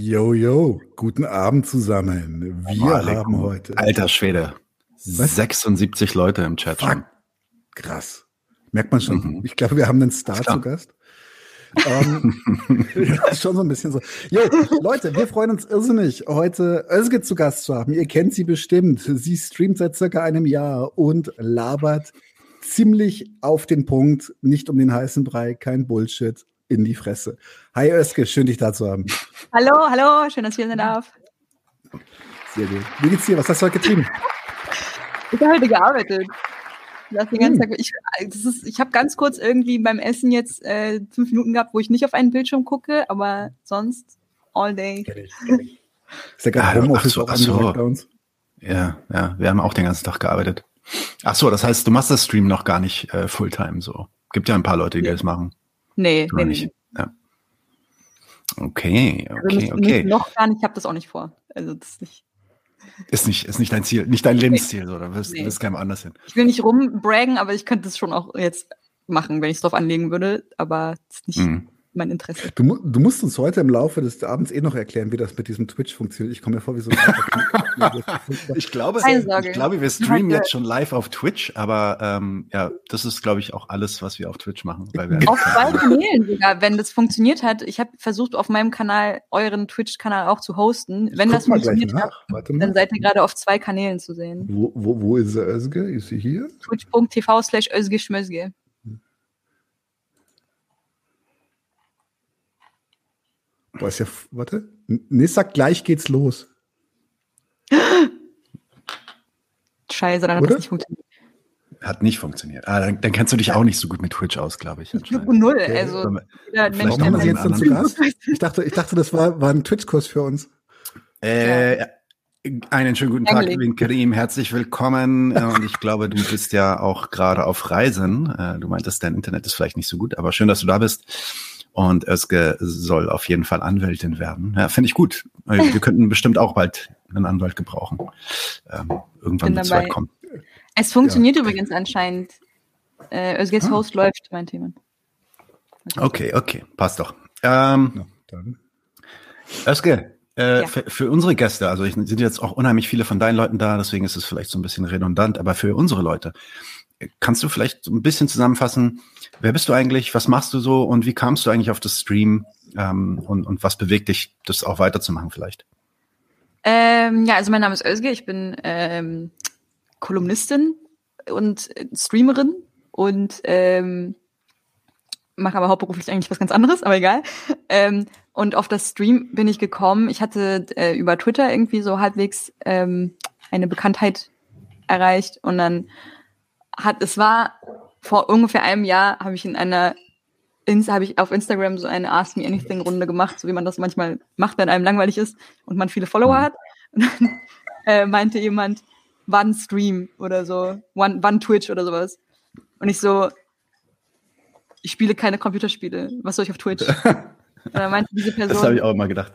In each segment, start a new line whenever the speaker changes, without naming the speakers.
Yo, yo, guten Abend zusammen. Wir haben heute.
Alter Schwede. Was? 76 Leute im Chat
schon. Krass. Merkt man schon. Mhm. Ich glaube, wir haben einen Star zu Gast. ähm, schon so ein bisschen so. Jo, Leute, wir freuen uns irrsinnig, heute Özge zu Gast zu haben. Ihr kennt sie bestimmt. Sie streamt seit circa einem Jahr und labert ziemlich auf den Punkt, nicht um den heißen Brei, kein Bullshit in die Fresse. Hi Özge, schön dich da zu haben.
Hallo, hallo, schön, dass ich hier sein darf.
Sehr gut. Wie geht's dir? Was hast du heute getrieben?
Ich habe heute gearbeitet. Hm. Ich, ich habe ganz kurz irgendwie beim Essen jetzt äh, fünf Minuten gehabt, wo ich nicht auf einen Bildschirm gucke, aber sonst all day.
Ist ja gerade Homeoffice so, so. bei uns? Ja, ja, wir haben auch den ganzen Tag gearbeitet. Ach so, das heißt, du machst das Stream noch gar nicht äh, Fulltime so. Gibt ja ein paar Leute, die ja. das machen.
Nee, nee, nicht. Nee. Ja.
Okay, okay, also
nicht,
okay.
Nicht noch gar nicht, ich habe das auch nicht vor. Also das ist nicht.
Ist nicht, ist nicht dein Ziel, nicht dein Lebensziel, nee. oder wirst, nee. wirst keinem anders hin.
Ich will nicht rumbraggen, aber ich könnte es schon auch jetzt machen, wenn ich es drauf anlegen würde, aber es ist nicht, mhm mein Interesse.
Du, du, musst uns heute im Laufe des Abends eh noch erklären, wie das mit diesem Twitch funktioniert. Ich komme mir vor wie so ein
ich, glaube, ich glaube, wir streamen jetzt schon live auf Twitch, aber ähm, ja, das ist, glaube ich, auch alles, was wir auf Twitch machen.
auf zwei Kanälen sogar, wenn das funktioniert hat. Ich habe versucht, auf meinem Kanal euren Twitch-Kanal auch zu hosten. Wenn das funktioniert hat, dann seid ihr gerade auf zwei Kanälen zu sehen.
Wo, wo, wo ist Özge? Ist sie hier?
Twitch.tv slash Özge Schmözge.
Boah, ist ja, warte. Nee, sag gleich geht's los.
Scheiße, dann hat Oder? das nicht funktioniert.
Hat nicht funktioniert. Ah, dann, dann kennst du dich auch nicht so gut mit Twitch aus, glaube ich.
Ich null. Also,
ja, Mensch, haben wir jetzt dann zu Gast? Ich dachte, ich dachte, das war, war ein Twitch-Kurs für uns.
Äh. Einen schönen guten Tag, lieben Karim. Herzlich willkommen. Äh, und ich glaube, du bist ja auch gerade auf Reisen. Äh, du meintest, dein Internet ist vielleicht nicht so gut, aber schön, dass du da bist. Und Özge soll auf jeden Fall Anwältin werden. Ja, finde ich gut. Wir könnten bestimmt auch bald einen Anwalt gebrauchen. Ähm, irgendwann wird es weit kommen.
Es funktioniert ja. übrigens anscheinend. Äh, Özges ah. Host läuft, mein Thema.
Okay, okay, passt doch. Ähm, ja. Özge, äh, ja. für, für, unsere Gäste, also ich, sind jetzt auch unheimlich viele von deinen Leuten da, deswegen ist es vielleicht so ein bisschen redundant, aber für unsere Leute, kannst du vielleicht ein bisschen zusammenfassen, Wer bist du eigentlich? Was machst du so? Und wie kamst du eigentlich auf das Stream? Ähm, und, und was bewegt dich, das auch weiterzumachen vielleicht?
Ähm, ja, also mein Name ist Özge. Ich bin ähm, Kolumnistin und Streamerin und ähm, mache aber hauptberuflich eigentlich was ganz anderes, aber egal. Ähm, und auf das Stream bin ich gekommen. Ich hatte äh, über Twitter irgendwie so halbwegs ähm, eine Bekanntheit erreicht und dann hat es war vor ungefähr einem Jahr habe ich in einer habe ich auf Instagram so eine Ask Me Anything Runde gemacht, so wie man das manchmal macht, wenn einem langweilig ist und man viele Follower mhm. hat. Und dann äh, meinte jemand, wann Stream oder so, wann, wann Twitch oder sowas. Und ich so, ich spiele keine Computerspiele. Was soll ich auf Twitch? und dann meinte diese Person.
Das habe ich auch immer gedacht.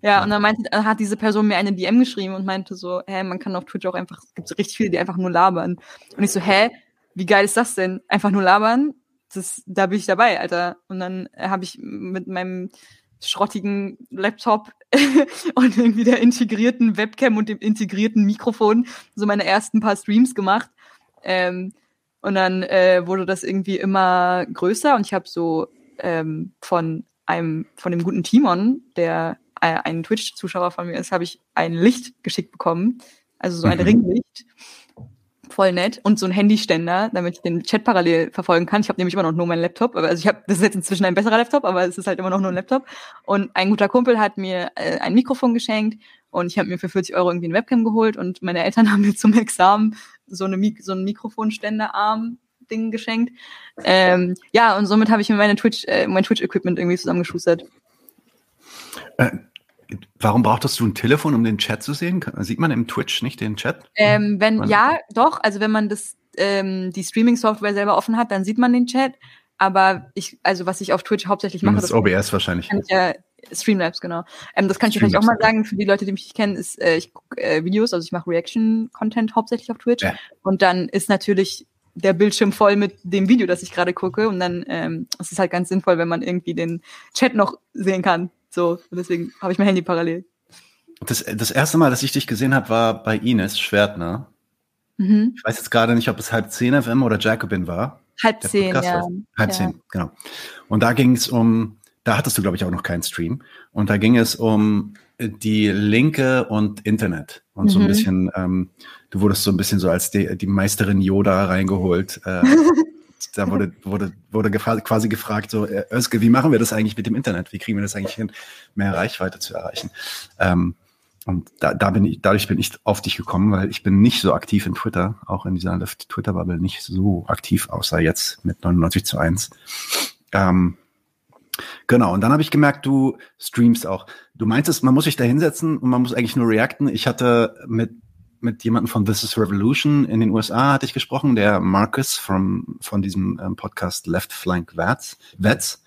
Ja, und dann meinte, hat diese Person mir eine DM geschrieben und meinte so, hä, man kann auf Twitch auch einfach, es gibt so richtig viele, die einfach nur labern. Und ich so, hä, wie geil ist das denn? Einfach nur labern? Das, da bin ich dabei, Alter. Und dann habe ich mit meinem schrottigen Laptop und irgendwie der integrierten Webcam und dem integrierten Mikrofon so meine ersten paar Streams gemacht. Ähm, und dann äh, wurde das irgendwie immer größer und ich habe so ähm, von einem, von dem guten Timon, der äh, ein Twitch-Zuschauer von mir ist, habe ich ein Licht geschickt bekommen. Also so ein mhm. Ringlicht voll nett und so ein Handyständer, damit ich den Chat parallel verfolgen kann. Ich habe nämlich immer noch nur meinen Laptop, also ich habe das ist jetzt inzwischen ein besserer Laptop, aber es ist halt immer noch nur ein Laptop. Und ein guter Kumpel hat mir äh, ein Mikrofon geschenkt und ich habe mir für 40 Euro irgendwie ein Webcam geholt und meine Eltern haben mir zum Examen so eine Mik so ein Mikrofonständerarm Ding geschenkt. Ähm, ja, und somit habe ich mir meine Twitch, äh, mein Twitch-Equipment irgendwie zusammengeschustert.
Äh, Warum brauchtest du ein Telefon, um den Chat zu sehen? Sieht man im Twitch nicht den Chat?
Ähm, wenn, man ja, doch. Also wenn man das, ähm, die Streaming-Software selber offen hat, dann sieht man den Chat. Aber ich, also was ich auf Twitch hauptsächlich mache,
das ist OBS wahrscheinlich.
Kann ich, ja, Streamlabs, genau. Ähm, das kann ich vielleicht auch mal sagen für die Leute, die mich nicht kennen, ist, äh, ich gucke äh, Videos, also ich mache Reaction-Content hauptsächlich auf Twitch. Ja. Und dann ist natürlich der Bildschirm voll mit dem Video, das ich gerade gucke. Und dann ähm, es ist halt ganz sinnvoll, wenn man irgendwie den Chat noch sehen kann So, deswegen habe ich mein Handy parallel.
Das, das erste Mal, dass ich dich gesehen habe, war bei Ines Schwertner. Mhm. Ich weiß jetzt gerade nicht, ob es halb zehn FM oder Jacobin war.
Halb zehn, ja.
Halb ja. zehn, genau. Und da ging es um, da hattest du, glaube ich, auch noch keinen Stream. Und da ging es um die Linke und Internet. Und mhm. so ein mhm. bisschen, ähm, du wurdest so ein bisschen so als die, die Meisterin Yoda reingeholt. Äh, da wurde, wurde, wurde gefa quasi gefragt, so, äh, Özge, wie machen wir das eigentlich mit dem Internet? Wie kriegen wir das eigentlich hin, mehr Reichweite zu erreichen? Ähm, und da, da bin ich, dadurch bin ich auf dich gekommen, weil ich bin nicht so aktiv in Twitter, auch in dieser Twitter-Bubble nicht so aktiv, außer jetzt mit 99 zu 1. Ähm, genau, und dann habe ich gemerkt, du streamst auch. Du meintest, man muss sich da hinsetzen und man muss eigentlich nur reacten. Ich hatte mit mit jemandem von This is Revolution in den USA hatte ich gesprochen, der Marcus von, von diesem ähm, Podcast Left Flank Vets, Vets.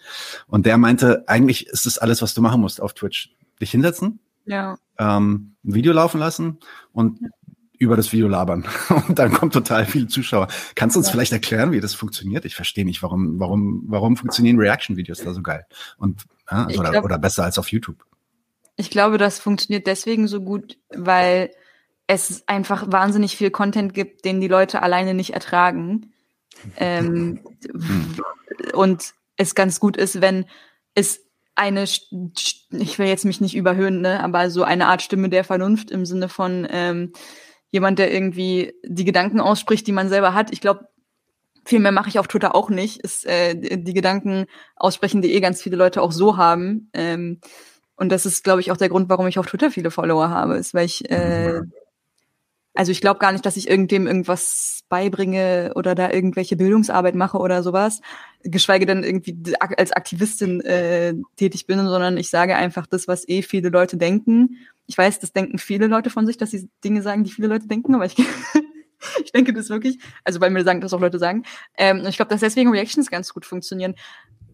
Und der meinte, eigentlich ist das alles, was du machen musst auf Twitch. Dich hinsetzen,
ja.
ähm, ein Video laufen lassen und ja. über das Video labern. Und dann kommt total viele Zuschauer. Kannst du uns ja. vielleicht erklären, wie das funktioniert? Ich verstehe nicht, warum, warum, warum funktionieren Reaction-Videos da so geil? Und ja, oder, glaub, oder besser als auf YouTube.
Ich glaube, das funktioniert deswegen so gut, weil es einfach wahnsinnig viel Content gibt, den die Leute alleine nicht ertragen. Ähm, hm. und es ganz gut ist, wenn es eine, ich will jetzt mich nicht überhöhen, ne, aber so eine Art Stimme der Vernunft im Sinne von ähm, jemand, der irgendwie die Gedanken ausspricht, die man selber hat. Ich glaube, viel mehr mache ich auf Twitter auch nicht, ist äh, die Gedanken aussprechen, die eh ganz viele Leute auch so haben. Ähm, und das ist, glaube ich, auch der Grund, warum ich auf Twitter viele Follower habe, ist, weil ich äh, also ich glaube gar nicht, dass ich irgendwem irgendwas beibringe oder da irgendwelche Bildungsarbeit mache oder sowas, geschweige denn irgendwie als Aktivistin äh, tätig bin, sondern ich sage einfach das, was eh viele Leute denken. Ich weiß, das denken viele Leute von sich, dass sie Dinge sagen, die viele Leute denken, aber ich, ich denke das wirklich, also weil mir sagen, dass auch Leute sagen. Ähm, ich glaube, dass deswegen Reactions ganz gut funktionieren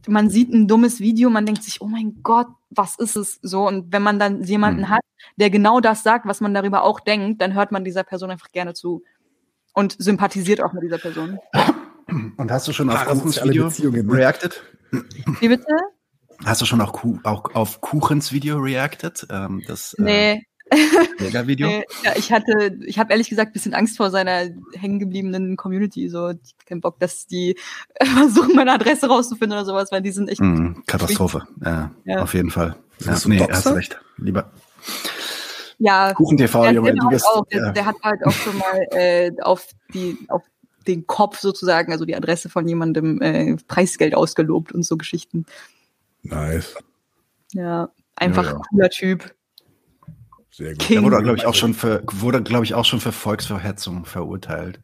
man sieht ein dummes Video, man denkt sich, oh mein Gott, was ist es so? Und wenn man dann jemanden mhm. hat, der genau das sagt, was man darüber auch denkt, dann hört man dieser Person einfach gerne zu und sympathisiert auch mit dieser Person.
Und hast du schon auf Kuchens Video Beziehungen reacted?
Wie bitte?
Hast du schon auch, auch auf Kuchens Video reacted? Ähm, das,
äh, nee,
Mega-Video?
Äh, ja, ich hatte, ich habe ehrlich gesagt ein bisschen Angst vor seiner hängengebliebenen Community. So, ich hab keinen Bock, dass die versuchen, meine Adresse rauszufinden oder sowas, weil die sind echt.
Mm, Katastrophe. Ja, ja, auf jeden Fall. Ja, nee, Boxer? hast recht. Lieber.
Ja.
KuchenTV, Junge, du bist.
Auch, der, ja. der, hat halt auch schon mal äh, auf die, auf den Kopf sozusagen, also die Adresse von jemandem äh, Preisgeld ausgelobt und so Geschichten.
Nice.
Ja, einfach ja, ja. cooler Typ.
Sehr gut. Er wurde, glaube ich, auch schon für, wurde, glaube ich, auch schon für Volksverhetzung verurteilt.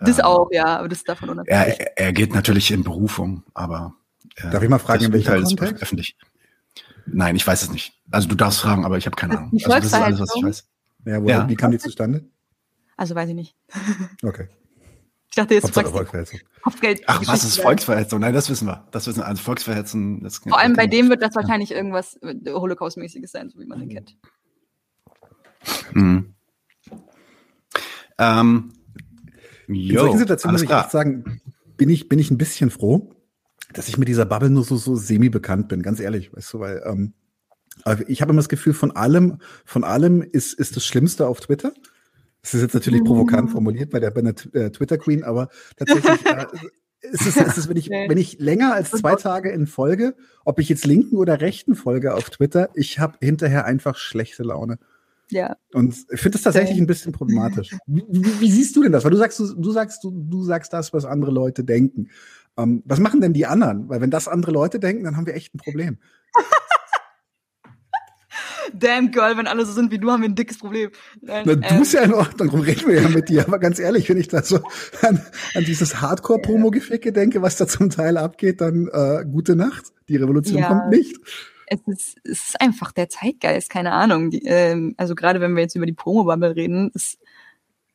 Das ähm, auch, ja, aber das ist davon
unabhängig. Er, er geht natürlich in Berufung, aber.
Äh, Darf ich mal fragen, in welchem Kontext?
Öffentlich. Nein, ich weiß es nicht. Also du darfst fragen, aber ich habe keine Ahnung. Die also, das ist alles, was ich weiß.
Ja, wo, ja. wie kam die zustande?
Also weiß ich nicht.
Okay.
Ich dachte jetzt
Volksverhetzung.
Kopfgeld.
Ach, was ist Volksverhetzung? Nein, das wissen wir. Das wissen wir. Also Volksverhetzung. Das
Vor allem bei dem wird das wahrscheinlich irgendwas Holocaust-mäßiges sein, so wie man den kennt.
Mhm. Ähm,
in solchen Situationen muss ich echt sagen, bin ich, bin ich ein bisschen froh, dass ich mit dieser Bubble nur so, so semi-bekannt bin, ganz ehrlich, weißt du, weil ähm, ich habe immer das Gefühl, von allem, von allem ist, ist das Schlimmste auf Twitter. Das ist jetzt natürlich provokant formuliert bei der, bei der äh, Twitter Queen, aber tatsächlich äh, ist es, ist es wenn, ich, wenn ich länger als zwei Tage in Folge, ob ich jetzt linken oder rechten folge auf Twitter, ich habe hinterher einfach schlechte Laune.
Ja.
Und ich finde das tatsächlich ein bisschen problematisch. Wie, wie, wie, siehst du denn das? Weil du sagst, du, du sagst, du, du sagst das, was andere Leute denken. Ähm, was machen denn die anderen? Weil wenn das andere Leute denken, dann haben wir echt ein Problem.
Damn, Girl, wenn alle so sind wie du, haben wir ein dickes Problem.
Nein, Na, du ähm, bist ja in Ordnung, darum reden wir ja mit dir. Aber ganz ehrlich, wenn ich da so an, an dieses Hardcore-Promo-Geficke denke, was da zum Teil abgeht, dann äh, gute Nacht. Die Revolution ja. kommt nicht
es ist, es ist einfach der Zeitgeist, keine Ahnung. Die, ähm, also gerade wenn wir jetzt über die Promo-Bubble reden, ist,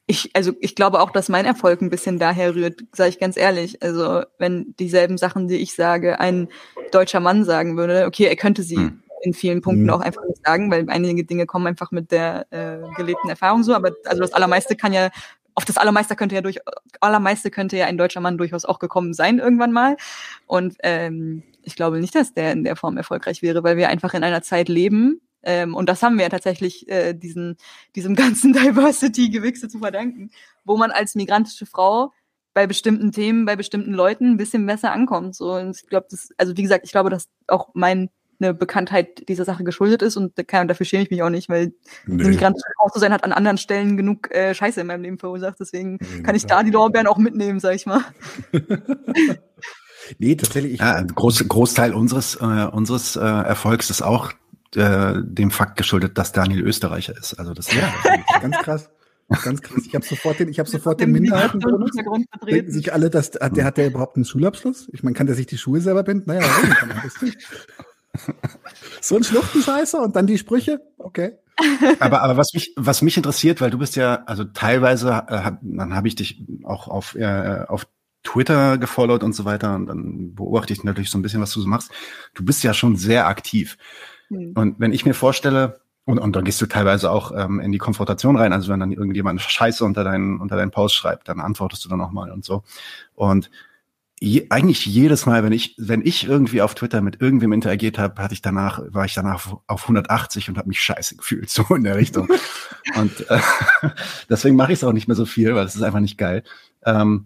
ich, also ich glaube auch, dass mein Erfolg ein bisschen daher rührt, sage ich ganz ehrlich. Also wenn dieselben Sachen, die ich sage, ein deutscher Mann sagen würde, okay, er könnte sie hm. in vielen Punkten hm. auch einfach nicht sagen, weil einige Dinge kommen einfach mit der äh, gelebten Erfahrung so. Aber also das Allermeiste kann ja auf das Allermeiste könnte ja durch Allermeiste könnte ja ein deutscher Mann durchaus auch gekommen sein irgendwann mal. Und ähm, ich glaube nicht, dass der in der Form erfolgreich wäre, weil wir einfach in einer Zeit leben, ähm, und das haben wir ja tatsächlich äh, diesen, diesem ganzen Diversity-Gewichse zu verdanken, wo man als migrantische Frau bei bestimmten Themen, bei bestimmten Leuten ein bisschen besser ankommt. So, und ich glaube, das, also wie gesagt, ich glaube, dass auch meine Bekanntheit dieser Sache geschuldet ist und dafür schäme ich mich auch nicht, weil nee. migrantische Frau zu sein hat an anderen Stellen genug äh, Scheiße in meinem Leben verursacht. Deswegen nee, kann ich da die Lorbeeren auch mitnehmen, sag ich mal.
nee, tatsächlich. Ich ja, ein Groß, Großteil unseres, äh, unseres äh, Erfolgs ist auch äh, dem Fakt geschuldet, dass Daniel Österreicher ist. Also das ja,
ganz krass. Ganz krass. Ich habe sofort den, ich habe sofort den Minderheitenbonus. Denken sich alle, dass der hat der überhaupt einen Schulabschluss? Ich meine, kann der sich die Schuhe selber binden? Naja, kann man das nicht. So ein Schluchtenscheißer und dann die Sprüche? Okay.
aber, aber was mich, was mich interessiert, weil du bist ja, also teilweise, äh, dann habe ich dich auch auf, äh, auf Twitter gefollowt und so weiter und dann beobachte ich natürlich so ein bisschen, was du so machst. Du bist ja schon sehr aktiv. Hm. Und wenn ich mir vorstelle, und, und dann gehst du teilweise auch ähm, in die Konfrontation rein. Also wenn dann irgendjemand Scheiße unter deinen, unter deinen Post schreibt, dann antwortest du dann auch mal und so. Und je, eigentlich jedes Mal, wenn ich, wenn ich irgendwie auf Twitter mit irgendwem interagiert habe, hatte ich danach, war ich danach auf 180 und habe mich scheiße gefühlt, so in der Richtung. und äh, deswegen mache ich es auch nicht mehr so viel, weil es ist einfach nicht geil. Ähm,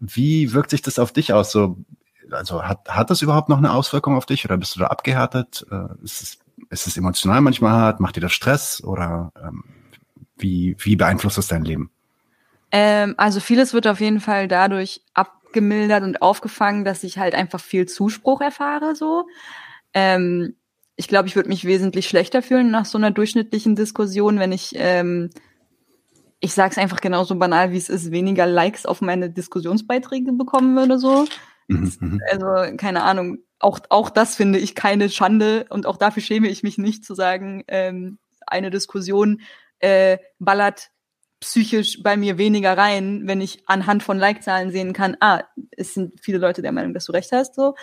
wie wirkt sich das auf dich aus? So, also hat, hat das überhaupt noch eine Auswirkung auf dich oder bist du da abgehärtet? Äh, ist es ist es emotional manchmal hart? Macht dir das Stress oder ähm, wie, wie beeinflusst das dein Leben?
Ähm, also vieles wird auf jeden Fall dadurch abgemildert und aufgefangen, dass ich halt einfach viel Zuspruch erfahre. So, ähm, ich glaube, ich würde mich wesentlich schlechter fühlen nach so einer durchschnittlichen Diskussion, wenn ich ähm, ich sage es einfach genauso banal, wie es ist, weniger Likes auf meine Diskussionsbeiträge bekommen würde so. Mhm, mhm. also keine Ahnung, auch, auch das finde ich keine Schande und auch dafür schäme ich mich nicht zu sagen, ähm, eine Diskussion äh, ballert psychisch bei mir weniger rein, wenn ich anhand von Like-Zahlen sehen kann, ah, es sind viele Leute der Meinung, dass du recht hast, so.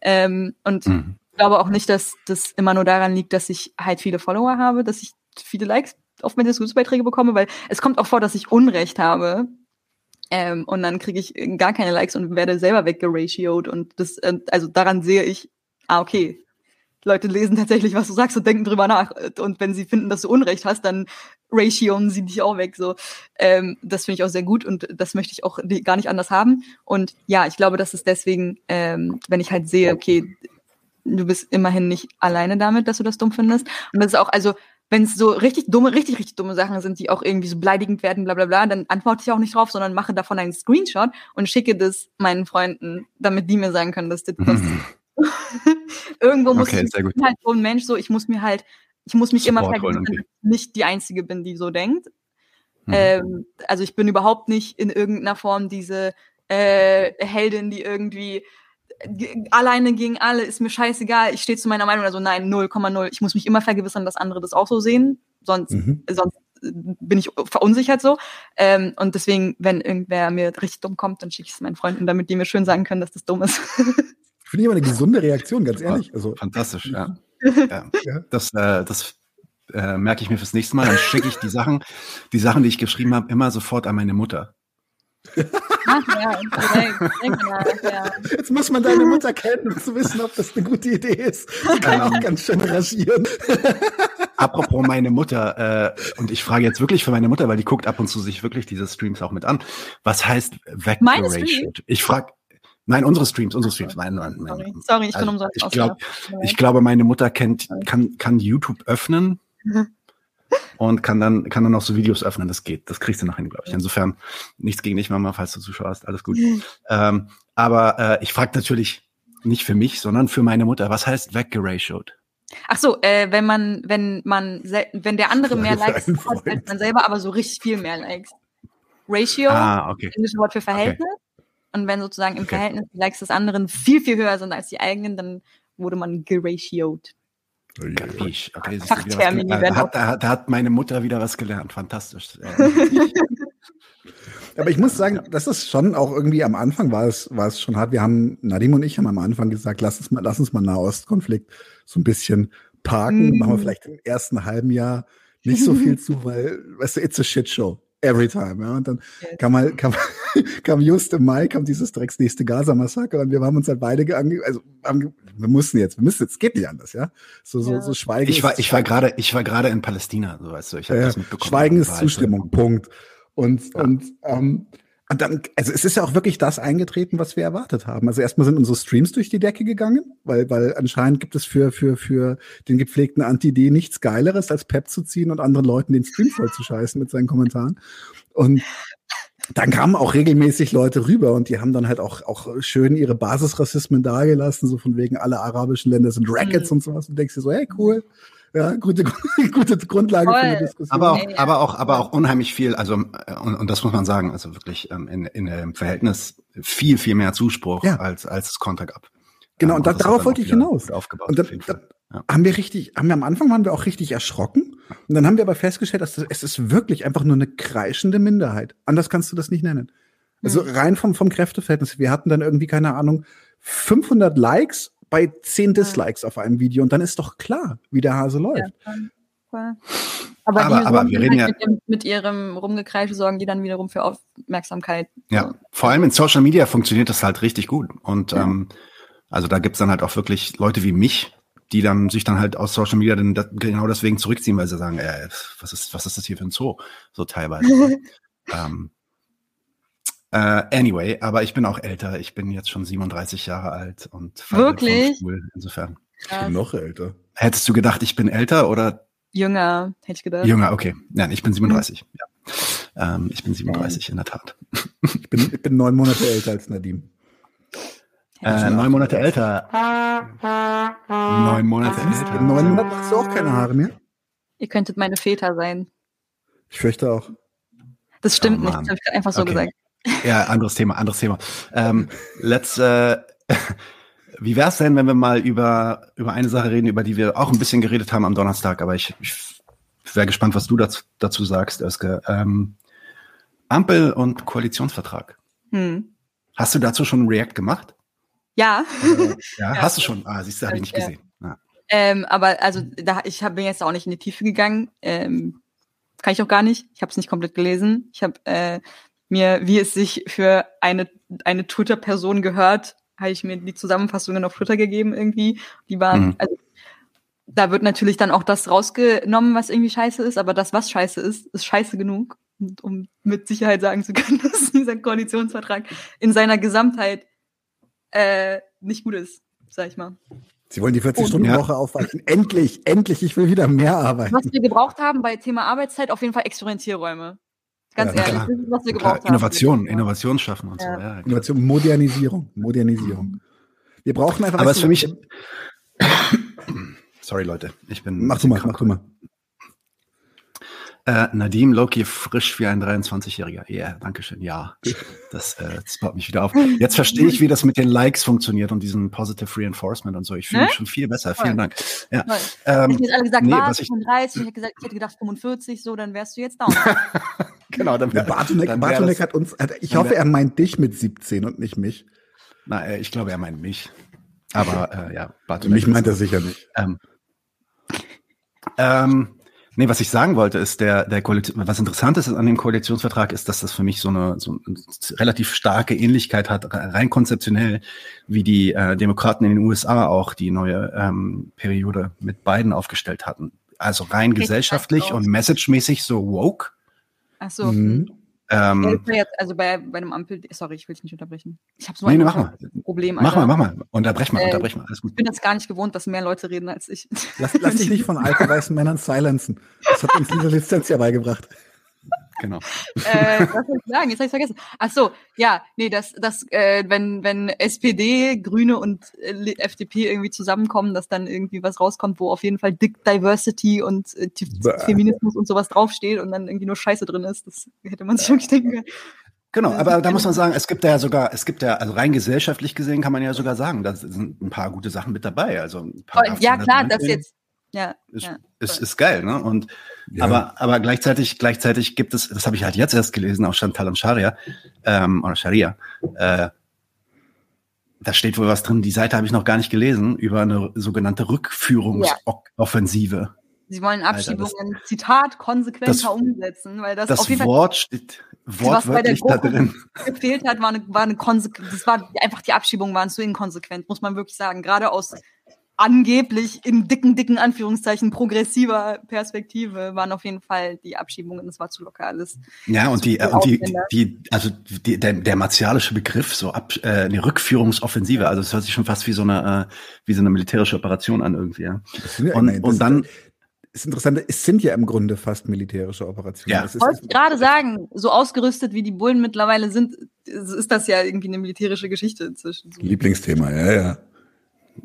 Ähm, und mhm. ich glaube auch nicht, dass das immer nur daran liegt, dass ich halt viele Follower habe, dass ich viele Likes auf meine Diskussionsbeiträge bekomme, weil es kommt auch vor, dass ich Unrecht habe. Ähm, und dann kriege ich gar keine Likes und werde selber weggeratioed. Und das, äh, also daran sehe ich, ah, okay, Leute lesen tatsächlich, was du sagst und denken drüber nach. Und wenn sie finden, dass du Unrecht hast, dann ratioen sie dich auch weg. So, ähm, das finde ich auch sehr gut und das möchte ich auch gar nicht anders haben. Und ja, ich glaube, dass es deswegen, ähm, wenn ich halt sehe, okay, du bist immerhin nicht alleine damit, dass du das dumm findest. Und das ist auch, also wenn es so richtig dumme, richtig, richtig dumme Sachen sind, die auch irgendwie so beleidigend werden, bla bla bla, dann antworte ich auch nicht drauf, sondern mache davon einen Screenshot und schicke das meinen Freunden, damit die mir sagen können, dass das, das irgendwo muss okay, ich halt so ein Mensch so, ich muss mir halt, ich muss mich Support immer vergessen, dass ich nicht die Einzige bin, die so denkt. Mhm. Ähm, also ich bin überhaupt nicht in irgendeiner Form diese äh, Heldin, die irgendwie alleine gegen alle, ist mir scheißegal, ich stehe zu meiner Meinung, also nein, 0,0. Ich muss mich immer vergewissern, dass andere das auch so sehen, sonst, mhm. sonst bin ich verunsichert so. Ähm, und deswegen, wenn irgendwer mir richtig dumm kommt, dann schicke ich es meinen Freunden, damit die mir schön sagen können, dass das dumm ist.
Finde ich aber eine gesunde Reaktion, ganz ehrlich. Also,
Fantastisch, ja. ja. Das, äh, das äh, merke ich mir fürs nächste Mal. Dann schicke ich die Sachen, die Sachen, die ich geschrieben habe, immer sofort an meine Mutter.
Ach ja, direkt, ja. Jetzt muss man deine Mutter kennen, um zu wissen, ob das eine gute Idee ist. Die kann auch ähm. ganz schön rasieren.
Apropos meine Mutter, äh, und ich frage jetzt wirklich für meine Mutter, weil die guckt ab und zu sich wirklich diese Streams auch mit an. Was heißt Vectoration? Ich frage, Nein, unsere Streams, unsere Streams. Nein, nein, nein.
Sorry, Sorry ich also, bin umsonst.
Ich, glaub, ich glaube, meine Mutter kennt, kann, kann YouTube öffnen mhm und kann dann, kann dann auch so Videos öffnen. Das geht. Das kriegst du nachher, glaube ich. Insofern nichts gegen dich, Mama, falls du zuschaust. Alles gut. Ähm, aber äh, ich frage natürlich nicht für mich, sondern für meine Mutter. Was heißt weggeratioed?
Ach so, äh, wenn man, wenn man, wenn der andere mehr Likes hat als man selber, aber so richtig viel mehr Likes. Ratio, ah, okay. englische Wort für Verhältnis. Okay. Und wenn sozusagen im okay. Verhältnis die Likes des anderen viel, viel höher sind als die eigenen, dann wurde man geratioed.
Ich, okay, Fachtermini da, hat, da, da hat meine Mutter wieder was gelernt. Fantastisch.
Aber ich muss sagen, das ist schon auch irgendwie am Anfang war es, war es schon hart. Wir haben, Nadim und ich haben am Anfang gesagt, lass uns mal, lass uns mal Nahostkonflikt so ein bisschen parken. Mm. Machen wir vielleicht im ersten halben Jahr nicht so viel zu, weil, weißt du, it's a shit show. Every time, ja. Und dann kann man, kann man, kam just im Mai, kam dieses Drecks nächste Gaza-Massaker und wir haben uns halt beide ange also haben, wir mussten jetzt, wir müssen jetzt, geht nicht anders, ja. So, so, ja. so Schweigen.
Ich war, ich war gerade, ich war gerade in Palästina, so weißt du, ich habe
ja, das mitbekommen. Schweigen ist Zustimmung, Punkt. Und, ja. und ähm, und dann, also es ist ja auch wirklich das eingetreten, was wir erwartet haben. Also erstmal sind unsere Streams durch die Decke gegangen, weil, weil anscheinend gibt es für, für, für den gepflegten Anti-D nichts Geileres, als Pep zu ziehen und anderen Leuten den Stream voll zu scheißen mit seinen Kommentaren. Und dann kamen auch regelmäßig Leute rüber und die haben dann halt auch, auch schön ihre Basisrassismen dagelassen, so von wegen alle arabischen Länder sind Rackets mhm. und sowas. Und denkst dir so, hey, cool. Ja, gute, gute Grundlage Voll. für eine Diskussion.
Aber auch, aber auch, aber auch unheimlich viel, also, äh, und, und das muss man sagen, also wirklich ähm, in, in dem Verhältnis viel, viel mehr Zuspruch, ja. als, als es Konter gab.
Genau, ähm, und, und darauf wollte ich hinaus. Aufgebaut, und da, ja. haben wir richtig, haben wir am Anfang waren wir auch richtig erschrocken. Und dann haben wir aber festgestellt, dass das, es ist wirklich einfach nur eine kreischende Minderheit. Anders kannst du das nicht nennen. Also mhm. rein vom, vom Kräfteverhältnis. Wir hatten dann irgendwie, keine Ahnung, 500 Likes bei zehn Dislikes auf einem Video und dann ist doch klar, wie der Hase läuft.
Ja, aber, aber, aber wir reden halt ja mit, mit, ihrem Rumgekreische sorgen die dann wiederum für Aufmerksamkeit.
Ja, vor allem in Social Media funktioniert das halt richtig gut. Und ja. ähm, also da gibt's dann halt auch wirklich Leute wie mich, die dann sich dann halt aus Social Media dann genau deswegen zurückziehen, weil sie sagen, äh, was ist, was ist das hier für ein Zoo? So teilweise. ähm, Uh, anyway, aber ich bin auch älter. Ich bin jetzt schon 37 Jahre alt und
wirklich
insofern.
Ich bin noch älter.
Hättest du gedacht, ich bin älter oder?
Jünger, hätte ich gedacht.
Jünger, okay. Nein, ich bin 37. Mhm. Ja. Ähm, ich bin 37 in der Tat.
Ich bin, ich bin neun Monate älter als Nadim.
Äh, neun Monate älter.
Neun Monate älter. In neun Monaten hast du auch keine Haare mehr?
Ihr könntet meine Väter sein.
Ich fürchte auch.
Das stimmt oh, nicht, das habe ich einfach so okay. gesagt.
Ja, anderes Thema, anderes Thema. Ähm, let's, äh, wie wär's denn, wenn wir mal über, über eine Sache reden, über die wir auch ein bisschen geredet haben am Donnerstag, aber ich, ich wäre gespannt, was du dazu, dazu sagst, Özge. Ähm, Ampel und Koalitionsvertrag. Hm. Hast du dazu schon ein React gemacht?
Ja.
Äh, ja, ja, hast du schon. Ah, siehst du, habe ich nicht gesehen. Ja.
Ähm, aber also da, ich hab, bin jetzt auch nicht in die Tiefe gegangen. Ähm, kann ich auch gar nicht. Ich habe es nicht komplett gelesen. Ich habe äh, mir, wie es sich für eine, eine Twitter-Person gehört, habe ich mir die Zusammenfassungen auf Twitter gegeben irgendwie. Die waren, mhm. also da wird natürlich dann auch das rausgenommen, was irgendwie scheiße ist, aber das, was scheiße ist, ist scheiße genug, um mit Sicherheit sagen zu können, dass dieser Koalitionsvertrag in seiner Gesamtheit äh, nicht gut ist, sag ich mal.
Sie wollen die 40-Stunden-Woche ja. aufweichen. Endlich, endlich, ich will wieder mehr arbeiten.
Was wir gebraucht haben bei Thema Arbeitszeit, auf jeden Fall Experimentierräume. Ganz ja, ehrlich, das ist, was wir gebraucht
klar. Innovation, haben. Innovation schaffen und ja. so. Ja,
Innovation, Modernisierung, Modernisierung. Wir brauchen einfach.
Aber es für mich. Sorry, Leute, ich bin.
Mach du mal, mach du mal.
Äh, Nadim Loki frisch wie ein 23-Jähriger. Ja, yeah, danke schön. Ja, das, äh, das baut mich wieder auf. Jetzt verstehe ich, wie das mit den Likes funktioniert und diesem Positive Reinforcement und so. Ich fühle mich schon viel besser. Vielen Dank. Ja.
Ähm, ich hätte alle gesagt, nee, was, ich, 35, ich hätte, gesagt, ich hätte gedacht 45, so, dann wärst du jetzt down.
genau, dann, wär, Bartonek, dann Bartonek hat uns, hat, ich hoffe, er meint dich mit 17 und nicht mich.
Na, äh, ich glaube, er meint mich. Aber äh, ja,
Bartonek. Mich meint er sicher nicht. Ähm,
ähm, Nee, was ich sagen wollte, ist der, der Koalition, was interessant ist an dem Koalitionsvertrag, ist, dass das für mich so eine, so eine relativ starke Ähnlichkeit hat, rein konzeptionell, wie die äh, Demokraten in den USA auch die neue ähm, Periode mit Biden aufgestellt hatten. Also rein gesellschaftlich und messagemäßig so woke.
Ach so. Mhm. Ähm, jetzt, also bei, bei einem Ampel, sorry, ich will dich nicht unterbrechen. Ich habe so
ein nee, mach mal.
Problem.
Alter. Mach mal, mach mal. Unterbrech mal, äh, unterbrech mal.
Alles gut. Ich bin jetzt gar nicht gewohnt, dass mehr Leute reden als ich.
Lass, lass dich nicht von alten weißen Männern silenzen. Das hat uns diese Lizenz ja beigebracht.
Genau.
äh, was soll ich sagen? Jetzt habe ich vergessen. Ach so, ja, nee, das, das, äh, wenn, wenn SPD, Grüne und äh, FDP irgendwie zusammenkommen, dass dann irgendwie was rauskommt, wo auf jeden Fall Dick Diversity und äh, Feminismus und sowas draufsteht und dann irgendwie nur Scheiße drin ist, das hätte man sich wirklich denken können.
Genau, aber da muss man sagen, es gibt ja sogar, es gibt ja, also rein gesellschaftlich gesehen kann man ja sogar sagen, da sind ein paar gute Sachen mit dabei. Also ein paar
ja, klar, das jetzt
ja, ist, ja, ist, ist geil, ne? Und ja. aber aber gleichzeitig gleichzeitig gibt es, das habe ich halt jetzt erst gelesen auf Chantal und Sharia ähm, oder Sharia. Äh, da steht wohl was drin. Die Seite habe ich noch gar nicht gelesen über eine sogenannte Rückführungsoffensive.
Sie wollen Abschiebungen, Alter, Zitat, konsequenter das, umsetzen, weil das,
das
auf jeden
Wort Fall, steht wortwörtlich da drin.
gefehlt hat, war eine, war eine Konsequenz. Das war einfach die Abschiebungen waren zu inkonsequent, muss man wirklich sagen. Gerade aus angeblich in dicken, dicken Anführungszeichen progressiver Perspektive waren auf jeden Fall die Abschiebungen, das war zu locker alles.
Ja, und die, und die, die, also die, der, der martialische Begriff, so ab, äh, eine Rückführungsoffensive, also es hört sich schon fast wie so eine, äh, wie so eine militärische Operation an irgendwie, ja. Und, ja, und dann,
ist interessant, es sind ja im Grunde fast militärische Operationen.
Ja. Ich wollte gerade sagen, so ausgerüstet wie die Bullen mittlerweile sind, ist das ja irgendwie eine militärische Geschichte inzwischen.
Lieblingsthema, ja, ja.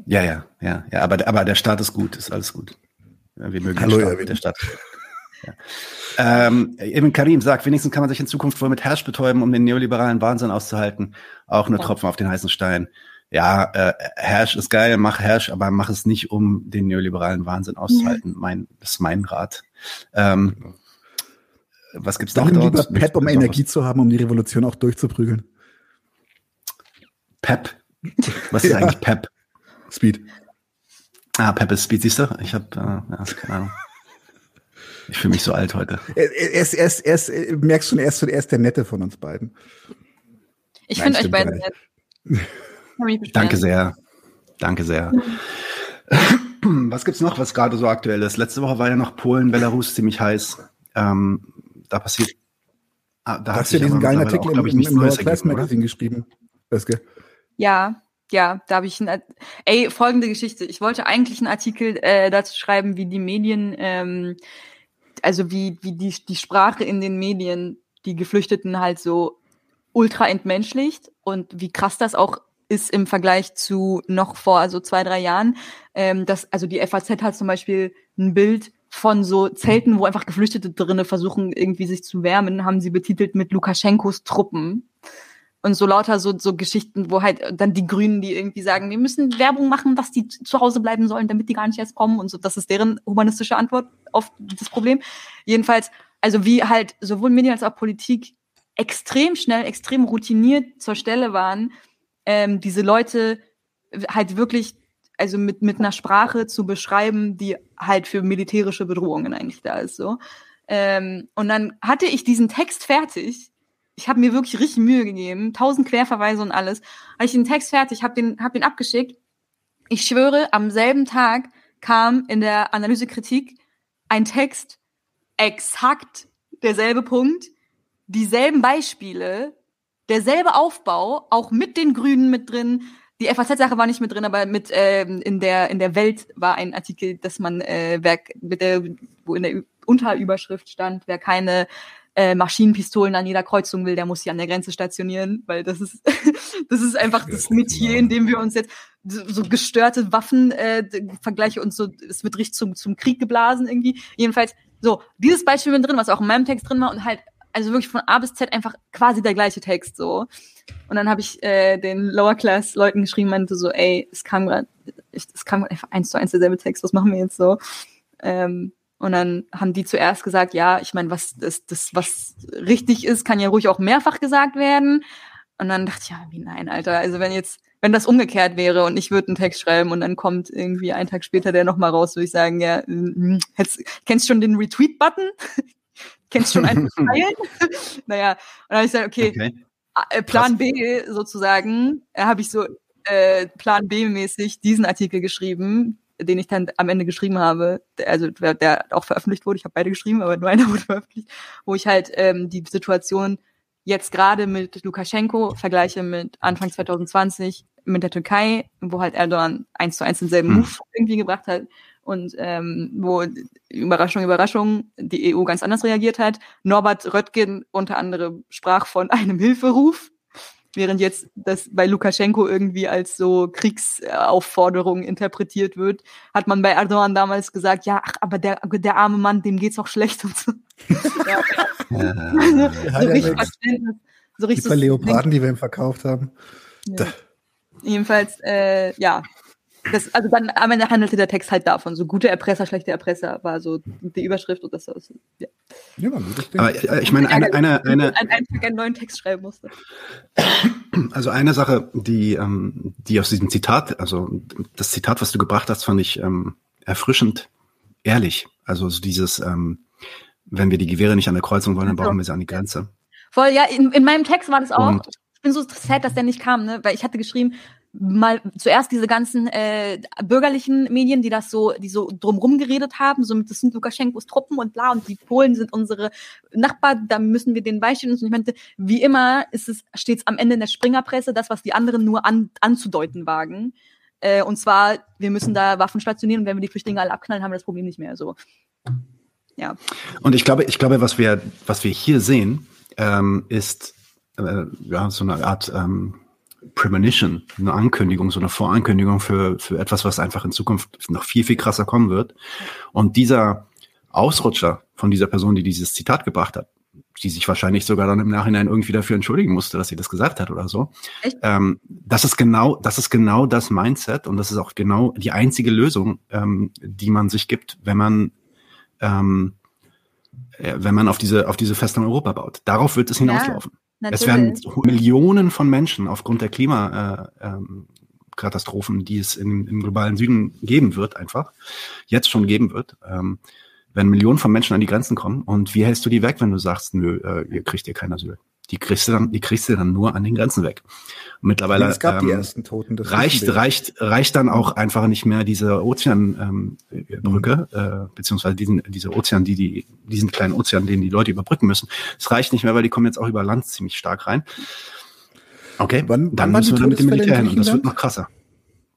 Ja, ja, ja, ja, aber, aber der Staat ist gut, ist alles gut. Ja, wir mögen
Hallo,
den Staat,
ja,
der Staat. Ja. Ähm, eben Karim sagt, wenigstens kann man sich in Zukunft wohl mit Herrsch betäuben, um den neoliberalen Wahnsinn auszuhalten. Auch nur ja. Tropfen auf den heißen Stein. Ja, äh, Herrsch ist geil, mach Herrsch, aber mach es nicht, um den neoliberalen Wahnsinn auszuhalten. Mein, das ist mein Rat. Ähm, was gibt's
noch dort? Lieber Pep, um Energie zu haben, um die Revolution auch durchzuprügeln.
Pep. Was ist eigentlich Pep?
Speed.
Ah, Pepe Speed, siehst du? Ich habe, äh, ja, keine Ahnung. Ich fühle mich so alt heute.
Er, er, ist, er, ist, er ist, merkst schon, er ist, er ist der Nette von uns beiden.
Ich finde euch beide nett.
Danke sehr. Danke sehr. was gibt's noch, was gerade so aktuell ist? Letzte Woche war ja noch Polen, Belarus ziemlich heiß. Ähm, da passiert.
Ah, da hast du ja diesen geilen Artikel auch, im, im, im Lower Class Magazine geschrieben.
Ja, ja, da habe ich ein, ey, folgende Geschichte. Ich wollte eigentlich einen Artikel äh, dazu schreiben, wie die Medien, ähm, also wie, wie die, die Sprache in den Medien die Geflüchteten halt so ultra entmenschlicht und wie krass das auch ist im Vergleich zu noch vor also zwei, drei Jahren. Ähm, das, also die FAZ hat zum Beispiel ein Bild von so Zelten, wo einfach Geflüchtete drinnen versuchen, irgendwie sich zu wärmen, haben sie betitelt mit Lukaschenkos Truppen und so lauter so, so Geschichten, wo halt dann die Grünen, die irgendwie sagen, wir müssen Werbung machen, dass die zu Hause bleiben sollen, damit die gar nicht erst kommen und so. Das ist deren humanistische Antwort auf das Problem. Jedenfalls, also wie halt sowohl Medien als auch Politik extrem schnell, extrem routiniert zur Stelle waren, ähm, diese Leute halt wirklich, also mit, mit einer Sprache zu beschreiben, die halt für militärische Bedrohungen eigentlich da ist, so. Ähm, und dann hatte ich diesen Text fertig ich habe mir wirklich richtig Mühe gegeben, tausend Querverweise und alles. Habe ich den Text fertig, habe den, hab den abgeschickt. Ich schwöre, am selben Tag kam in der Analysekritik ein Text, exakt derselbe Punkt, dieselben Beispiele, derselbe Aufbau, auch mit den Grünen mit drin. Die FAZ-Sache war nicht mit drin, aber mit ähm, in der in der Welt war ein Artikel, dass man äh, wer mit der wo in der Unterüberschrift stand, wer keine äh, Maschinenpistolen an jeder Kreuzung will, der muss sie an der Grenze stationieren, weil das ist, das ist einfach das Metier, in dem wir uns jetzt so gestörte Waffen äh, vergleiche und so, es wird richtig zum, zum Krieg geblasen irgendwie. Jedenfalls, so, dieses Beispiel mit drin, was auch in meinem Text drin war und halt, also wirklich von A bis Z einfach quasi der gleiche Text so. Und dann habe ich äh, den Lower Class Leuten geschrieben, meinte so, ey, es kam gerade, es kam einfach eins zu eins derselbe Text, was machen wir jetzt so? Ähm, und dann haben die zuerst gesagt, ja, ich meine, was das, das, was richtig ist, kann ja ruhig auch mehrfach gesagt werden. Und dann dachte ich, ja, wie nein, Alter. Also wenn jetzt, wenn das umgekehrt wäre und ich würde einen Text schreiben und dann kommt irgendwie einen Tag später der nochmal raus, würde ich sagen, ja, hm, hättest, kennst du schon den Retweet-Button? kennst du schon einen Teilen? naja, und dann habe ich gesagt, okay, okay. Äh, Plan. B sozusagen, äh, habe ich so äh, Plan B-mäßig diesen Artikel geschrieben, den ich dann am Ende geschrieben habe, also der, der auch veröffentlicht wurde, ich habe beide geschrieben, aber nur einer wurde veröffentlicht, wo ich halt ähm, die Situation jetzt gerade mit Lukaschenko vergleiche mit Anfang 2020 mit der Türkei, wo halt Erdogan eins zu eins denselben hm. Move irgendwie gebracht hat und ähm, wo Überraschung, Überraschung, die EU ganz anders reagiert hat. Norbert Röttgen unter anderem sprach von einem Hilferuf während jetzt das bei Lukaschenko irgendwie als so Kriegsaufforderung interpretiert wird, hat man bei Erdogan damals gesagt, ja, ach, aber der, der arme Mann, dem geht's auch schlecht und so. ja.
also, so richtig Verständnis. So richtig die Leoparden, die wir ihm verkauft haben.
Ja. Jedenfalls, äh, ja, das, also dann am Ende handelte der Text halt davon. So gute Erpresser, schlechte Erpresser war so die Überschrift und das war so, ja.
Ja, war ein gutes Ding. Aber äh, ich meine, eine, eine, eine,
ein, einfach einen neuen Text schreiben musste.
Also eine Sache, die, ähm, die aus diesem Zitat, also das Zitat, was du gebracht hast, fand ich ähm, erfrischend ehrlich. Also so dieses, ähm, wenn wir die Gewehre nicht an der Kreuzung wollen, dann brauchen wir sie an die Grenze.
Voll, ja, in, in meinem Text war das auch. Und ich bin so sad, dass der nicht kam, ne? Weil ich hatte geschrieben, mal zuerst diese ganzen äh, bürgerlichen Medien, die das so, die so drumrum geredet haben, so mit das sind Lukaschenkos Truppen und bla und die Polen sind unsere Nachbarn, da müssen wir denen beistehen. Und ich meinte, wie immer ist es stets am Ende in der Springerpresse das, was die anderen nur an, anzudeuten wagen. Äh, und zwar, wir müssen da Waffen stationieren und wenn wir die Flüchtlinge alle abknallen, haben wir das Problem nicht mehr. So. Ja.
Und ich glaube, ich glaube, was wir, was wir hier sehen, ähm, ist äh, ja so eine Art ähm, Premonition, eine Ankündigung, so eine Vorankündigung für, für etwas, was einfach in Zukunft noch viel, viel krasser kommen wird. Und dieser Ausrutscher von dieser Person, die dieses Zitat gebracht hat, die sich wahrscheinlich sogar dann im Nachhinein irgendwie dafür entschuldigen musste, dass sie das gesagt hat oder so. Ähm, das ist genau, das ist genau das Mindset und das ist auch genau die einzige Lösung, ähm, die man sich gibt, wenn man ähm, äh, wenn man auf diese auf diese Festung Europa baut. Darauf wird es hinauslaufen. Ja, es werden Millionen von Menschen aufgrund der Klimakatastrophen, äh, ähm, die es im, im globalen Süden geben wird, einfach jetzt schon geben wird. Ähm, wenn Millionen von Menschen an die Grenzen kommen und wie hältst du die weg, wenn du sagst, nö, äh, ihr kriegt hier kein Asyl? Die kriegst du dann, die kriegst du dann nur an den Grenzen weg. Und mittlerweile
es gab ähm, die ersten Toten.
reicht, reicht, reicht dann auch einfach nicht mehr diese Ozeanbrücke, ähm, äh, beziehungsweise diesen, diese Ozean, die, die, diesen kleinen Ozean, den die Leute überbrücken müssen. Es reicht nicht mehr, weil die kommen jetzt auch über Land ziemlich stark rein. Okay, wann, dann wann müssen wir mit dem Militär hin und das wird noch krasser.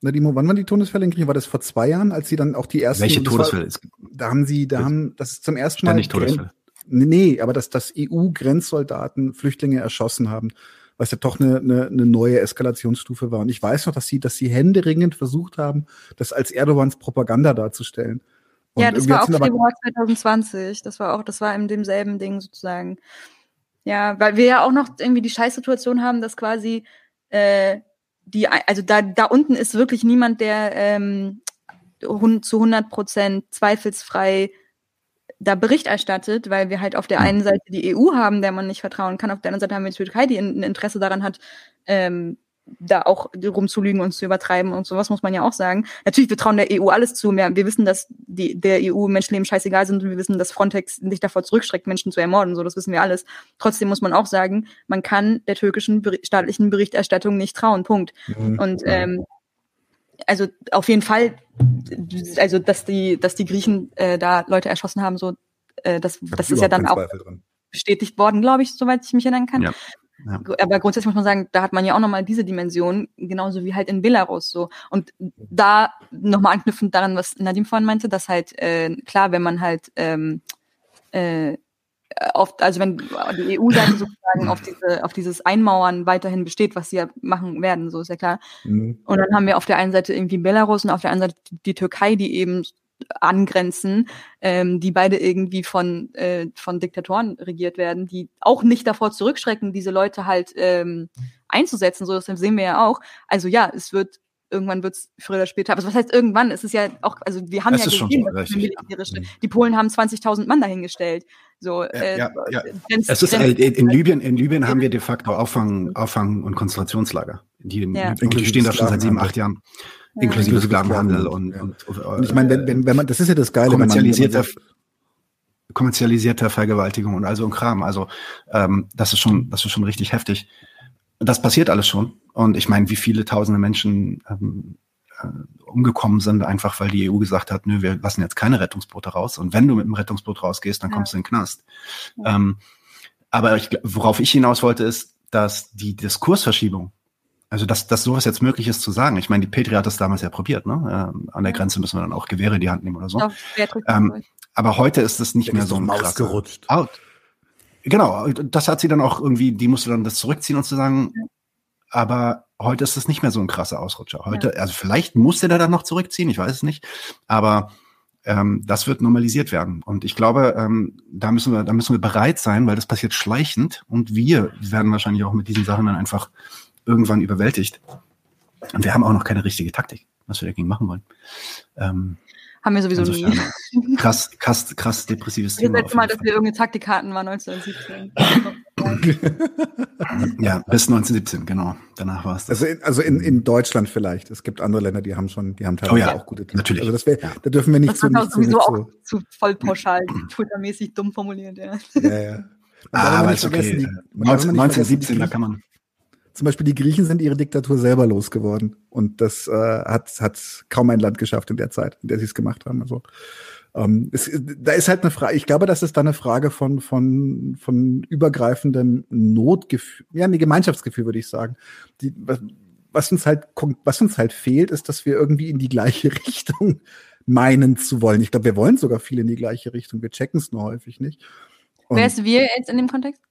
Nadimo, wann waren die Todesfälle in Griechenland? War das vor zwei Jahren, als sie dann auch die ersten.
Welche Todesfälle? War,
da haben sie, da haben, das ist zum ersten
Mal. Nicht Todesfälle.
Nee, aber dass, dass EU-Grenzsoldaten Flüchtlinge erschossen haben, was ja doch eine, eine, eine neue Eskalationsstufe war. Und ich weiß noch, dass sie, dass sie händeringend versucht haben, das als Erdogans Propaganda darzustellen.
Und ja, das war auch Februar 2020. Das war auch, das war in demselben Ding sozusagen. Ja, weil wir ja auch noch irgendwie die Scheißsituation haben, dass quasi äh, die, also da, da unten ist wirklich niemand, der ähm, zu 100 Prozent zweifelsfrei da Bericht erstattet, weil wir halt auf der einen Seite die EU haben, der man nicht vertrauen kann, auf der anderen Seite haben wir die Türkei, die ein Interesse daran hat, ähm, da auch rumzulügen und zu übertreiben und sowas muss man ja auch sagen. Natürlich, wir trauen der EU alles zu. Wir, wir wissen, dass die, der EU Menschenleben scheißegal sind und wir wissen, dass Frontex sich davor zurückstreckt, Menschen zu ermorden. So, das wissen wir alles. Trotzdem muss man auch sagen, man kann der türkischen staatlichen Berichterstattung nicht trauen. Punkt. Mhm. Und ähm, also auf jeden Fall, also dass die, dass die Griechen äh, da Leute erschossen haben, so äh, das, das ist ja dann auch bestätigt worden, glaube ich, soweit ich mich erinnern kann. Ja. Ja. Aber grundsätzlich muss man sagen, da hat man ja auch nochmal diese Dimension, genauso wie halt in Belarus so. Und da nochmal anknüpfend daran, was Nadim vorhin meinte, dass halt, äh, klar, wenn man halt ähm, äh, auf, also wenn die EU-Seite sozusagen auf, diese, auf dieses Einmauern weiterhin besteht, was sie ja machen werden, so ist ja klar. Mhm. Und dann haben wir auf der einen Seite irgendwie Belarus und auf der anderen Seite die Türkei, die eben angrenzen, ähm, die beide irgendwie von, äh, von Diktatoren regiert werden, die auch nicht davor zurückschrecken, diese Leute halt ähm, einzusetzen. So das sehen wir ja auch. Also ja, es wird irgendwann wird es früher oder später. Aber was heißt irgendwann? Es ist ja auch, also wir haben es ja gesehen, so, richtig, militärische. Ja. Mhm. Die Polen haben 20.000 Mann dahingestellt. So,
äh, ja, ja. Es ist Grenz, in, Libyen, in Libyen haben wir de facto Auffang, Auffang und Konzentrationslager. Die, ja. und die stehen da schon seit sieben, acht Jahren. Inklusive Sklavenhandel und, und,
und, ich meine, wenn, wenn, wenn man, das ist ja das Geile,
kommerzialisierter, kommerzialisierter Vergewaltigung und also ein Kram. Also ähm, das ist schon, das ist schon richtig heftig. Das passiert alles schon. Und ich meine, wie viele tausende Menschen ähm, äh, umgekommen sind, einfach weil die EU gesagt hat, nö, wir lassen jetzt keine Rettungsboote raus. Und wenn du mit dem Rettungsboot rausgehst, dann ja. kommst du in den Knast. Ja. Ähm, aber ich, worauf ich hinaus wollte, ist, dass die Diskursverschiebung, also dass, dass sowas jetzt möglich ist zu sagen. Ich meine, die Petri hat das damals ja probiert, ne? Ähm, an der Grenze müssen wir dann auch Gewehre in die Hand nehmen oder so. Doch, ähm, aber heute ist es nicht mehr so ein
Maus gerutscht.
Out. Genau, das hat sie dann auch irgendwie, die musste dann das zurückziehen und zu sagen, ja aber heute ist es nicht mehr so ein krasser Ausrutscher. Heute, ja. also vielleicht musste der dann noch zurückziehen, ich weiß es nicht, aber ähm, das wird normalisiert werden. Und ich glaube, ähm, da müssen wir, da müssen wir bereit sein, weil das passiert schleichend und wir werden wahrscheinlich auch mit diesen Sachen dann einfach irgendwann überwältigt. Und wir haben auch noch keine richtige Taktik, was wir dagegen machen wollen. Ähm,
haben wir sowieso nie.
Krass, krass, krass depressives Thema.
Das letzte Mal, dass wir irgendeine Taktik hatten, war 1917.
ja, bis 1917, genau. Danach war es
das. Also, in, also in, in Deutschland vielleicht. Es gibt andere Länder, die haben schon, die haben
teilweise oh ja, auch gute Tests. Natürlich.
Also das wär, ja. da dürfen wir nicht das
so. Das sowieso nicht auch zu voll pauschal, twittermäßig dumm formuliert, ja. Ja,
ja. Ah, aber ist okay. Die, 19, 1917, da kann man.
Zum Beispiel die Griechen sind ihre Diktatur selber losgeworden. Und das äh, hat, hat kaum ein Land geschafft in der Zeit, in der sie es gemacht haben. Also ähm, es, da ist halt eine Frage, ich glaube, das ist da eine Frage von, von, von übergreifendem Notgefühl, ja, ein Gemeinschaftsgefühl, würde ich sagen. Die, was, was uns halt, was uns halt fehlt, ist, dass wir irgendwie in die gleiche Richtung meinen zu wollen. Ich glaube, wir wollen sogar viel in die gleiche Richtung. Wir checken es nur häufig nicht.
Und Wer ist wir jetzt in dem Kontext?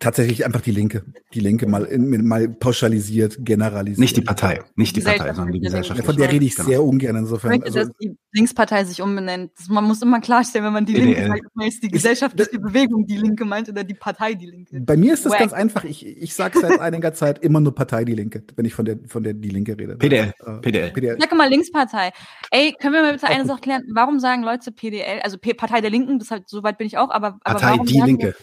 Tatsächlich einfach die Linke. Die Linke mal, in, mal pauschalisiert, generalisiert.
Nicht die Partei, nicht die Partei, sondern die Gesellschaft.
Ja, von der rede ich genau. sehr ungern insofern.
Ich möchte, also, dass die Linkspartei sich umbenennt. Man muss immer klarstellen, wenn man die BDL. Linke sagt, ist die gesellschaftliche Bewegung die Linke meint oder die Partei die Linke.
Bei mir ist das Wack. ganz einfach. Ich, ich sage seit einiger Zeit immer nur Partei die Linke, wenn ich von der, von der die Linke rede.
PDL. Äh, PDL.
PDL. Sag mal Linkspartei. Ey, können wir mal bitte eine Sache klären? Warum sagen Leute PDL, also P Partei der Linken, das halt, soweit bin ich auch, aber, aber
Partei
warum
die Linke.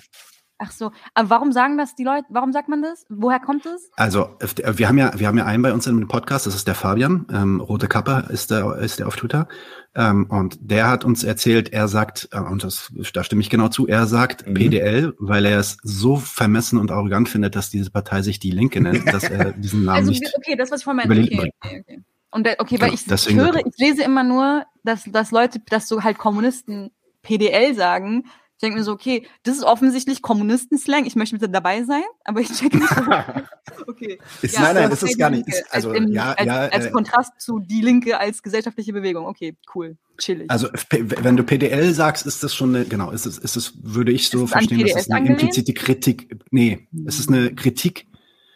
Ach so, aber warum sagen das die Leute? Warum sagt man das? Woher kommt es?
Also wir haben ja, wir haben ja einen bei uns im Podcast. Das ist der Fabian. Ähm, Rote Kappe ist der, ist der auf Twitter. Ähm, und der hat uns erzählt, er sagt, äh, und das, da stimme ich genau zu, er sagt mhm. PDL, weil er es so vermessen und arrogant findet, dass diese Partei sich die Linke nennt, dass er diesen Namen also, nicht.
Okay, das was ich vorhin meinte. Okay, okay, okay. Und der, okay, weil ich, ich höre, ich lese immer nur, dass, dass Leute, dass so halt Kommunisten PDL sagen ich denke mir so, okay, das ist offensichtlich Kommunisten-Slang. Ich möchte bitte dabei sein, aber ich check nicht.
okay. Ist, ja, nein, nein, das ist gar nicht.
Ist, also, als, im, ja, als, ja, als äh, Kontrast zu die Linke als gesellschaftliche Bewegung. Okay, cool, chillig.
Also, wenn du PDL sagst, ist das schon eine, genau, ist es, ist es, würde ich so verstehen, dass es eine implizite Kritik, nee, es ist eine Kritik,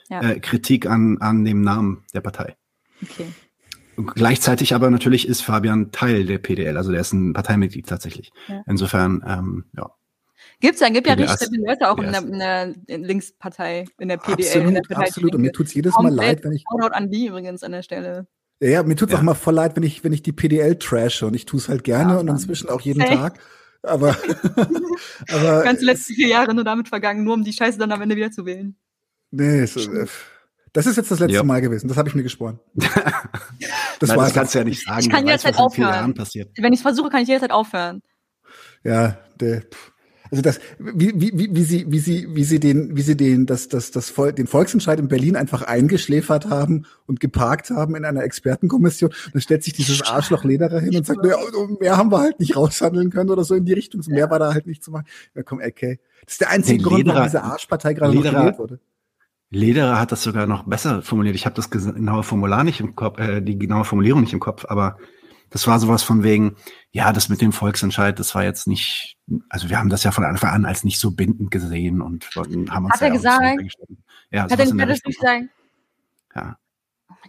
ja. äh, Kritik an, an dem Namen der Partei. Okay. Gleichzeitig aber natürlich ist Fabian Teil der PDL, also der ist ein Parteimitglied tatsächlich. Ja. Insofern, ähm, ja.
Gibt's ja, gibt ja richtig viele Leute auch in der, in der, Linkspartei, in der PDL.
Absolut,
in der
Partei absolut. Und mir tut's jedes Mal leid, wenn ich.
Shoutout an die übrigens an der Stelle.
Ja, ja mir tut's ja. auch mal voll leid, wenn ich, wenn ich die PDL trashe und ich tue es halt gerne ja, und inzwischen auch jeden hey. Tag. Aber,
aber. Ganz letzte vier Jahre nur damit vergangen, nur um die Scheiße dann am Ende wieder zu wählen.
Nee, so, äh, das ist jetzt das letzte ja. Mal gewesen. Das habe ich mir geschworen.
Das, Nein, das kannst du ja nicht sagen.
Ich kann jederzeit aufhören. Wenn ich versuche, kann ich jederzeit aufhören.
Ja, der, also das, wie, wie, wie, wie sie, wie sie, wie sie den, wie sie den, das, das, das Vol den Volksentscheid in Berlin einfach eingeschläfert haben und geparkt haben in einer Expertenkommission. Und dann stellt sich dieses Arschloch Lederer hin und sagt, ja, mehr haben wir halt nicht raushandeln können oder so in die Richtung. Mehr war da halt nicht zu machen. Ja, komm, okay. Das ist der einzige Grund, warum diese Arschpartei gerade noch gewählt wurde.
Lederer hat das sogar noch besser formuliert. Ich habe das genaue Formular nicht im Kopf, äh, die genaue Formulierung nicht im Kopf, aber das war sowas von wegen, ja, das mit dem Volksentscheid, das war jetzt nicht, also wir haben das ja von Anfang an als nicht so bindend gesehen und haben uns
hat er gesagt?
Ja, hat er das nicht sagen? Ja.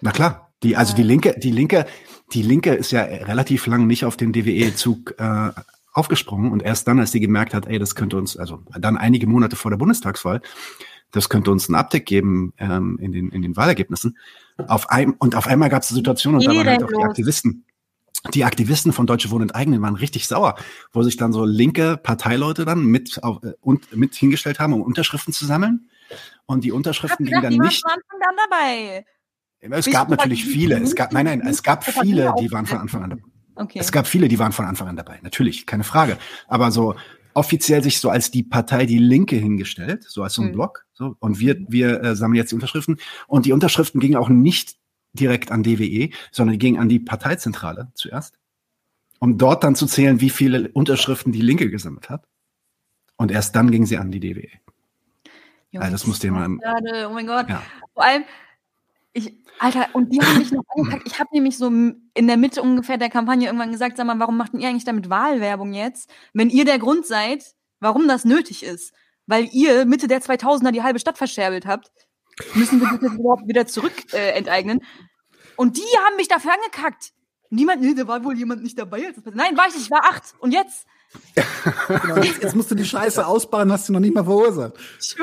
Na klar, die, also die Linke, die Linke, die Linke ist ja relativ lang nicht auf den DWE-Zug äh, aufgesprungen und erst dann, als sie gemerkt hat, ey, das könnte uns, also dann einige Monate vor der Bundestagswahl, das könnte uns ein Update geben ähm, in, den, in den Wahlergebnissen. Auf ein, und auf einmal gab es eine Situation und da waren halt auch die Aktivisten. Die Aktivisten von Deutsche Wohnen enteignen waren richtig sauer, wo sich dann so linke Parteileute dann mit, auf, äh, und, mit hingestellt haben, um Unterschriften zu sammeln. Und die Unterschriften gingen dann nicht. Von Anfang an dabei. Es gab natürlich viele. Es gab, nein, nein, es gab viele, die waren von Anfang an dabei. Okay. Es gab viele, die waren von Anfang an dabei. Natürlich, keine Frage. Aber so offiziell sich so als die Partei Die Linke hingestellt, so als so ein mhm. Block. So, und wir, wir äh, sammeln jetzt die Unterschriften. Und die Unterschriften gingen auch nicht direkt an DWE, sondern die gingen an die Parteizentrale zuerst, um dort dann zu zählen, wie viele Unterschriften die Linke gesammelt hat. Und erst dann gingen sie an die DWE.
Junge, also das musste ihr mal. Oh mein Gott. Ja. Vor allem, ich, Alter, und die haben mich noch angepackt. Ich habe nämlich so in der Mitte ungefähr der Kampagne irgendwann gesagt, sag mal, warum macht ihr eigentlich damit Wahlwerbung jetzt, wenn ihr der Grund seid, warum das nötig ist? Weil ihr Mitte der 2000er die halbe Stadt verscherbelt habt, müssen wir das überhaupt wieder zurück äh, enteignen. Und die haben mich dafür angekackt. Niemand, nee, da war wohl jemand nicht dabei. Nein, war ich nicht, ich war acht. Und jetzt?
genau, jetzt, jetzt, musst du die Scheiße ausbauen, hast du noch nicht mal verursacht.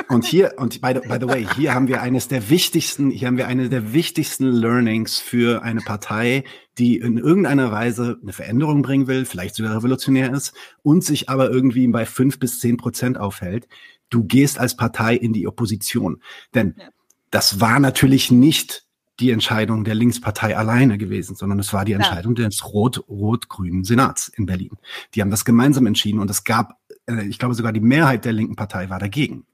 Und hier, und by the, by the way, hier haben wir eines der wichtigsten, hier haben wir eine der wichtigsten Learnings für eine Partei, die in irgendeiner Weise eine Veränderung bringen will, vielleicht sogar revolutionär ist und sich aber irgendwie bei fünf bis zehn Prozent aufhält. Du gehst als Partei in die Opposition. Denn ja. das war natürlich nicht die Entscheidung der Linkspartei alleine gewesen, sondern es war die Entscheidung ja. des rot-rot-grünen Senats in Berlin. Die haben das gemeinsam entschieden und es gab, äh, ich glaube sogar die Mehrheit der linken Partei war dagegen.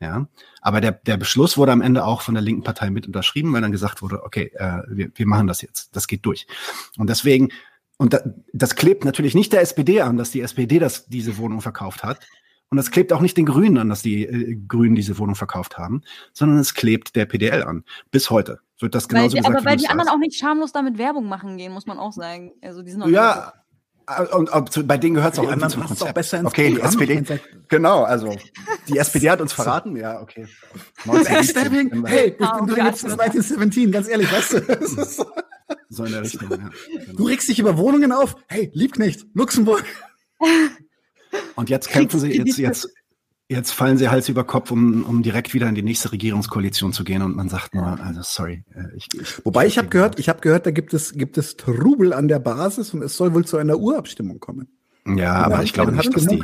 Ja, aber der, der Beschluss wurde am Ende auch von der linken Partei mit unterschrieben, weil dann gesagt wurde, okay, äh, wir, wir machen das jetzt, das geht durch. Und deswegen, und da, das klebt natürlich nicht der SPD an, dass die SPD das, diese Wohnung verkauft hat. Und das klebt auch nicht den Grünen an, dass die äh, Grünen diese Wohnung verkauft haben, sondern es klebt der PDL an. Bis heute wird das genauso
weil
gesagt.
Aber weil die anderen auch nicht schamlos damit Werbung machen gehen, muss man auch sagen. Also die sind auch
ja, und, und bei denen gehört es auch irgendwie zum Konzept. Auch besser ins okay, die SPD. Genau, also die SPD hat uns verraten. Ja, okay.
Backstabbing. Hey, ich bin drin jetzt 1917, ganz ehrlich, weißt du?
so in der Richtung, ja.
Genau. Du regst dich über Wohnungen auf? Hey, Liebknecht, Luxemburg.
Und jetzt kämpfen sie, jetzt, jetzt, jetzt fallen sie Hals über Kopf, um, um direkt wieder in die nächste Regierungskoalition zu gehen und man sagt nur, also sorry.
Äh, ich, ich, Wobei ich habe gehört, ich habe gehört, da gibt es gibt es Trubel an der Basis und es soll wohl zu einer Urabstimmung kommen.
Ja, aber ich glaube nicht, dass die,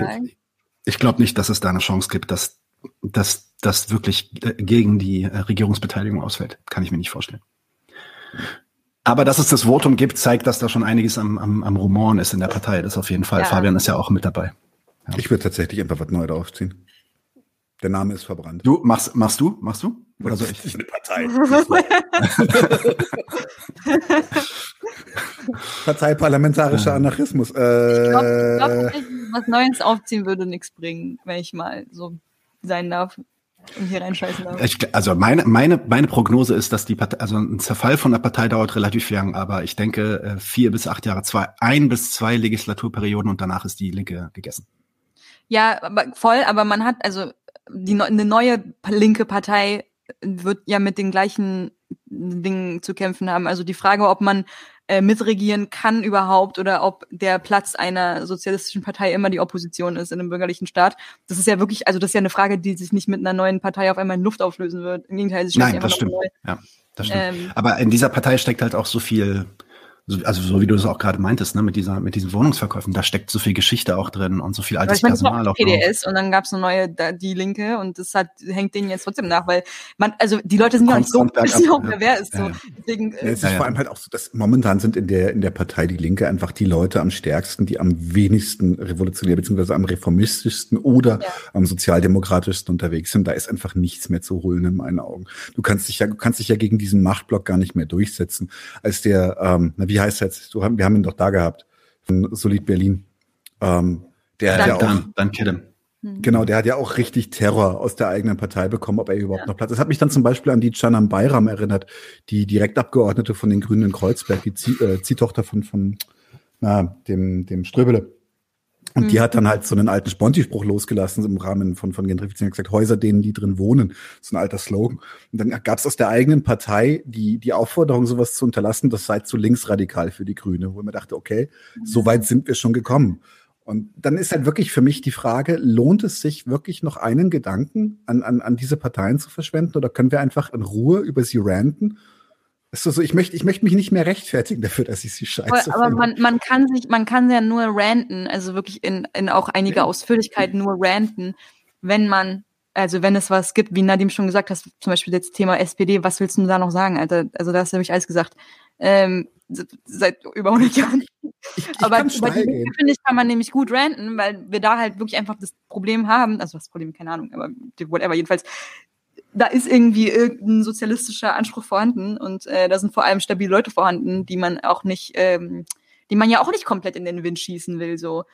ich glaube nicht, dass es da eine Chance gibt, dass dass das wirklich äh, gegen die äh, Regierungsbeteiligung ausfällt. Kann ich mir nicht vorstellen. Aber dass es das Votum gibt, zeigt, dass da schon einiges am, am, am Rumoren ist in der Partei. Das auf jeden Fall. Ja. Fabian ist ja auch mit dabei.
Ja. Ich würde tatsächlich einfach was Neues draufziehen. Der Name ist verbrannt.
Du machst, machst du? Machst du? Oder soll ich? Das ist eine Partei.
Partei parlamentarischer Anarchismus.
Äh, ich glaube, glaub, was Neues aufziehen würde nichts bringen, wenn ich mal so sein darf und hier reinscheißen darf.
Ich, also meine, meine, meine Prognose ist, dass die Partei, also ein Zerfall von der Partei dauert relativ lang, aber ich denke äh, vier bis acht Jahre, zwei, ein bis zwei Legislaturperioden und danach ist die Linke gegessen.
Ja, aber voll, aber man hat, also die, eine neue linke Partei wird ja mit den gleichen Dingen zu kämpfen haben. Also die Frage, ob man äh, mitregieren kann überhaupt oder ob der Platz einer sozialistischen Partei immer die Opposition ist in einem bürgerlichen Staat. Das ist ja wirklich, also das ist ja eine Frage, die sich nicht mit einer neuen Partei auf einmal in Luft auflösen wird. Im Gegenteil,
sie Nein, das stimmt. Ja, das stimmt. Ähm, Aber in dieser Partei steckt halt auch so viel also so wie du es auch gerade meintest, ne, mit dieser, mit diesen Wohnungsverkäufen, da steckt so viel Geschichte auch drin und so viel altes
ich Personal auch. PDS und dann gab es eine neue, da, die Linke und das hat, hängt denen jetzt trotzdem nach, weil man, also die Leute sind ja nicht so, wissen auch, ja. wer ist so. Ja.
Deswegen, ja, es ist vor allem halt auch so, dass momentan sind in der, in der Partei die Linke einfach die Leute am stärksten, die am wenigsten revolutionär beziehungsweise am reformistischsten oder am sozialdemokratischsten unterwegs sind. Da ist einfach nichts mehr zu holen in meinen Augen. Du kannst dich ja, du kannst dich ja gegen diesen Machtblock gar nicht mehr durchsetzen. Als der, ähm, na, wie heißt er jetzt? Du, wir haben ihn doch da gehabt, von Solid Berlin. Ähm, der
dann, ja auch, dann, dann Kedem.
Hm. Genau, der hat ja auch richtig Terror aus der eigenen Partei bekommen, ob er überhaupt ja. noch Platz. Das hat mich dann zum Beispiel an die Canam Bayram erinnert, die Direktabgeordnete von den Grünen in Kreuzberg, die äh, Ziehtochter von, von na, dem, dem Ströbele. Und mhm. die hat dann halt so einen alten Sponti-Spruch losgelassen im Rahmen von, von Gentrifizierung, gesagt, Häuser, denen die drin wohnen. So ein alter Slogan. Und dann gab es aus der eigenen Partei die, die Aufforderung, sowas zu unterlassen, das sei zu linksradikal für die Grüne, wo man dachte, okay, mhm. so weit sind wir schon gekommen. Und dann ist halt wirklich für mich die Frage, lohnt es sich wirklich noch einen Gedanken an, an, an diese Parteien zu verschwenden oder können wir einfach in Ruhe über sie ranten ist so, ich möchte, ich möchte mich nicht mehr rechtfertigen dafür, dass ich sie scheiße
Aber, aber man, man kann sich, man kann ja nur ranten, also wirklich in, in auch einiger ja. Ausführlichkeit nur ranten, wenn man, also wenn es was gibt, wie Nadim schon gesagt hat, zum Beispiel das Thema SPD, was willst du da noch sagen, Alter? Also da hast du nämlich alles gesagt. Ähm, seit über 100 Jahren. Ich, ich aber bei die finde ich, kann man nämlich gut ranten, weil wir da halt wirklich einfach das Problem haben, also das Problem, keine Ahnung, aber whatever, jedenfalls, da ist irgendwie irgendein sozialistischer Anspruch vorhanden und äh, da sind vor allem stabile Leute vorhanden, die man auch nicht, ähm, die man ja auch nicht komplett in den Wind schießen will. So,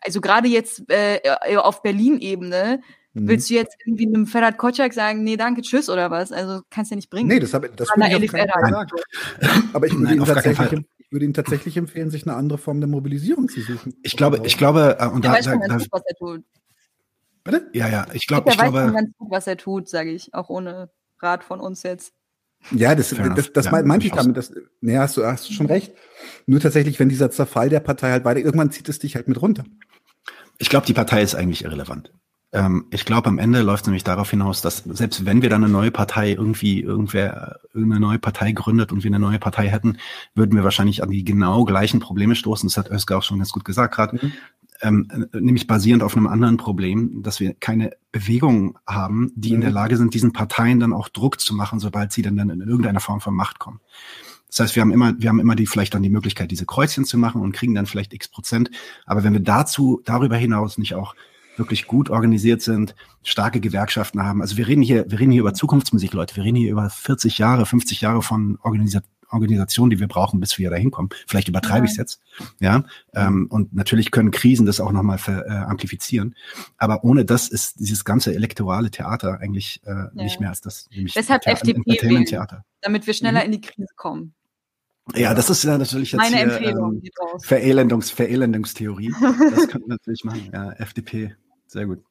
also gerade jetzt äh, auf Berlin-Ebene mhm. willst du jetzt irgendwie einem Ferhat Kotschak sagen, nee, danke, tschüss oder was? Also kannst du ja nicht bringen.
Nee, das habe das würde ich auf gesagt. Aber ich würde Nein, ihn tatsächlich ich würde Ihnen tatsächlich empfehlen, sich eine andere Form der Mobilisierung zu suchen.
Ich glaube, ich glaube, äh, und da, da, da, was er tut. Bitte? Ja, ja, ich glaube, ich,
ich glaube. ganz gut, was er tut, sage ich, auch ohne Rat von uns jetzt.
Ja, das, das, das, das ja, meinte ich damit. Das, nee, hast du, hast du schon recht. Nur tatsächlich, wenn dieser Zerfall der Partei halt weiter, irgendwann zieht es dich halt mit runter.
Ich glaube, die Partei ist eigentlich irrelevant. Ähm, ich glaube, am Ende läuft es nämlich darauf hinaus, dass selbst wenn wir dann eine neue Partei irgendwie, irgendwer irgendeine neue Partei gründet und wir eine neue Partei hätten, würden wir wahrscheinlich an die genau gleichen Probleme stoßen. Das hat Özge auch schon ganz gut gesagt gerade. Mhm ähm, nämlich basierend auf einem anderen Problem, dass wir keine Bewegung haben, die in der mhm. Lage sind, diesen Parteien dann auch Druck zu machen, sobald sie dann, dann in irgendeiner Form von Macht kommen. Das heißt, wir haben immer, wir haben immer die vielleicht dann die Möglichkeit, diese Kreuzchen zu machen und kriegen dann vielleicht x Prozent. Aber wenn wir dazu darüber hinaus nicht auch wirklich gut organisiert sind, starke Gewerkschaften haben. Also wir reden hier, wir reden hier über Zukunftsmusik, Leute. Wir reden hier über 40 Jahre, 50 Jahre von Organisa Organisation, die wir brauchen, bis wir da hinkommen. Vielleicht übertreibe ja. ich es jetzt. Ja. Ähm, und natürlich können Krisen das auch nochmal äh, amplifizieren. Aber ohne das ist dieses ganze elektorale Theater eigentlich äh, ja. nicht mehr als das.
Deshalb The FDP Theater. damit wir schneller mhm. in die Krise kommen.
Ja, das ist ja natürlich jetzt
Meine hier, Empfehlung
ähm, Verelendungs, Verelendungstheorie. das könnten wir natürlich machen. Ja, FDP, sehr gut.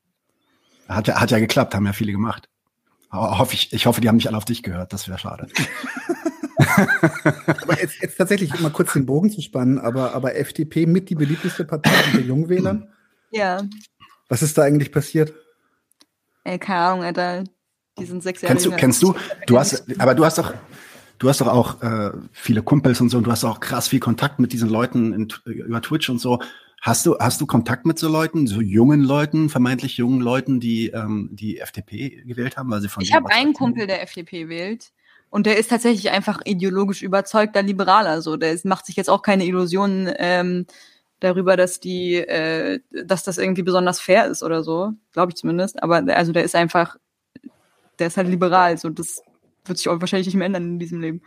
Hat ja, hat ja geklappt, haben ja viele gemacht. Hoffe ich, ich hoffe, die haben nicht alle auf dich gehört. Das wäre schade.
aber jetzt, jetzt tatsächlich mal kurz den Bogen zu spannen, aber, aber FDP mit die beliebteste Partei unter Jungwählern?
Ja.
Was ist da eigentlich passiert?
Ey, keine Ahnung, Alter. Die sind sechs
Jahre. Kennst du, kennst du, du hast, aber du hast doch, du hast doch auch äh, viele Kumpels und so und du hast auch krass viel Kontakt mit diesen Leuten in, über Twitch und so. Hast du, hast du Kontakt mit so Leuten, so jungen Leuten, vermeintlich jungen Leuten, die ähm, die FDP gewählt haben, weil sie von
Ich habe einen Kumpel, der FDP wählt. Und der ist tatsächlich einfach ideologisch überzeugter Liberaler. So, der ist, macht sich jetzt auch keine Illusionen ähm, darüber, dass die, äh, dass das irgendwie besonders fair ist oder so, glaube ich zumindest. Aber also der ist einfach, der ist halt liberal. So, das wird sich auch wahrscheinlich nicht mehr ändern in diesem Leben.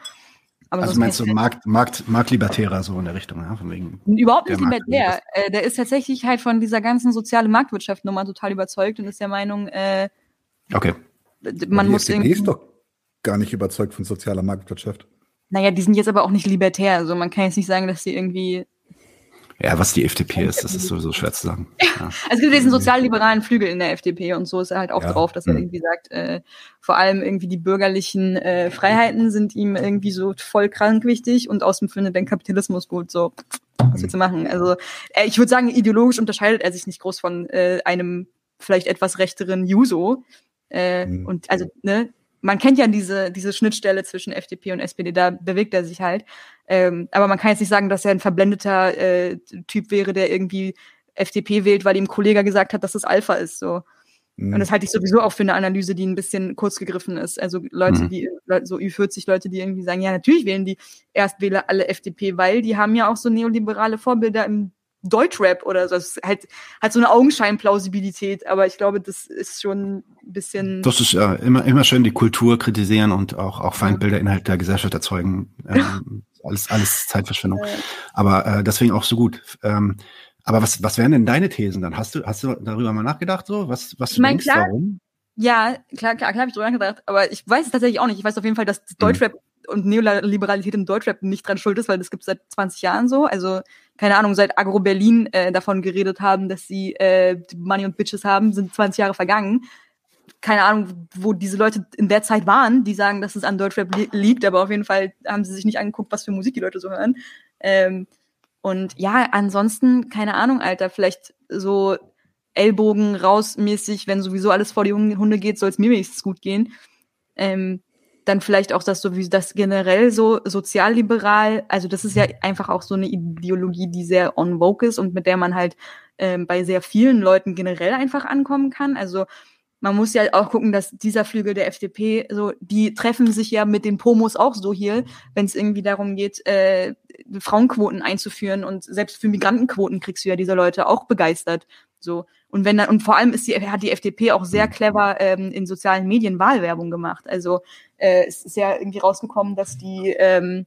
Aber also meinst du Markt, Markt, Marktlibertärer so in der Richtung, ja? Von
wegen Überhaupt nicht libertär. Äh, der ist tatsächlich halt von dieser ganzen sozialen Marktwirtschaft nochmal total überzeugt und ist der Meinung, äh,
okay.
Man muss irgendwie. ist doch gar nicht überzeugt von sozialer Marktwirtschaft.
Naja, die sind jetzt aber auch nicht libertär. Also man kann jetzt nicht sagen, dass sie irgendwie.
Ja, was die FDP ist, das ist sowieso schwer zu sagen.
Ja. also es gibt diesen sozialliberalen Flügel in der FDP und so ist er halt auch ja. drauf, dass er mhm. irgendwie sagt, äh, vor allem irgendwie die bürgerlichen äh, Freiheiten sind ihm irgendwie so voll krank wichtig und außerdem findet den Kapitalismus gut. So, was willst du machen? Also äh, ich würde sagen, ideologisch unterscheidet er sich nicht groß von äh, einem vielleicht etwas rechteren Juso. Äh, mhm. Und also, ne, man kennt ja diese, diese Schnittstelle zwischen FDP und SPD, da bewegt er sich halt. Ähm, aber man kann jetzt nicht sagen, dass er ein verblendeter äh, Typ wäre, der irgendwie FDP wählt, weil ihm ein Kollege gesagt hat, dass das Alpha ist. So. Mhm. Und das halte ich sowieso auch für eine Analyse, die ein bisschen kurz gegriffen ist. Also Leute, mhm. die, so Ü40 Leute, die irgendwie sagen, ja, natürlich wählen die Erstwähler alle FDP, weil die haben ja auch so neoliberale Vorbilder im Deutschrap oder so. Das ist halt, hat so eine Augenscheinplausibilität, aber ich glaube, das ist schon ein bisschen.
Das ist ja immer, immer schön die Kultur kritisieren und auch, auch Feindbilder innerhalb der Gesellschaft erzeugen. Ähm, alles, alles Zeitverschwendung. Aber äh, deswegen auch so gut. Ähm, aber was, was wären denn deine Thesen dann? Hast du, hast du darüber mal nachgedacht, so? Was, was
ich mein, denkst, klar, warum? Ja, klar, klar, klar habe ich drüber nachgedacht, aber ich weiß es tatsächlich auch nicht. Ich weiß auf jeden Fall, dass mhm. Deutschrap mhm und Neoliberalität im Deutschrap nicht dran schuld ist, weil das gibt es seit 20 Jahren so. Also, keine Ahnung, seit Agro Berlin äh, davon geredet haben, dass sie äh, Money und Bitches haben, sind 20 Jahre vergangen. Keine Ahnung, wo diese Leute in der Zeit waren, die sagen, dass es an Deutschrap li liegt, aber auf jeden Fall haben sie sich nicht angeguckt, was für Musik die Leute so hören. Ähm, und ja, ansonsten, keine Ahnung, Alter, vielleicht so Ellbogen rausmäßig, wenn sowieso alles vor die Hunde geht, soll es mir wenigstens gut gehen. Ähm, dann vielleicht auch das so wie das generell so sozialliberal, also das ist ja einfach auch so eine Ideologie, die sehr on vogue ist und mit der man halt ähm, bei sehr vielen Leuten generell einfach ankommen kann. Also man muss ja auch gucken, dass dieser Flügel der FDP, so, die treffen sich ja mit den Promos auch so hier, wenn es irgendwie darum geht, äh, Frauenquoten einzuführen und selbst für Migrantenquoten kriegst du ja diese Leute auch begeistert. So. Und wenn dann, und vor allem ist die, hat die FDP auch sehr clever ähm, in sozialen Medien Wahlwerbung gemacht. Also äh, es ist ja irgendwie rausgekommen, dass die ähm,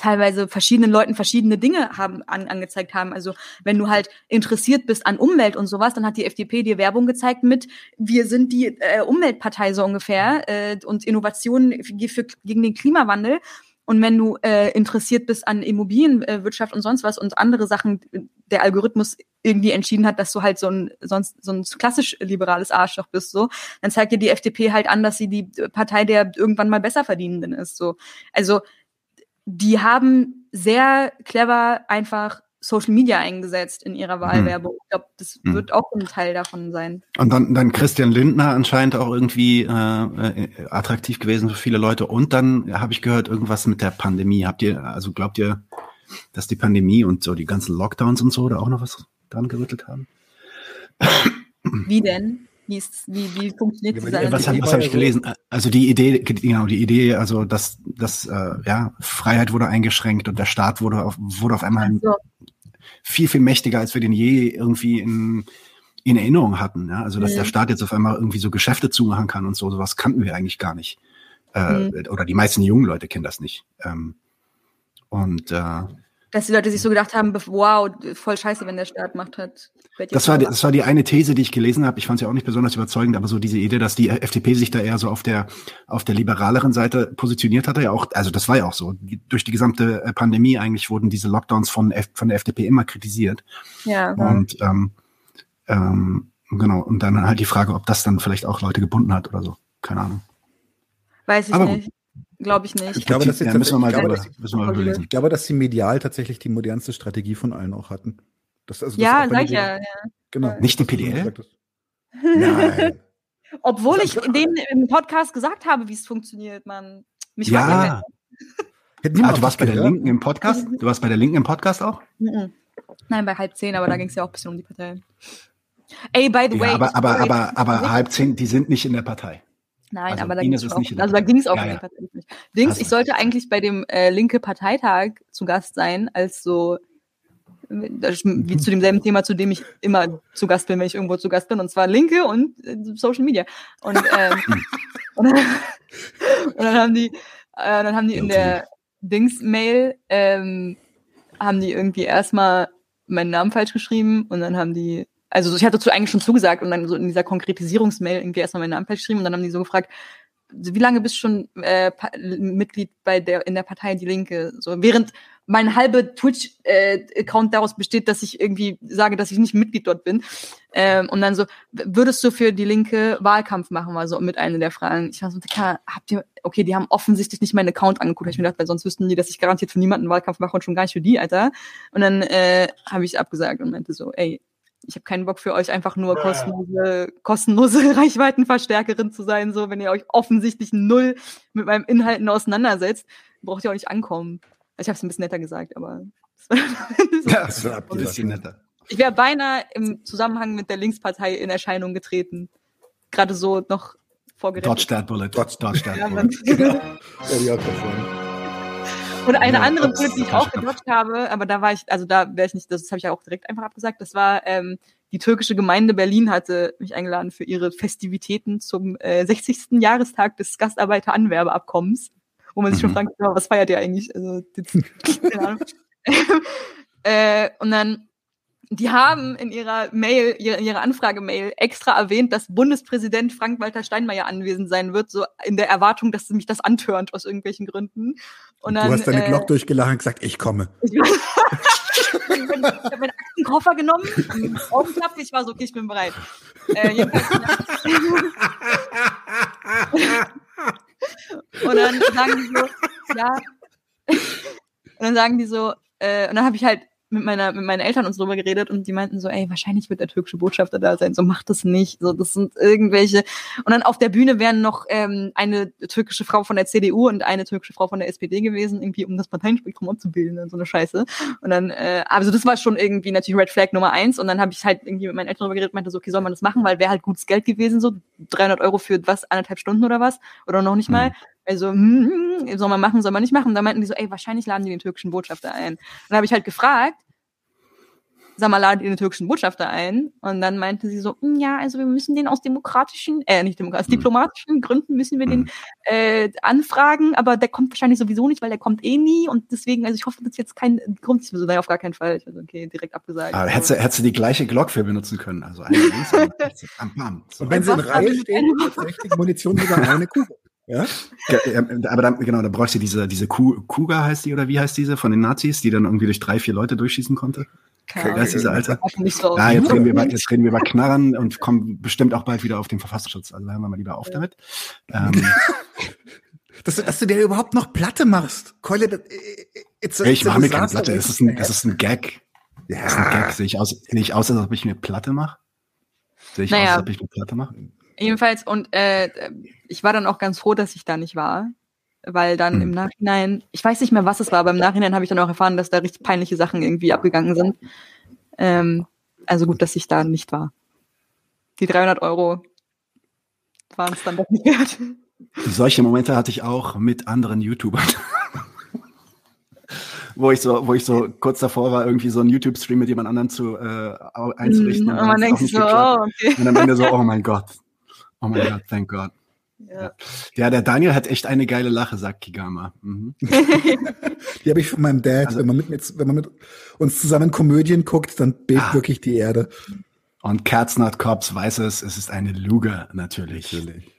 teilweise verschiedenen Leuten verschiedene Dinge haben an, angezeigt haben. Also wenn du halt interessiert bist an Umwelt und sowas, dann hat die FDP dir Werbung gezeigt mit wir sind die äh, Umweltpartei so ungefähr äh, und Innovationen für, für, gegen den Klimawandel. Und wenn du äh, interessiert bist an Immobilienwirtschaft und sonst was und andere Sachen, der Algorithmus irgendwie entschieden hat, dass du halt so ein sonst so ein klassisch liberales Arschloch bist, so, dann zeigt dir die FDP halt an, dass sie die Partei der irgendwann mal besser verdienenden ist. So, also die haben sehr clever einfach Social Media eingesetzt in ihrer mhm. Wahlwerbung. Ich glaube, das mhm. wird auch ein Teil davon sein.
Und dann, dann Christian Lindner anscheinend auch irgendwie äh, äh, attraktiv gewesen für viele Leute. Und dann habe ich gehört, irgendwas mit der Pandemie. Habt ihr, also glaubt ihr, dass die Pandemie und so die ganzen Lockdowns und so da auch noch was dran gerüttelt haben.
Wie denn? Wie, ist, wie, wie funktioniert
ja, diese Was, was habe ich gelesen? Also die Idee, genau, die Idee, also dass, dass äh, ja, Freiheit wurde eingeschränkt und der Staat wurde auf, wurde auf einmal so. viel, viel mächtiger, als wir den je irgendwie in, in Erinnerung hatten. Ja? Also dass mhm. der Staat jetzt auf einmal irgendwie so Geschäfte zumachen kann und so, sowas kannten wir eigentlich gar nicht. Äh, mhm. Oder die meisten jungen Leute kennen das nicht. Ähm, und äh,
dass die Leute sich so gedacht haben, wow, voll scheiße, wenn der Staat Macht hat.
Das war, das war die eine These, die ich gelesen habe. Ich fand sie auch nicht besonders überzeugend, aber so diese Idee, dass die FDP sich da eher so auf der auf der liberaleren Seite positioniert hatte, ja auch, also das war ja auch so. Durch die gesamte äh, Pandemie eigentlich wurden diese Lockdowns von, von der FDP immer kritisiert.
Ja.
Und ähm, ähm, genau, und dann halt die Frage, ob das dann vielleicht auch Leute gebunden hat oder so. Keine Ahnung.
Weiß ich aber nicht. Gut. Glaube ich nicht.
Ich glaube, dass ja, müssen wir mal, glaube, müssen wir mal überlegen. Ich glaube, dass sie medial tatsächlich die modernste Strategie von allen auch hatten.
Das, also, ja, sag ich ja, ja.
Genau. Nicht die PDL?
Nein. Obwohl ich denen im Podcast gesagt habe, wie es funktioniert, man.
Mich ja. Ah, du warst bei der Linken im Podcast? Du warst bei der Linken im Podcast auch?
Nein, bei halb zehn, aber da ging es ja auch ein bisschen um die Partei. Ey, by the
ja,
way.
Aber, aber, aber, aber halb zehn, die sind nicht in der Partei.
Nein, also aber da ging es auch, also da ging es auch ja, ja. nicht. Dings, ich sollte eigentlich bei dem äh, linke Parteitag zu Gast sein, als so wie zu demselben Thema, zu dem ich immer zu Gast bin, wenn ich irgendwo zu Gast bin, und zwar Linke und äh, Social Media. Und, ähm, und, dann, und, dann, haben die, äh, dann haben die in der Dings-Mail ähm, haben die irgendwie erstmal meinen Namen falsch geschrieben und dann haben die also ich hatte dazu eigentlich schon zugesagt und dann so in dieser Konkretisierungsmail irgendwie erstmal meinen Namen geschrieben und dann haben die so gefragt, wie lange bist du schon äh, Mitglied bei der in der Partei Die Linke? So während mein halber Twitch-Account äh, daraus besteht, dass ich irgendwie sage, dass ich nicht Mitglied dort bin. Ähm, und dann so, würdest du für die Linke Wahlkampf machen, war so mit einer der Fragen. Ich war so, habt ihr, okay, die haben offensichtlich nicht meinen Account angeguckt. Hab ich mir gedacht, weil sonst wüssten die, dass ich garantiert für niemanden Wahlkampf mache und schon gar nicht für die, Alter. Und dann äh, habe ich abgesagt und meinte so, ey, ich habe keinen Bock für euch einfach nur kostenlose, kostenlose Reichweitenverstärkerin zu sein. So, wenn ihr euch offensichtlich null mit meinem Inhalten auseinandersetzt, braucht ihr auch nicht ankommen. Ich habe es ein bisschen netter gesagt, aber
ja, das war ein bisschen netter.
Ich wäre beinahe im Zusammenhang mit der Linkspartei in Erscheinung getreten. Gerade so noch vorgerettet.
Dodge that bullet. Dodge, dodge that
bullet. ja, ja, und eine ja, andere Bullet, die ich auch gedodged habe, aber da war ich, also da wäre ich nicht, das habe ich ja auch direkt einfach abgesagt, das war ähm, die türkische Gemeinde Berlin hatte mich eingeladen für ihre Festivitäten zum äh, 60. Jahrestag des Gastarbeiteranwerbeabkommens, wo man sich schon mhm. fragt, was feiert ihr eigentlich? Also, das, äh, und dann die haben in ihrer Mail, in ihrer Anfragemail extra erwähnt, dass Bundespräsident Frank-Walter Steinmeier anwesend sein wird, so in der Erwartung, dass mich das antörnt aus irgendwelchen Gründen.
Und dann, du hast deine äh, Glock durchgelacht und gesagt, ich komme.
Ich, ich habe meinen Aktenkoffer genommen, Augenklappe, ich war so, okay, ich bin bereit. Äh, und dann sagen die so, ja. Und dann sagen die so, äh, und dann habe ich halt mit meiner mit meinen Eltern uns drüber geredet und die meinten so, ey, wahrscheinlich wird der türkische Botschafter da sein, so macht das nicht, so das sind irgendwelche. Und dann auf der Bühne wären noch ähm, eine türkische Frau von der CDU und eine türkische Frau von der SPD gewesen, irgendwie um das Parteienspektrum abzubilden und so eine Scheiße. Und dann äh, also das war schon irgendwie natürlich Red Flag Nummer eins. Und dann habe ich halt irgendwie mit meinen Eltern drüber geredet, meinte so, okay, soll man das machen, weil wäre halt gutes Geld gewesen, so 300 Euro für was anderthalb Stunden oder was? Oder noch nicht mal. Mhm. Also, hm, soll man machen, soll man nicht machen? Da meinten die so, ey, wahrscheinlich laden die den türkischen Botschafter ein. Und dann habe ich halt gefragt, sag mal, ladet ihr den türkischen Botschafter ein? Und dann meinte sie so, hm, ja, also wir müssen den aus demokratischen, äh, nicht demokratischen, aus hm. diplomatischen Gründen müssen wir den äh, anfragen, aber der kommt wahrscheinlich sowieso nicht, weil der kommt eh nie und deswegen, also ich hoffe, dass jetzt kein, kommt so, nein, auf gar keinen Fall. Ich also, okay, direkt abgesagt.
Aber hättest du, hättest du die gleiche Glock für benutzen können, also eine links, und
bam, So. Und wenn sie in Reihe stehen, ist Munition sogar eine Kugel. Ja?
Aber dann, genau, da brauchst du diese, diese Kuga heißt die oder wie heißt diese von den Nazis, die dann irgendwie durch drei, vier Leute durchschießen konnte? Keine das ist diese alte. So ja, jetzt reden, wir über, jetzt reden wir über Knarren und kommen bestimmt auch bald wieder auf den Verfassungsschutz. Also hören wir mal lieber auf damit. Ähm,
dass, du, dass du dir überhaupt noch Platte machst. Keule,
äh, it's a, ich mache mir keine Platte. Das ist ein, das ist ein Gag. Ja. Das ist ein Gag. Sehe ich aus, sehe ich aus als ob ich mir Platte mache? Sehe ich naja. aus, als ob ich mir Platte mache?
Jedenfalls, und äh, ich war dann auch ganz froh, dass ich da nicht war. Weil dann hm. im Nachhinein, ich weiß nicht mehr, was es war, aber im Nachhinein habe ich dann auch erfahren, dass da richtig peinliche Sachen irgendwie abgegangen sind. Ähm, Also gut, dass ich da nicht war. Die 300 Euro waren es dann doch nicht wert.
Solche Momente hatte ich auch mit anderen YouTubern. wo ich so, wo ich so kurz davor war, irgendwie so einen YouTube-Stream mit jemand anderem zu äh, einzurichten.
Mm, und, man denkt so, oh, okay.
und am Ende so, oh mein Gott. Oh mein Gott, thank God. Ja. ja, der Daniel hat echt eine geile Lache, sagt Kigama. Mhm.
die habe ich von meinem Dad. Also, wenn, man mit, wenn man mit uns zusammen Komödien guckt, dann bebt ah. wirklich die Erde.
Und Kerznot Cops weiß es, es ist eine Lüge, natürlich. natürlich.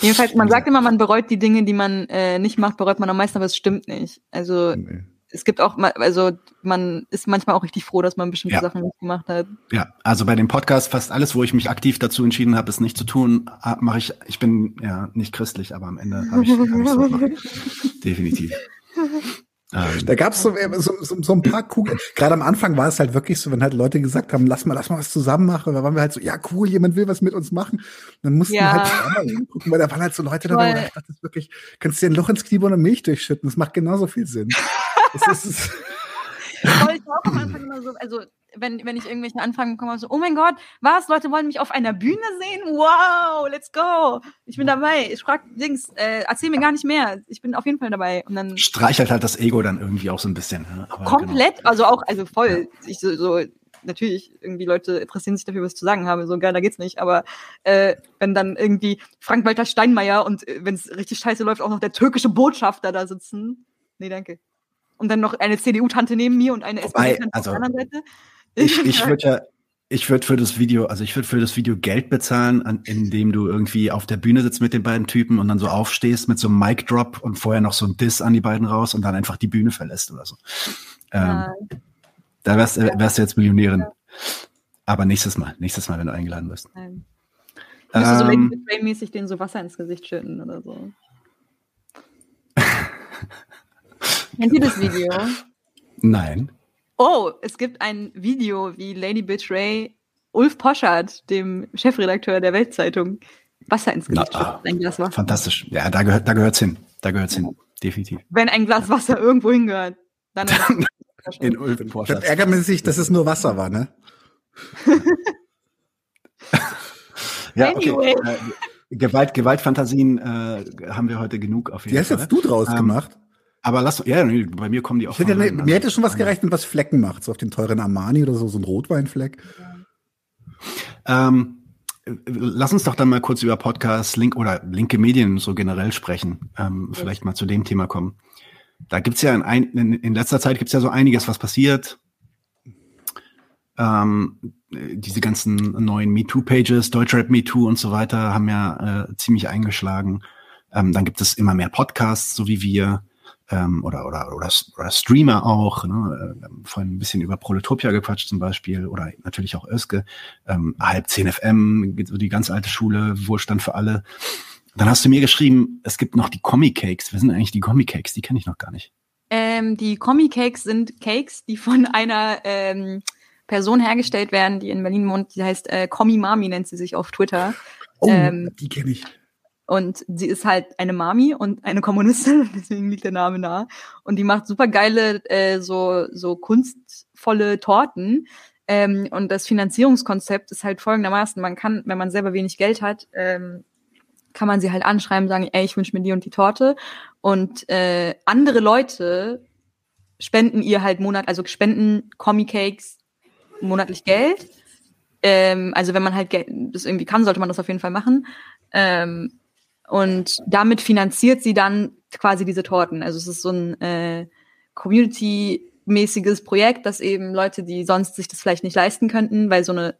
Jedenfalls, man sagt immer, man bereut die Dinge, die man äh, nicht macht, bereut man am meisten, aber es stimmt nicht. Also nee es gibt auch, also man ist manchmal auch richtig froh, dass man bestimmte ja. Sachen nicht gemacht hat.
Ja, also bei dem Podcast fast alles, wo ich mich aktiv dazu entschieden habe, es nicht zu tun, mache ich. Ich bin ja nicht christlich, aber am Ende habe ich, hab ich. Definitiv.
Ähm, da gab so, so, so, so ein paar Kugeln. Gerade am Anfang war es halt wirklich so, wenn halt Leute gesagt haben, lass mal, lass mal was zusammen machen. Da waren wir halt so, ja cool, jemand will was mit uns machen. Und dann mussten ja. wir halt einmal hingucken, weil da waren halt so Leute dabei, ich dachte, das ist wirklich, kannst du dir ein Loch ins Kniebohr und Milch durchschütten. Das macht genauso viel Sinn. das ist,
ich auch am Anfang immer so, also wenn, wenn ich irgendwelche Anfragen bekomme, so, oh mein Gott, was, Leute wollen mich auf einer Bühne sehen? Wow, let's go. Ich bin dabei. Ich frage Dings, äh, erzähl mir gar nicht mehr. Ich bin auf jeden Fall dabei. Und dann
streichelt halt das Ego dann irgendwie auch so ein bisschen.
Ne? komplett, genau. also auch, also voll. Ja. Ich so, so, natürlich, irgendwie Leute interessieren sich dafür, was ich zu sagen habe. So geil, da geht's nicht. Aber äh, wenn dann irgendwie Frank-Walter Steinmeier und äh, wenn es richtig scheiße läuft, auch noch der türkische Botschafter da sitzen. Nee, danke. Und dann noch eine CDU-Tante neben mir und eine SPD-Tante
also, auf der anderen Seite. Ich, ich würde ja, ich würde für das Video, also ich würde für das Video Geld bezahlen, an, indem du irgendwie auf der Bühne sitzt mit den beiden Typen und dann so aufstehst mit so einem Mic Drop und vorher noch so ein Diss an die beiden raus und dann einfach die Bühne verlässt oder so. Ähm, Da wärst, äh, wärst du jetzt Millionärin. Aber nächstes Mal, nächstes Mal, wenn du eingeladen wirst.
Nein. Ähm, so Lady mäßig den so Wasser ins Gesicht schütten oder so. Kennt ihr das Video?
Nein.
Oh, es gibt ein Video, wie Lady Bitch Ray Ulf Poschardt, dem Chefredakteur der Weltzeitung, Wasser ins Gesicht
schüttet. Ein Glas Wasser. Fantastisch. Ja, da gehört da gehört's hin. Da gehört's hin. Definitiv.
Wenn ein Glas Wasser irgendwo hingehört, dann
in Ulf Poschardt. Das ärgert mich sich, dass es nur Wasser war, ne?
ja, okay. Äh, Gewalt, Gewaltfantasien äh, haben wir heute genug auf jeden
Die Fall. Die hast jetzt du draus ähm, gemacht.
Aber lass, ja, bei mir kommen die auch.
Hätte, rein, mir hätte schon was gereicht, wenn was Flecken macht, so auf den teuren Armani oder so, so ein Rotweinfleck.
Ähm, lass uns doch dann mal kurz über Podcasts, Link oder linke Medien so generell sprechen. Ähm, vielleicht mal zu dem Thema kommen. Da gibt's ja in, ein, in, in letzter Zeit gibt's ja so einiges, was passiert. Ähm, diese ganzen neuen MeToo-Pages, Deutschrap MeToo und so weiter haben ja äh, ziemlich eingeschlagen. Ähm, dann gibt es immer mehr Podcasts, so wie wir ähm, oder, oder, oder, oder Streamer auch, ne? Wir haben vorhin ein bisschen über Proletopia gequatscht zum Beispiel oder natürlich auch Öske, ähm, halb 10 FM, so die ganz alte Schule, Wohlstand für alle. Dann hast du mir geschrieben, es gibt noch die Comic Cakes. Wer sind eigentlich die Comic Cakes? Die kenne ich noch gar nicht.
Ähm, die Comic Cakes sind Cakes, die von einer ähm, Person hergestellt werden, die in Berlin wohnt. Die heißt äh, Comi Mami, nennt sie sich auf Twitter.
Oh, ähm, die kenne ich.
Und sie ist halt eine Mami und eine Kommunistin, deswegen liegt der Name nah. Und die macht super geile, äh, so, so kunstvolle Torten. Ähm, und das Finanzierungskonzept ist halt folgendermaßen, man kann, wenn man selber wenig Geld hat, ähm, kann man sie halt anschreiben, sagen, ey, ich wünsche mir die und die Torte. Und äh, andere Leute spenden ihr halt Monat, also spenden Comic Cakes monatlich Geld. Ähm, also wenn man halt das irgendwie kann, sollte man das auf jeden Fall machen. Ähm, und damit finanziert sie dann quasi diese Torten. Also es ist so ein äh, Community-mäßiges Projekt, dass eben Leute, die sonst sich das vielleicht nicht leisten könnten, weil so eine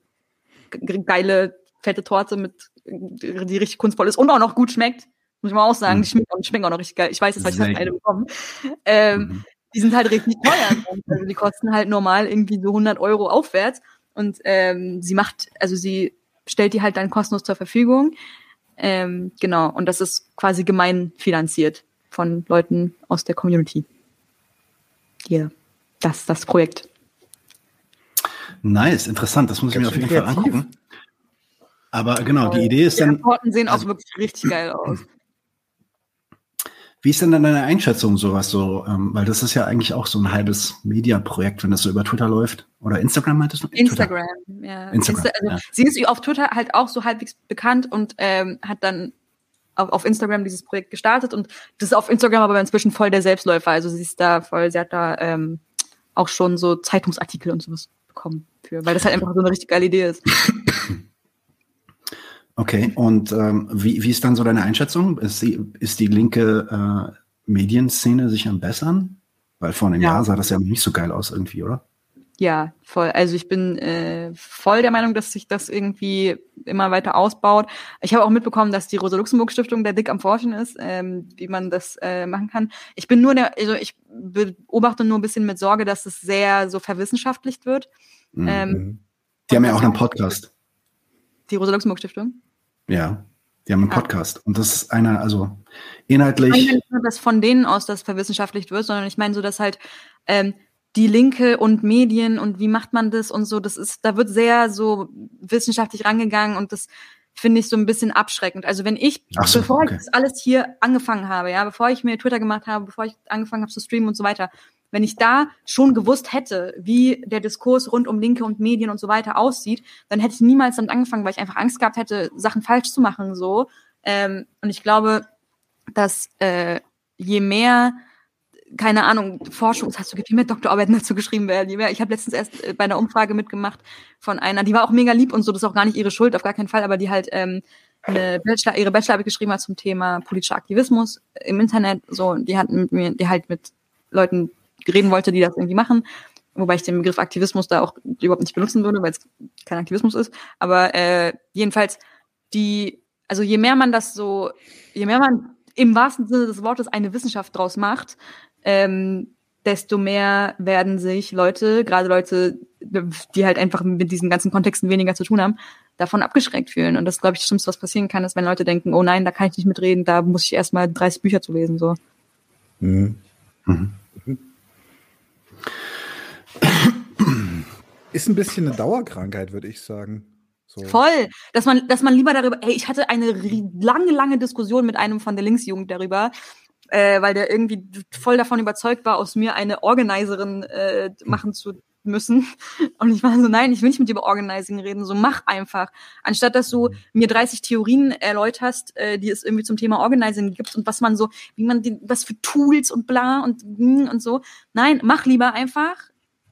geile, fette Torte mit, die richtig kunstvoll ist und auch noch gut schmeckt, muss ich mal auch sagen, mhm. die schmeckt, die schmeckt auch noch richtig geil. Ich weiß jetzt, weil ich das eine bekommen. Ähm, mhm. Die sind halt richtig teuer. Also die kosten halt normal irgendwie so 100 Euro aufwärts. Und ähm, sie macht, also sie stellt die halt dann kostenlos zur Verfügung. Ähm, genau, und das ist quasi gemeinfinanziert von Leuten aus der Community. Ja, das das Projekt.
Nice, interessant. Das muss ich mir auf jeden Fall angucken. Aber genau, die Idee ist die dann.
Die Rapporten sehen auch wirklich richtig geil aus.
Wie ist denn dann deine Einschätzung sowas so? Ähm, weil das ist ja eigentlich auch so ein halbes Media-Projekt, wenn das so über Twitter läuft. Oder Instagram meintest du?
Instagram, Twitter. ja. Instagram, Insta also, ja. Sie ist auf Twitter halt auch so halbwegs bekannt und ähm, hat dann auf, auf Instagram dieses Projekt gestartet und das ist auf Instagram aber inzwischen voll der Selbstläufer. Also sie ist da voll, sie hat da ähm, auch schon so Zeitungsartikel und sowas bekommen für, weil das halt einfach so eine richtig geile Idee ist.
Okay, und ähm, wie, wie ist dann so deine Einschätzung? Ist die, ist die linke äh, Medienszene sich am bessern? Weil vor einem ja. Jahr sah das ja nicht so geil aus irgendwie, oder?
Ja, voll. Also ich bin äh, voll der Meinung, dass sich das irgendwie immer weiter ausbaut. Ich habe auch mitbekommen, dass die Rosa-Luxemburg-Stiftung der dick am Forschen ist, ähm, wie man das äh, machen kann. Ich bin nur der, also ich beobachte nur ein bisschen mit Sorge, dass es sehr so verwissenschaftlicht wird.
Mhm. Ähm, die haben ja auch einen Podcast.
Die Rosa-Luxemburg-Stiftung?
Ja, die haben einen ah. Podcast. Und das ist einer, also inhaltlich. Ich meine
nicht nur, dass von denen aus das verwissenschaftlicht wird, sondern ich meine so, dass halt ähm, die Linke und Medien und wie macht man das und so, das ist, da wird sehr so wissenschaftlich rangegangen und das finde ich so ein bisschen abschreckend. Also wenn ich, so, bevor okay. ich das alles hier angefangen habe, ja, bevor ich mir Twitter gemacht habe, bevor ich angefangen habe zu streamen und so weiter, wenn ich da schon gewusst hätte, wie der Diskurs rund um Linke und Medien und so weiter aussieht, dann hätte ich niemals damit angefangen, weil ich einfach Angst gehabt hätte, Sachen falsch zu machen. So. Ähm, und ich glaube, dass äh, je mehr keine Ahnung, Forschung, hast du viel mehr Doktorarbeiten dazu geschrieben werden. Je mehr. Ich habe letztens erst äh, bei einer Umfrage mitgemacht von einer, die war auch mega lieb und so, das ist auch gar nicht ihre Schuld, auf gar keinen Fall, aber die halt ähm, eine Bachelor, ihre Bachelorarbeit geschrieben hat zum Thema politischer Aktivismus im Internet. So, die hat mit mir, die halt mit Leuten reden wollte, die das irgendwie machen. Wobei ich den Begriff Aktivismus da auch überhaupt nicht benutzen würde, weil es kein Aktivismus ist. Aber äh, jedenfalls, die, also je mehr man das so, je mehr man im wahrsten Sinne des Wortes eine Wissenschaft draus macht, ähm, desto mehr werden sich Leute, gerade Leute, die halt einfach mit diesen ganzen Kontexten weniger zu tun haben, davon abgeschränkt fühlen. Und das glaube ich, das Schlimmste, was passieren kann, ist, wenn Leute denken, oh nein, da kann ich nicht mitreden, da muss ich erstmal 30 Bücher zu lesen. So. Mhm. Mhm.
Ist ein bisschen eine Dauerkrankheit, würde ich sagen.
So. Voll, dass man, dass man lieber darüber, ey, ich hatte eine lange, lange Diskussion mit einem von der Linksjugend darüber, äh, weil der irgendwie voll davon überzeugt war, aus mir eine Organizerin äh, machen zu müssen. Und ich war so, nein, ich will nicht mit dir über Organizing reden, so mach einfach. Anstatt dass du mir 30 Theorien erläuterst, äh, die es irgendwie zum Thema Organizing gibt und was man so, wie man die, was für Tools und bla und und so. Nein, mach lieber einfach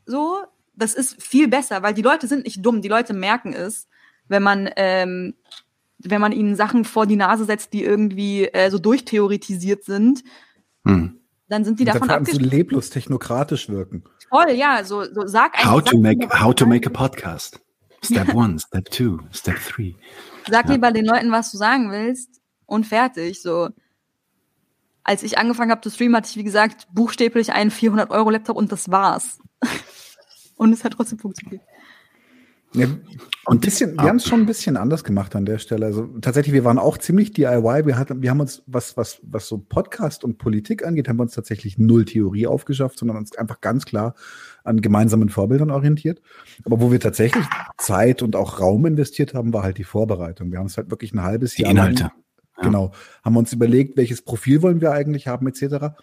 so. Das ist viel besser, weil die Leute sind nicht dumm, die Leute merken es, wenn man ähm, wenn man ihnen Sachen vor die Nase setzt, die irgendwie äh, so durchtheoretisiert sind, hm. Dann sind die und davon
abgeschreckt. so leblos technokratisch wirken.
Voll, ja, so, so sag
einfach. How to make, how to make a podcast. Step one, step two, step three.
Sag ja. lieber den Leuten, was du sagen willst und fertig, so. Als ich angefangen habe zu streamen, hatte ich, wie gesagt, buchstäblich einen 400 Euro Laptop und das war's. und es hat trotzdem funktioniert.
Ja, und bisschen, wir haben es schon ein bisschen anders gemacht an der Stelle. Also tatsächlich, wir waren auch ziemlich DIY. Wir hatten, wir haben uns, was, was, was so Podcast und Politik angeht, haben wir uns tatsächlich null Theorie aufgeschafft, sondern uns einfach ganz klar an gemeinsamen Vorbildern orientiert. Aber wo wir tatsächlich Zeit und auch Raum investiert haben, war halt die Vorbereitung. Wir haben es halt wirklich ein halbes
Jahr. Die Inhalte.
Lang, ja. Genau. Haben wir uns überlegt, welches Profil wollen wir eigentlich haben, etc.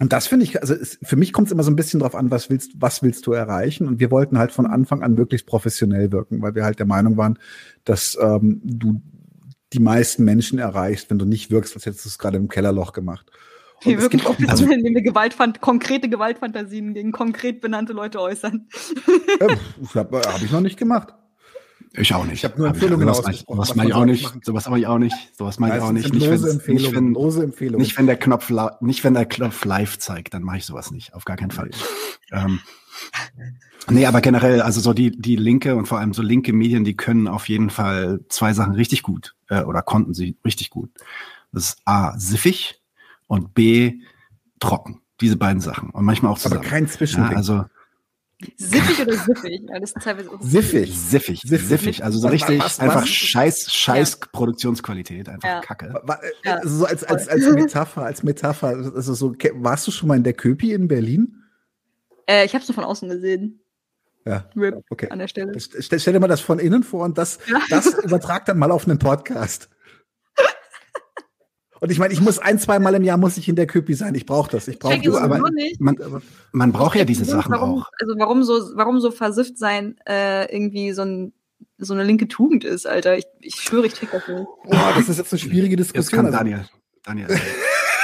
Und das finde ich, also es, für mich kommt es immer so ein bisschen drauf an, was willst, was willst du erreichen? Und wir wollten halt von Anfang an möglichst professionell wirken, weil wir halt der Meinung waren, dass ähm, du die meisten Menschen erreichst, wenn du nicht wirkst, als hättest du es gerade im Kellerloch gemacht.
Und wir wirken professionell, indem wir Gewaltfant konkrete Gewaltfantasien gegen konkret benannte Leute äußern.
Ja, habe hab ich noch nicht gemacht.
Ich auch nicht.
Ich habe nur Empfehlungen
sowas ausgesprochen. Sowas mache ich auch nicht. Sowas mache ich auch nicht. Sowas mache ich auch nicht. Nicht wenn, nicht, wenn, nicht wenn der Knopf, nicht wenn der Knopf live zeigt, dann mache ich sowas nicht. Auf gar keinen Fall. Ähm, nee, aber generell, also so die, die linke und vor allem so linke Medien, die können auf jeden Fall zwei Sachen richtig gut, äh, oder konnten sie richtig gut. Das ist A, siffig und B, trocken. Diese beiden Sachen. Und manchmal auch zusammen.
Aber kein Zwischending.
Ja, also,
Siffig oder siffig? Ja, das
ist teilweise siffig. Siffig, siffig, siffig. Also so richtig was, was, einfach was? scheiß, scheiß ja. Produktionsqualität, einfach ja. Kacke.
Ja. Also so als, als, als Metapher, als Metapher, also so, warst du schon mal in der Köpi in Berlin?
Äh, ich habe es nur von außen gesehen.
Ja, Rip okay. An der Stelle. Stell, stell, dir mal das von innen vor und das, das übertrag dann mal auf einen Podcast. Und ich meine, ich muss ein, zwei Mal im Jahr muss ich in der Köpi sein. Ich brauche das. Ich brauche das.
Aber man, man braucht ja diese Sachen
warum,
auch.
Also warum so, warum so versifft sein äh, irgendwie so ein so eine linke Tugend ist, Alter. Ich, ich schwöre, ich krieg das nicht.
Oh, das ist jetzt eine schwierige Diskussion.
Jetzt kann Daniel. Daniel.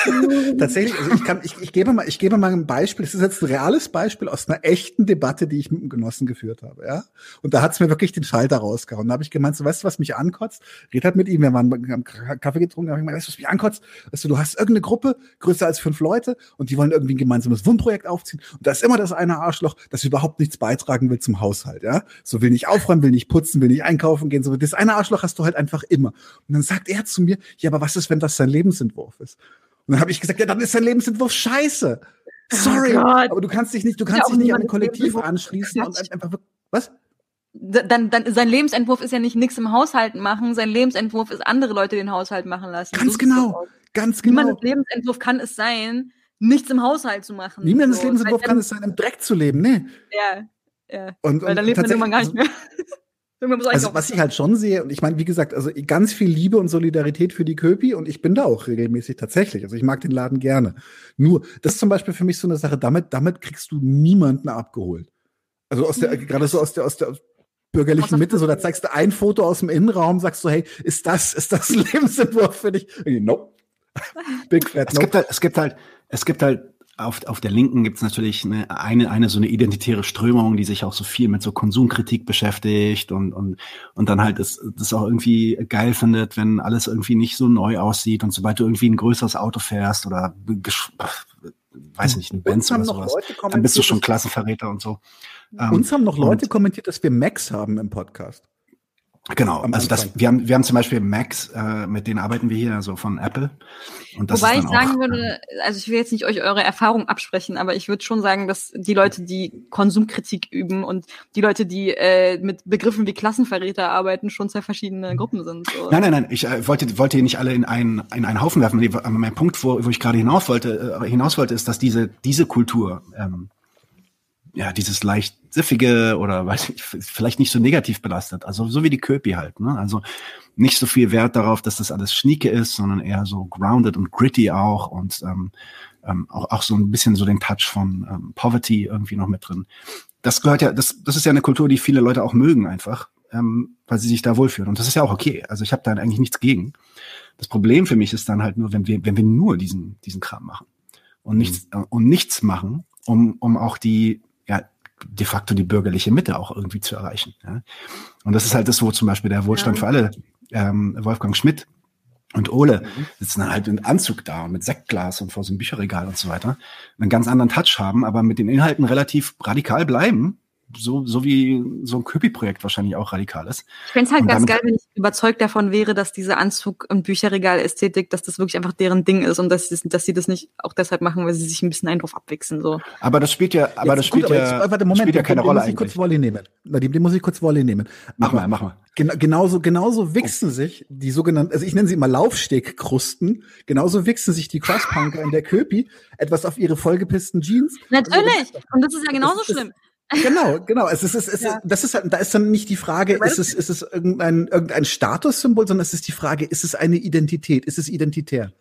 Tatsächlich, also ich kann, ich, ich gebe mal, ich gebe mal ein Beispiel. Das ist jetzt ein reales Beispiel aus einer echten Debatte, die ich mit einem Genossen geführt habe, ja. Und da hat's mir wirklich den Schalter rausgehauen. Da habe ich gemeint, so, weißt du, was mich ankotzt? Red halt mit ihm, wir waren haben Kaffee getrunken, da habe ich gemeint, weißt du, was mich ankotzt? Weißt du, du hast irgendeine Gruppe größer als fünf Leute und die wollen irgendwie ein gemeinsames Wohnprojekt aufziehen. Und da ist immer das eine Arschloch, das überhaupt nichts beitragen will zum Haushalt, ja. So will nicht aufräumen, will nicht putzen, will nicht einkaufen gehen. So, das eine Arschloch hast du halt einfach immer. Und dann sagt er zu mir, ja, aber was ist, wenn das sein Lebensentwurf ist? Und dann habe ich gesagt, ja, dann ist dein Lebensentwurf scheiße. Oh Sorry, oh aber du kannst dich nicht, du kannst ja, dich nicht an ein Kollektiv anschließen und einfach was?
Dann, dann sein Lebensentwurf ist ja nicht nichts im Haushalt machen, sein Lebensentwurf ist andere Leute den Haushalt machen lassen.
Ganz so genau, ganz genau.
Niemandes Lebensentwurf kann es sein, nichts im Haushalt zu machen.
Niemandes so. Lebensentwurf kann es sein, im Dreck zu leben, ne?
Ja, ja. Und, Weil dann lebt man irgendwann gar nicht mehr.
Also was ich halt schon sehe, und ich meine, wie gesagt, also ganz viel Liebe und Solidarität für die Köpi und ich bin da auch regelmäßig tatsächlich. Also ich mag den Laden gerne. Nur, das ist zum Beispiel für mich so eine Sache, damit, damit kriegst du niemanden abgeholt. Also aus der, mhm. gerade so aus der, aus der bürgerlichen Mitte, so da zeigst du ein Foto aus dem Innenraum, sagst du, hey, ist das, ist das ein Lebensentwurf für dich? Nope.
Big fat nope. Es gibt halt, es gibt halt, es gibt halt auf, auf der Linken gibt es natürlich eine, eine, eine so eine identitäre Strömung, die sich auch so viel mit so Konsumkritik beschäftigt und, und, und dann halt das, das auch irgendwie geil findet, wenn alles irgendwie nicht so neu aussieht und sobald du irgendwie ein größeres Auto fährst oder weiß nicht, ein Benz oder sowas, dann bist du schon Klassenverräter und so.
Uns haben noch Leute kommentiert, dass wir Macs haben im Podcast.
Genau, also das, wir haben, wir haben zum Beispiel Macs, äh, mit denen arbeiten wir hier, also von Apple.
Und das Wobei ich sagen auch, würde, also ich will jetzt nicht euch eure Erfahrung absprechen, aber ich würde schon sagen, dass die Leute, die Konsumkritik üben und die Leute, die äh, mit Begriffen wie Klassenverräter arbeiten, schon zwei verschiedene Gruppen sind.
So. Nein, nein, nein, ich äh, wollte, wollte hier nicht alle in einen, in einen Haufen werfen. Aber mein Punkt, wo, wo ich gerade hinaus wollte, äh, hinaus wollte, ist, dass diese, diese Kultur, ähm, ja, dieses leicht siffige oder weiß ich, vielleicht nicht so negativ belastet. Also so wie die Köpi halt, ne? Also nicht so viel Wert darauf, dass das alles schnieke ist, sondern eher so grounded und gritty auch und ähm, ähm, auch, auch so ein bisschen so den Touch von ähm, Poverty irgendwie noch mit drin. Das gehört ja, das, das ist ja eine Kultur, die viele Leute auch mögen einfach, ähm, weil sie sich da wohlfühlen. Und das ist ja auch okay. Also ich habe da eigentlich nichts gegen. Das Problem für mich ist dann halt nur, wenn wir, wenn wir nur diesen, diesen Kram machen und nichts, mhm. äh, und nichts machen, um, um auch die de facto die bürgerliche Mitte auch irgendwie zu erreichen. Ja. Und das ist halt das, wo zum Beispiel der Wohlstand ja. für alle, ähm, Wolfgang Schmidt und Ole mhm. sitzen dann halt in Anzug da und mit Sektglas und vor so einem Bücherregal und so weiter, einen ganz anderen Touch haben, aber mit den Inhalten relativ radikal bleiben so, so wie so ein Köpi-Projekt wahrscheinlich auch radikal ist.
Ich fände es halt und ganz geil, wenn ich überzeugt davon wäre, dass diese Anzug- und Bücherregal-Ästhetik, dass das wirklich einfach deren Ding ist und dass, dass sie das nicht auch deshalb machen, weil sie sich ein bisschen einen drauf abwichsen. So.
Aber das spielt ja, aber jetzt, das spielt gut, ja,
jetzt, warte, Moment, spielt ja keine den, Rolle den muss ich kurz Volley nehmen. Den, den muss ich kurz Volley nehmen.
Mach mal, mach mal.
Gen genauso, genauso wichsen oh. sich die sogenannten, also ich nenne sie immer Laufstegkrusten, genauso wichsen sich die Crosspunker in der Köpi etwas auf ihre vollgepissten Jeans.
Natürlich. Und das ist ja genauso ist, schlimm.
Genau, genau. Es ist, es ist, ja. das ist halt, da ist dann nicht die Frage, ist es, ist es irgendein, irgendein Statussymbol, sondern es ist die Frage, ist es eine Identität? Ist es identitär?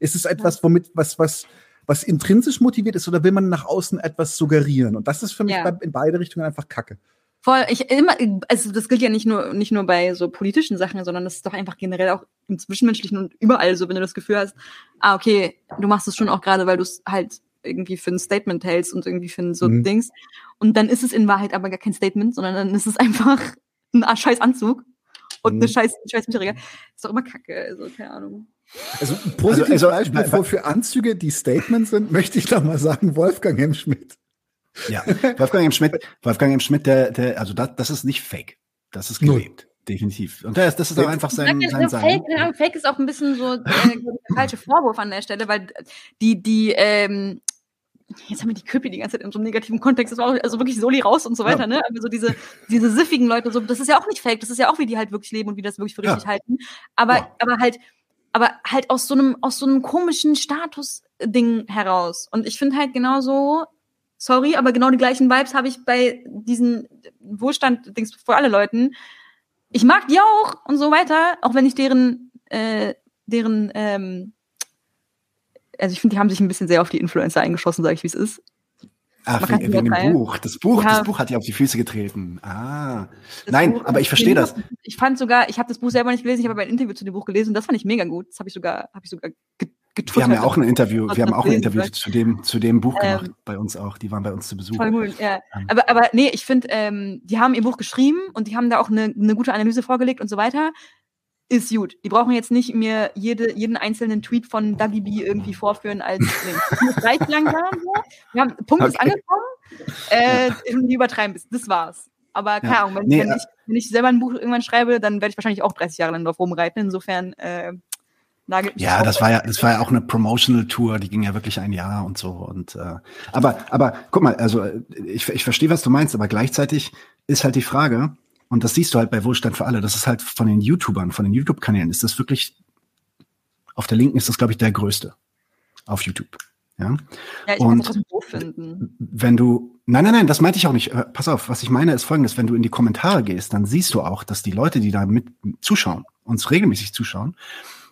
Ist es etwas, womit, was, was, was intrinsisch motiviert ist oder will man nach außen etwas suggerieren? Und das ist für mich ja. in beide Richtungen einfach Kacke.
Voll, ich immer, also das gilt ja nicht nur, nicht nur bei so politischen Sachen, sondern das ist doch einfach generell auch im Zwischenmenschlichen und überall so, wenn du das Gefühl hast, ah, okay, du machst es schon auch gerade, weil du es halt irgendwie für ein Statement hältst und irgendwie für so mhm. Dings. Und dann ist es in Wahrheit aber gar kein Statement, sondern dann ist es einfach ein scheiß Anzug und mhm. eine scheiß, scheiß Material. Ist doch immer kacke, also keine Ahnung.
Also ein positives also, also, Beispiel für, für Anzüge, die Statements sind, möchte ich doch mal sagen, Wolfgang M. Schmidt.
Ja, Wolfgang M. Schmidt, Wolfgang M. Schmidt, der, der, also das, das ist nicht fake. Das ist gelebt. Null. Definitiv. Und das, das ist auch einfach sein, sein
Sein. Fake, Fake ist auch ein bisschen so äh, der falsche Vorwurf an der Stelle, weil die, die, ähm, jetzt haben wir die Köpi die ganze Zeit in so einem negativen Kontext, das war auch, also wirklich Soli raus und so weiter, ja. ne? Aber so diese, diese siffigen Leute, so, das ist ja auch nicht fake, das ist ja auch, wie die halt wirklich leben und wie das wirklich für richtig ja. halten. Aber, ja. aber halt, aber halt aus so einem, aus so einem komischen Status-Ding heraus. Und ich finde halt genauso, sorry, aber genau die gleichen Vibes habe ich bei diesen Wohlstand-Dings für alle Leuten. Ich mag die auch und so weiter, auch wenn ich deren, äh, deren, ähm, also ich finde, die haben sich ein bisschen sehr auf die Influencer eingeschossen, sage ich, wie es ist.
Ach, wegen, wegen dem Buch. Das Buch, ja. das Buch hat dir auf die Füße getreten. Ah. Das Nein, Buch, aber ich verstehe das.
Ich fand sogar, ich habe das Buch selber nicht gelesen, ich habe aber ein Interview zu dem Buch gelesen und das fand ich mega gut. Das habe ich sogar, habe ich sogar
getwittert. Wir haben ja auch ein Interview, wir haben auch ein Interview zu dem, zu dem Buch ähm, gemacht, bei uns auch. Die waren bei uns zu Besuch. Voll
gut, ja. Ähm. Aber, aber nee, ich finde, ähm, die haben ihr Buch geschrieben und die haben da auch eine, eine gute Analyse vorgelegt und so weiter ist gut. Die brauchen jetzt nicht mir jede, jeden einzelnen Tweet von Dougie B irgendwie vorführen als Link. Das reicht langsam. So. Wir haben, Punkt okay. ist angekommen. Äh. Die übertreiben bis. Das war's. Aber keine Ahnung, wenn, nee, wenn, ich, wenn ich selber ein Buch irgendwann schreibe, dann werde ich wahrscheinlich auch 30 Jahre lang drauf rumreiten. Insofern äh,
nagelt mich Ja, das war ja, das war ja auch eine Promotional Tour, die ging ja wirklich ein Jahr und so. Und äh, aber, aber guck mal, also ich, ich verstehe, was du meinst, aber gleichzeitig ist halt die Frage, und das siehst du halt bei Wohlstand für alle. Das ist halt von den YouTubern, von den YouTube-Kanälen ist das wirklich, auf der linken ist das, glaube ich, der größte auf YouTube. Ja, ja ich und kann doof finden. Wenn du, nein, nein, nein, das meinte ich auch nicht. Pass auf, was ich meine ist folgendes, wenn du in die Kommentare gehst, dann siehst du auch, dass die Leute, die da mit zuschauen, uns regelmäßig zuschauen,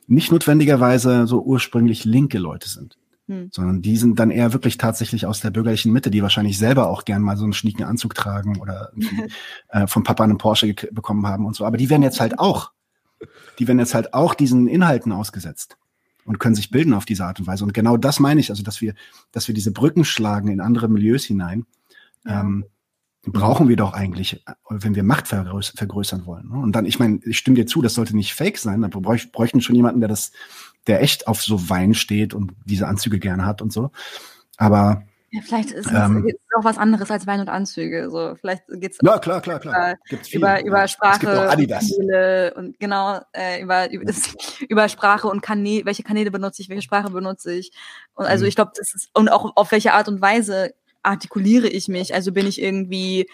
nicht notwendigerweise so ursprünglich linke Leute sind. Hm. Sondern die sind dann eher wirklich tatsächlich aus der bürgerlichen Mitte, die wahrscheinlich selber auch gern mal so einen schnieken Anzug tragen oder äh, vom Papa einen Porsche bekommen haben und so. Aber die werden jetzt halt auch, die werden jetzt halt auch diesen Inhalten ausgesetzt und können sich bilden auf diese Art und Weise. Und genau das meine ich, also dass wir, dass wir diese Brücken schlagen in andere Milieus hinein. Ja. Ähm, brauchen wir doch eigentlich, wenn wir Macht vergrößern wollen. Ne? Und dann, ich meine, ich stimme dir zu, das sollte nicht fake sein, aber wir bräuchten schon jemanden, der das, der echt auf so Wein steht und diese Anzüge gerne hat und so. Aber
ja, vielleicht ist es ähm, auch was anderes als Wein und Anzüge. So, vielleicht geht's
ja, klar, klar, klar.
Über, über, über Sprache Kanäle und genau äh, über über, das, über Sprache und Kanäle, welche Kanäle benutze ich, welche Sprache benutze ich. Und also mhm. ich glaube, das ist und auch auf welche Art und Weise artikuliere ich mich. Also bin ich irgendwie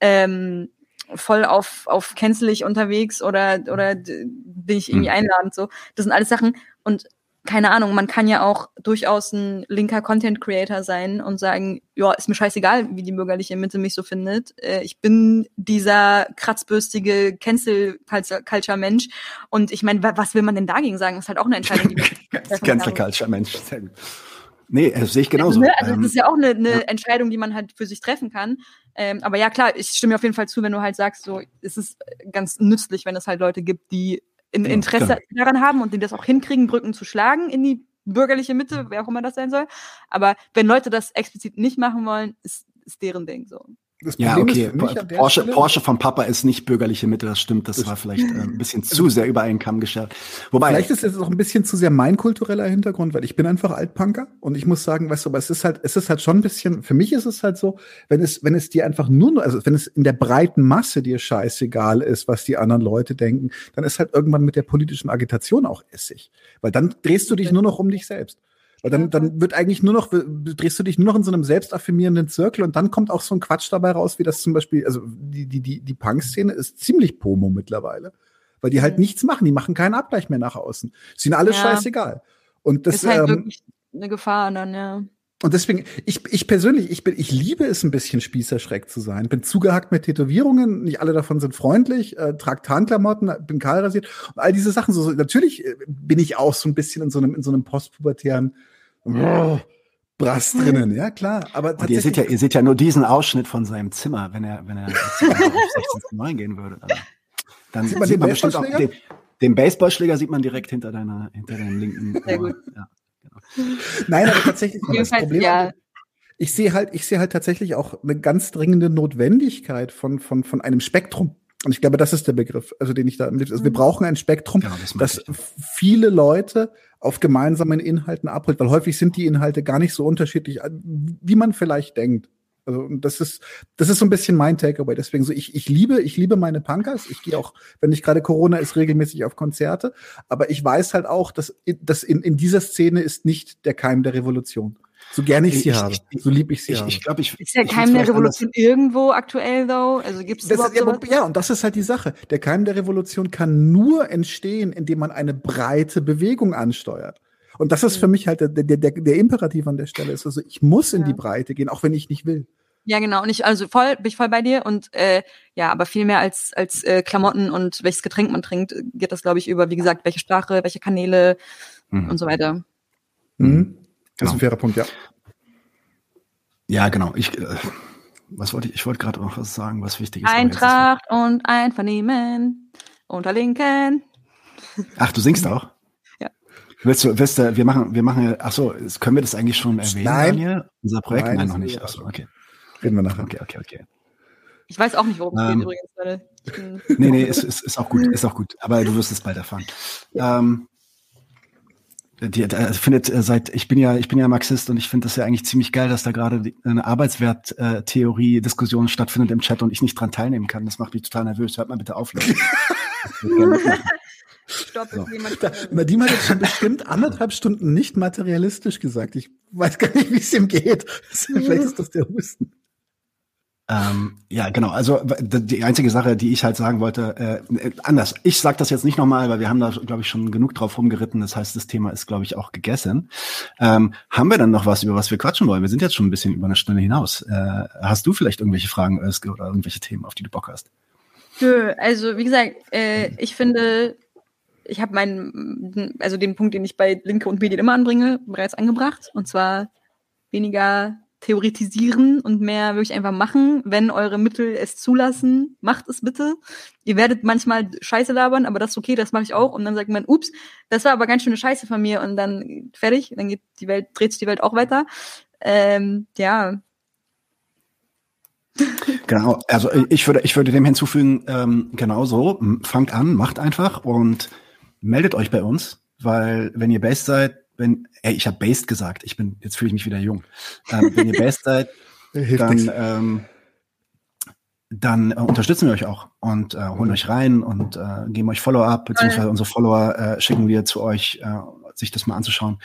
ähm, voll auf, auf cancelig unterwegs oder, oder bin ich irgendwie hm. einladend so. Das sind alles Sachen und keine Ahnung, man kann ja auch durchaus ein linker Content Creator sein und sagen, ja, ist mir scheißegal, wie die bürgerliche Mitte mich so findet. Äh, ich bin dieser kratzbürstige Cancel Culture Mensch und ich meine, was will man denn dagegen sagen? Das ist halt auch eine Entscheidung, die
Cancel Culture Mensch, sehr gut. Nee, das sehe ich genauso.
Also, ne? also das ähm, ist ja auch eine, eine ja. Entscheidung, die man halt für sich treffen kann. Ähm, aber ja, klar, ich stimme auf jeden Fall zu, wenn du halt sagst, so, es ist ganz nützlich, wenn es halt Leute gibt, die ein ja, Interesse genau. daran haben und die das auch hinkriegen, Brücken zu schlagen in die bürgerliche Mitte, wer auch immer das sein soll. Aber wenn Leute das explizit nicht machen wollen, ist, ist deren Ding so
ja, okay. Porsche, Porsche vom Papa ist nicht bürgerliche Mitte, das stimmt. Das, das war vielleicht äh, ein bisschen zu sehr über einen Kamm geschert.
Wobei. Vielleicht ist es auch ein bisschen zu sehr mein kultureller Hintergrund, weil ich bin einfach Altpunker und ich muss sagen, weißt du, aber es ist halt, es ist halt schon ein bisschen, für mich ist es halt so, wenn es, wenn es dir einfach nur, also wenn es in der breiten Masse dir scheißegal ist, was die anderen Leute denken, dann ist halt irgendwann mit der politischen Agitation auch Essig. Weil dann drehst du dich nur noch um dich selbst. Weil dann, dann wird eigentlich nur noch, drehst du dich nur noch in so einem selbstaffirmierenden Zirkel und dann kommt auch so ein Quatsch dabei raus, wie das zum Beispiel, also die, die, die, die Punk-Szene ist ziemlich Pomo mittlerweile. Weil die halt nichts machen, die machen keinen Abgleich mehr nach außen. Ist ihnen alles ja. scheißegal. Und das
ist halt ähm, wirklich eine Gefahr dann, ja.
Und deswegen, ich, ich persönlich, ich bin, ich liebe es ein bisschen Spießerschreck zu sein. Bin zugehackt mit Tätowierungen, nicht alle davon sind freundlich, äh, trag Tarnklamotten, bin kahl rasiert und all diese Sachen. So, natürlich äh, bin ich auch so ein bisschen in so einem, in so einem postpubertären Brass drinnen, ja klar. Aber
und ihr seht ja, ihr seht ja nur diesen Ausschnitt von seinem Zimmer, wenn er, wenn er auf 16 zu 9 gehen würde. Dann, dann sieht man, sieht man bestimmt auch den, den Baseballschläger sieht man direkt hinter deiner, hinter deinem linken Sehr Ohr. Gut. Ja.
Nein, aber tatsächlich das Problem. Ja. Ich sehe halt, ich sehe halt tatsächlich auch eine ganz dringende Notwendigkeit von, von, von einem Spektrum. Und ich glaube, das ist der Begriff, also den ich da, also wir mhm. brauchen ein Spektrum, genau, das, das viele Leute auf gemeinsamen Inhalten abholt, weil häufig sind die Inhalte gar nicht so unterschiedlich, wie man vielleicht denkt. Also das ist das ist so ein bisschen mein Takeaway. Deswegen so ich ich liebe ich liebe meine Punkers. Ich gehe auch, wenn nicht gerade Corona ist, regelmäßig auf Konzerte. Aber ich weiß halt auch, dass dass in in dieser Szene ist nicht der Keim der Revolution. So gerne ich sie ich, habe, ich, so lieb ich sie
ich,
habe.
Ich glaube, ich
ist der Keim der Revolution irgendwo aktuell though? Also gibt es
überhaupt? Ja, und das ist halt die Sache. Der Keim der Revolution kann nur entstehen, indem man eine breite Bewegung ansteuert. Und das ist für mich halt der, der, der, der Imperativ an der Stelle. Ist also ich muss in ja. die Breite gehen, auch wenn ich nicht will.
Ja, genau. Und ich, also voll, bin ich voll bei dir. Und äh, ja, aber viel mehr als, als äh, Klamotten und welches Getränk man trinkt, geht das, glaube ich, über, wie gesagt, welche Sprache, welche Kanäle mhm. und so weiter.
Mhm. Das ist ein fairer Punkt, ja.
Ja, genau. Ich, äh, was wollte ich? Ich wollte gerade noch was sagen, was wichtig ist.
Eintracht und Einvernehmen unter Linken.
Ach, du singst auch?
Ja.
Willst du, willst du, wir machen, wir machen, ach so, können wir das eigentlich schon erwähnen,
Nein.
Daniel? Unser Projekt?
Nein,
Nein, noch nicht. Ach so, okay.
Reden wir nachher.
Okay, okay, okay.
Ich weiß auch nicht, worum es
Ähm.
geht übrigens, Leute. Ich bin-
Nee, nee, ist, ist, ist auch gut, ist auch gut. Aber du wirst es bald erfahren. Ähm, die, äh, findet äh, seit ich bin ja ich bin ja Marxist und ich finde das ja eigentlich ziemlich geil, dass da gerade eine Arbeitswerttheorie Diskussion stattfindet im Chat und ich nicht dran teilnehmen kann. Das macht mich total nervös. Hört mal bitte auf.
Stopp,
So.
jemand.
Da, Nadim hat jetzt schon bestimmt anderthalb Stunden nicht materialistisch gesagt. Ich weiß gar nicht, wie es ihm geht. Vielleicht ist das der Husten.
Ähm, ja, genau. Also die einzige Sache, die ich halt sagen wollte, äh, äh, anders. Ich sage das jetzt nicht nochmal, weil wir haben da, glaube ich, schon genug drauf rumgeritten. Das heißt, das Thema ist, glaube ich, auch gegessen. Ähm, haben wir dann noch was, über was wir quatschen wollen? Wir sind jetzt schon ein bisschen über eine Stunde hinaus. Äh, hast du vielleicht irgendwelche Fragen, Özge, oder irgendwelche Themen, auf die du Bock hast?
Nö, also wie gesagt, äh, ich finde, ich habe meinen, also den Punkt, den ich bei Linke und Medien immer anbringe, bereits angebracht. Und zwar weniger theoretisieren und mehr wirklich einfach machen. Wenn eure Mittel es zulassen, macht es bitte. Ihr werdet manchmal Scheiße labern, aber das ist okay, das mache ich auch. Und dann sagt man, ups, das war aber ganz schöne Scheiße von mir. Und dann fertig, dann geht die Welt, dreht sich die Welt auch weiter. Ähm, ja,
Genau, also ich würde, ich würde dem hinzufügen, ähm, genauso, fangt an, macht einfach und meldet euch bei uns, weil wenn ihr based seid, wenn, ey, ich habe based gesagt, ich bin, jetzt fühle ich mich wieder jung. Ähm, wenn ihr based seid, dann, ähm, dann äh, unterstützen wir euch auch und äh, holen euch rein und äh, geben euch Follow-up, beziehungsweise unsere Follower äh, schicken wir zu euch, äh, sich das mal anzuschauen.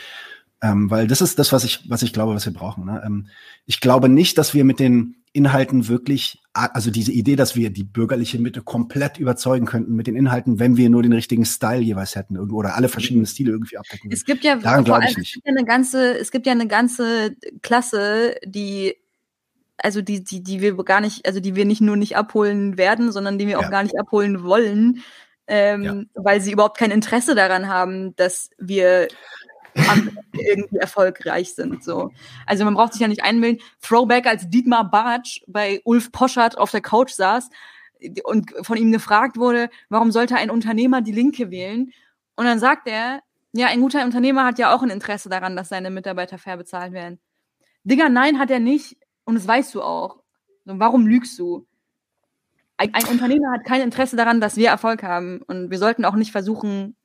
Ähm, weil das ist das, was ich, was ich glaube, was wir brauchen. Ne? Ähm, ich glaube nicht, dass wir mit den Inhalten wirklich, also diese Idee, dass wir die bürgerliche Mitte komplett überzeugen könnten mit den Inhalten, wenn wir nur den richtigen Style jeweils hätten oder alle verschiedenen Stile irgendwie abdecken.
Es gibt ja
Daran
vor
ich nicht.
Es gibt ja eine ganze, es gibt ja eine ganze Klasse, die also die, die, die wir gar nicht, also die wir nicht nur nicht abholen werden, sondern die wir auch
Ja.
gar nicht abholen wollen, ähm,
Ja.
weil sie überhaupt kein Interesse daran haben, dass wir irgendwie erfolgreich sind. So. Also man braucht sich ja nicht einbilden. Throwback, als Dietmar Bartsch bei Ulf Poschardt auf der Couch saß und von ihm gefragt wurde, warum sollte ein Unternehmer die Linke wählen? Und dann sagt er, ja, ein guter Unternehmer hat ja auch ein Interesse daran, dass seine Mitarbeiter fair bezahlt werden. Digga, nein, hat er nicht. Und das weißt du auch. Warum lügst du? Ein, ein Unternehmer hat kein Interesse daran, dass wir Erfolg haben. Und wir sollten auch nicht versuchen,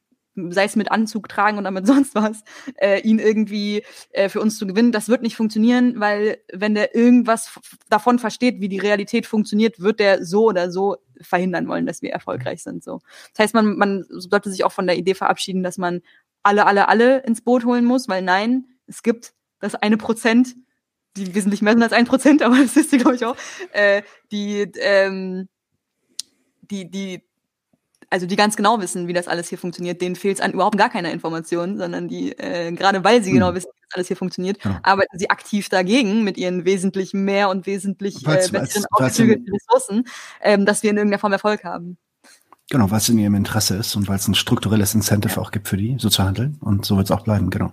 sei es mit Anzug tragen oder mit sonst was, äh, ihn irgendwie äh, für uns zu gewinnen. Das wird nicht funktionieren, weil wenn der irgendwas davon versteht, wie die Realität funktioniert, wird der so oder so verhindern wollen, dass wir erfolgreich sind. So. Das heißt, man, man sollte sich auch von der Idee verabschieden, dass man alle, alle, alle ins Boot holen muss, weil nein, es gibt das eine Prozent, die wesentlich mehr sind als ein Prozent, aber das ist die, glaube ich, auch, äh, die, ähm, die, die, also die ganz genau wissen, wie das alles hier funktioniert, denen fehlt es an überhaupt gar keiner Information, sondern die, äh, gerade weil sie
Hm.
genau wissen, wie das alles hier funktioniert,
Genau.
arbeiten sie aktiv dagegen mit ihren wesentlich mehr und wesentlich äh, besseren ausgeklügelten Ressourcen, ähm, dass wir in irgendeiner Form Erfolg haben.
Genau, es in ihrem Interesse ist und weil es ein strukturelles Incentive auch gibt für die, so zu handeln. Und so wird es auch bleiben, genau.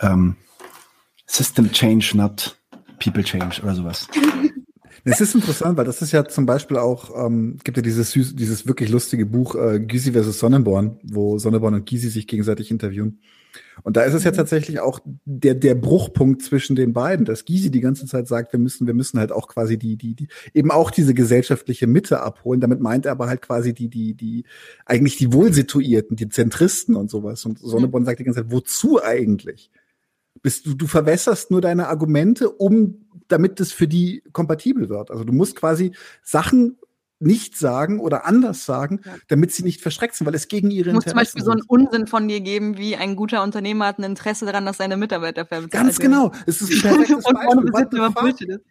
Ähm, System Change, not People Change oder sowas.
Es ist interessant, weil das ist ja zum Beispiel auch, ähm, gibt ja dieses süß, dieses wirklich lustige Buch äh, Gysi versus Sonnenborn, wo Sonneborn und Gysi sich gegenseitig interviewen. Und da ist es ja tatsächlich auch der, der Bruchpunkt zwischen den beiden, dass Gysi die ganze Zeit sagt, wir müssen, wir müssen halt auch quasi die, die, die, eben auch diese gesellschaftliche Mitte abholen. Damit meint er aber halt quasi die, die, die, eigentlich die Wohlsituierten, die Zentristen und sowas. Und Sonneborn sagt die ganze Zeit, wozu eigentlich? Bist du, du verwässerst nur deine Argumente, um, damit es für die kompatibel wird. Also du musst quasi Sachen nicht sagen oder anders sagen,
Ja.
damit sie nicht verschreckt sind, weil es gegen ihre
Es muss zum
Interessen
Beispiel so einen. Unsinn von dir geben, wie ein guter Unternehmer hat ein Interesse daran, dass seine Mitarbeiter fair bezahlt
Ganz genau. Es ist ein perfektes Beispiel.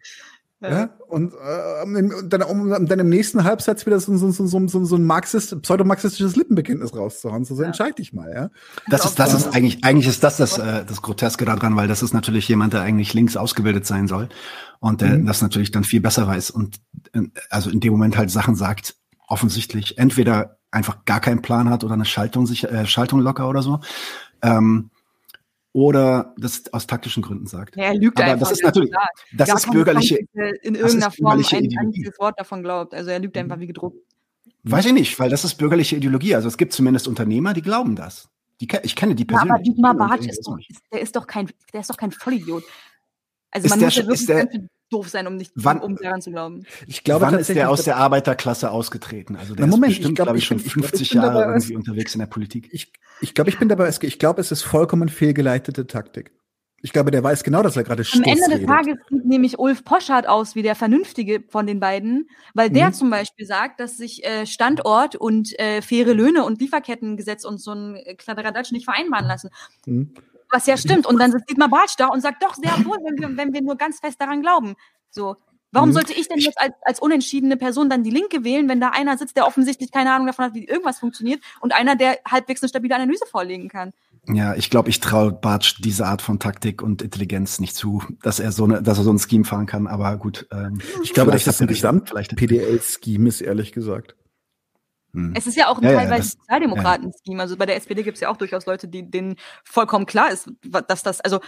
Ist.
Ja, und, äh, und dann, um, um dann im nächsten Halbsatz wieder so, so, so, so, so, so ein Marxist, pseudomarxistisches Lippenbekenntnis rauszuhauen. So, so
Ja.
entscheid dich mal, ja.
Das ist, das ist eigentlich, eigentlich ist das das, äh, das Groteske daran, weil das ist natürlich jemand, der eigentlich links ausgebildet sein soll und der
Mhm.
das natürlich dann viel besser weiß und äh, also in dem Moment halt Sachen sagt, offensichtlich entweder einfach gar keinen Plan hat oder eine Schaltung sich, äh, Schaltung locker oder so. Ähm, oder das aus taktischen Gründen sagt.
Ja, er lügt
Aber
einfach.
das ist natürlich, das ist bürgerliche,
in irgendeiner Form ein einziges Wort davon glaubt. Also er lügt einfach wie gedruckt.
weiß ich nicht, weil das ist bürgerliche Ideologie. Also es gibt zumindest Unternehmer, die glauben das. Die, ich kenne die
Ja,
persönlich.
aber Dietmar Bartsch ist ist, der ist doch kein, der ist doch kein Vollidiot. Also
Ist
man
der
muss ja wirklich
der-
doof sein, um nicht
Wann-
um daran zu glauben.
Ich glaube
Wann ist der aus der Arbeiterklasse ausgetreten? Also der
Na, Moment,
ist bestimmt,
ich glaub,
glaube ich,
ich
schon
bin- ich glaub, ich
50
bin
Jahre
dabei,
irgendwie unterwegs in der Politik.
ich, ich glaube, ich bin dabei, es- ich glaube, es ist vollkommen fehlgeleitete Taktik. Ich glaube, der weiß genau, dass er gerade
Am Ende des
redet.
Tages sieht nämlich Ulf Poschardt aus wie der Vernünftige von den beiden, weil der
Mhm.
zum Beispiel sagt, dass sich äh, Standort und äh, faire Löhne und Lieferkettengesetz und so ein Kladderadatsch nicht vereinbaren lassen.
Mhm.
Was ja stimmt. Und dann sitzt Dietmar Bartsch da und sagt, doch, sehr wohl, wenn wir, wenn wir nur ganz fest daran glauben. So. Warum
Mhm.
sollte ich denn jetzt als, als unentschiedene Person dann die Linke wählen, wenn da einer sitzt, der offensichtlich keine Ahnung davon hat, wie irgendwas funktioniert und einer, der halbwegs eine stabile Analyse vorlegen kann?
Ja, ich glaube, ich traue Bartsch diese Art von Taktik und Intelligenz nicht zu, dass er so eine, dass er so ein Scheme fahren kann. Aber gut. Ähm,
Ich glaube, dass
vielleicht
das ein
er recht.
gesamt
Vielleicht-
PDL-Scheme ist, ehrlich gesagt.
Hm.
Es ist ja auch ein
Ja, ja,
teilweise
das-
Sozialdemokraten-Scheme. Also bei der SPD gibt es ja auch durchaus Leute, die denen vollkommen klar ist, dass das, also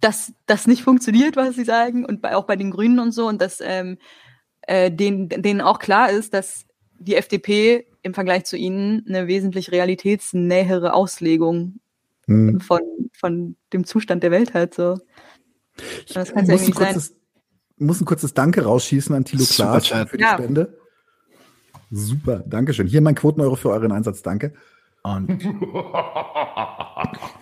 dass das nicht funktioniert, was sie sagen, und bei, auch bei den Grünen und so, und dass ähm, äh, denen, denen auch klar ist, dass die FDP im Vergleich zu ihnen eine wesentlich realitätsnähere Auslegung
Hm.
von, von dem Zustand der Welt hat. So.
Ich
Das kann's ja
muss, ein
nicht sein.
kurzes, muss ein kurzes Danke rausschießen an Thilo
Super
Klaas für die
Ja.
Spende. Super, Dankeschön. Hier mein Quoteneuro für euren Einsatz, danke.
Und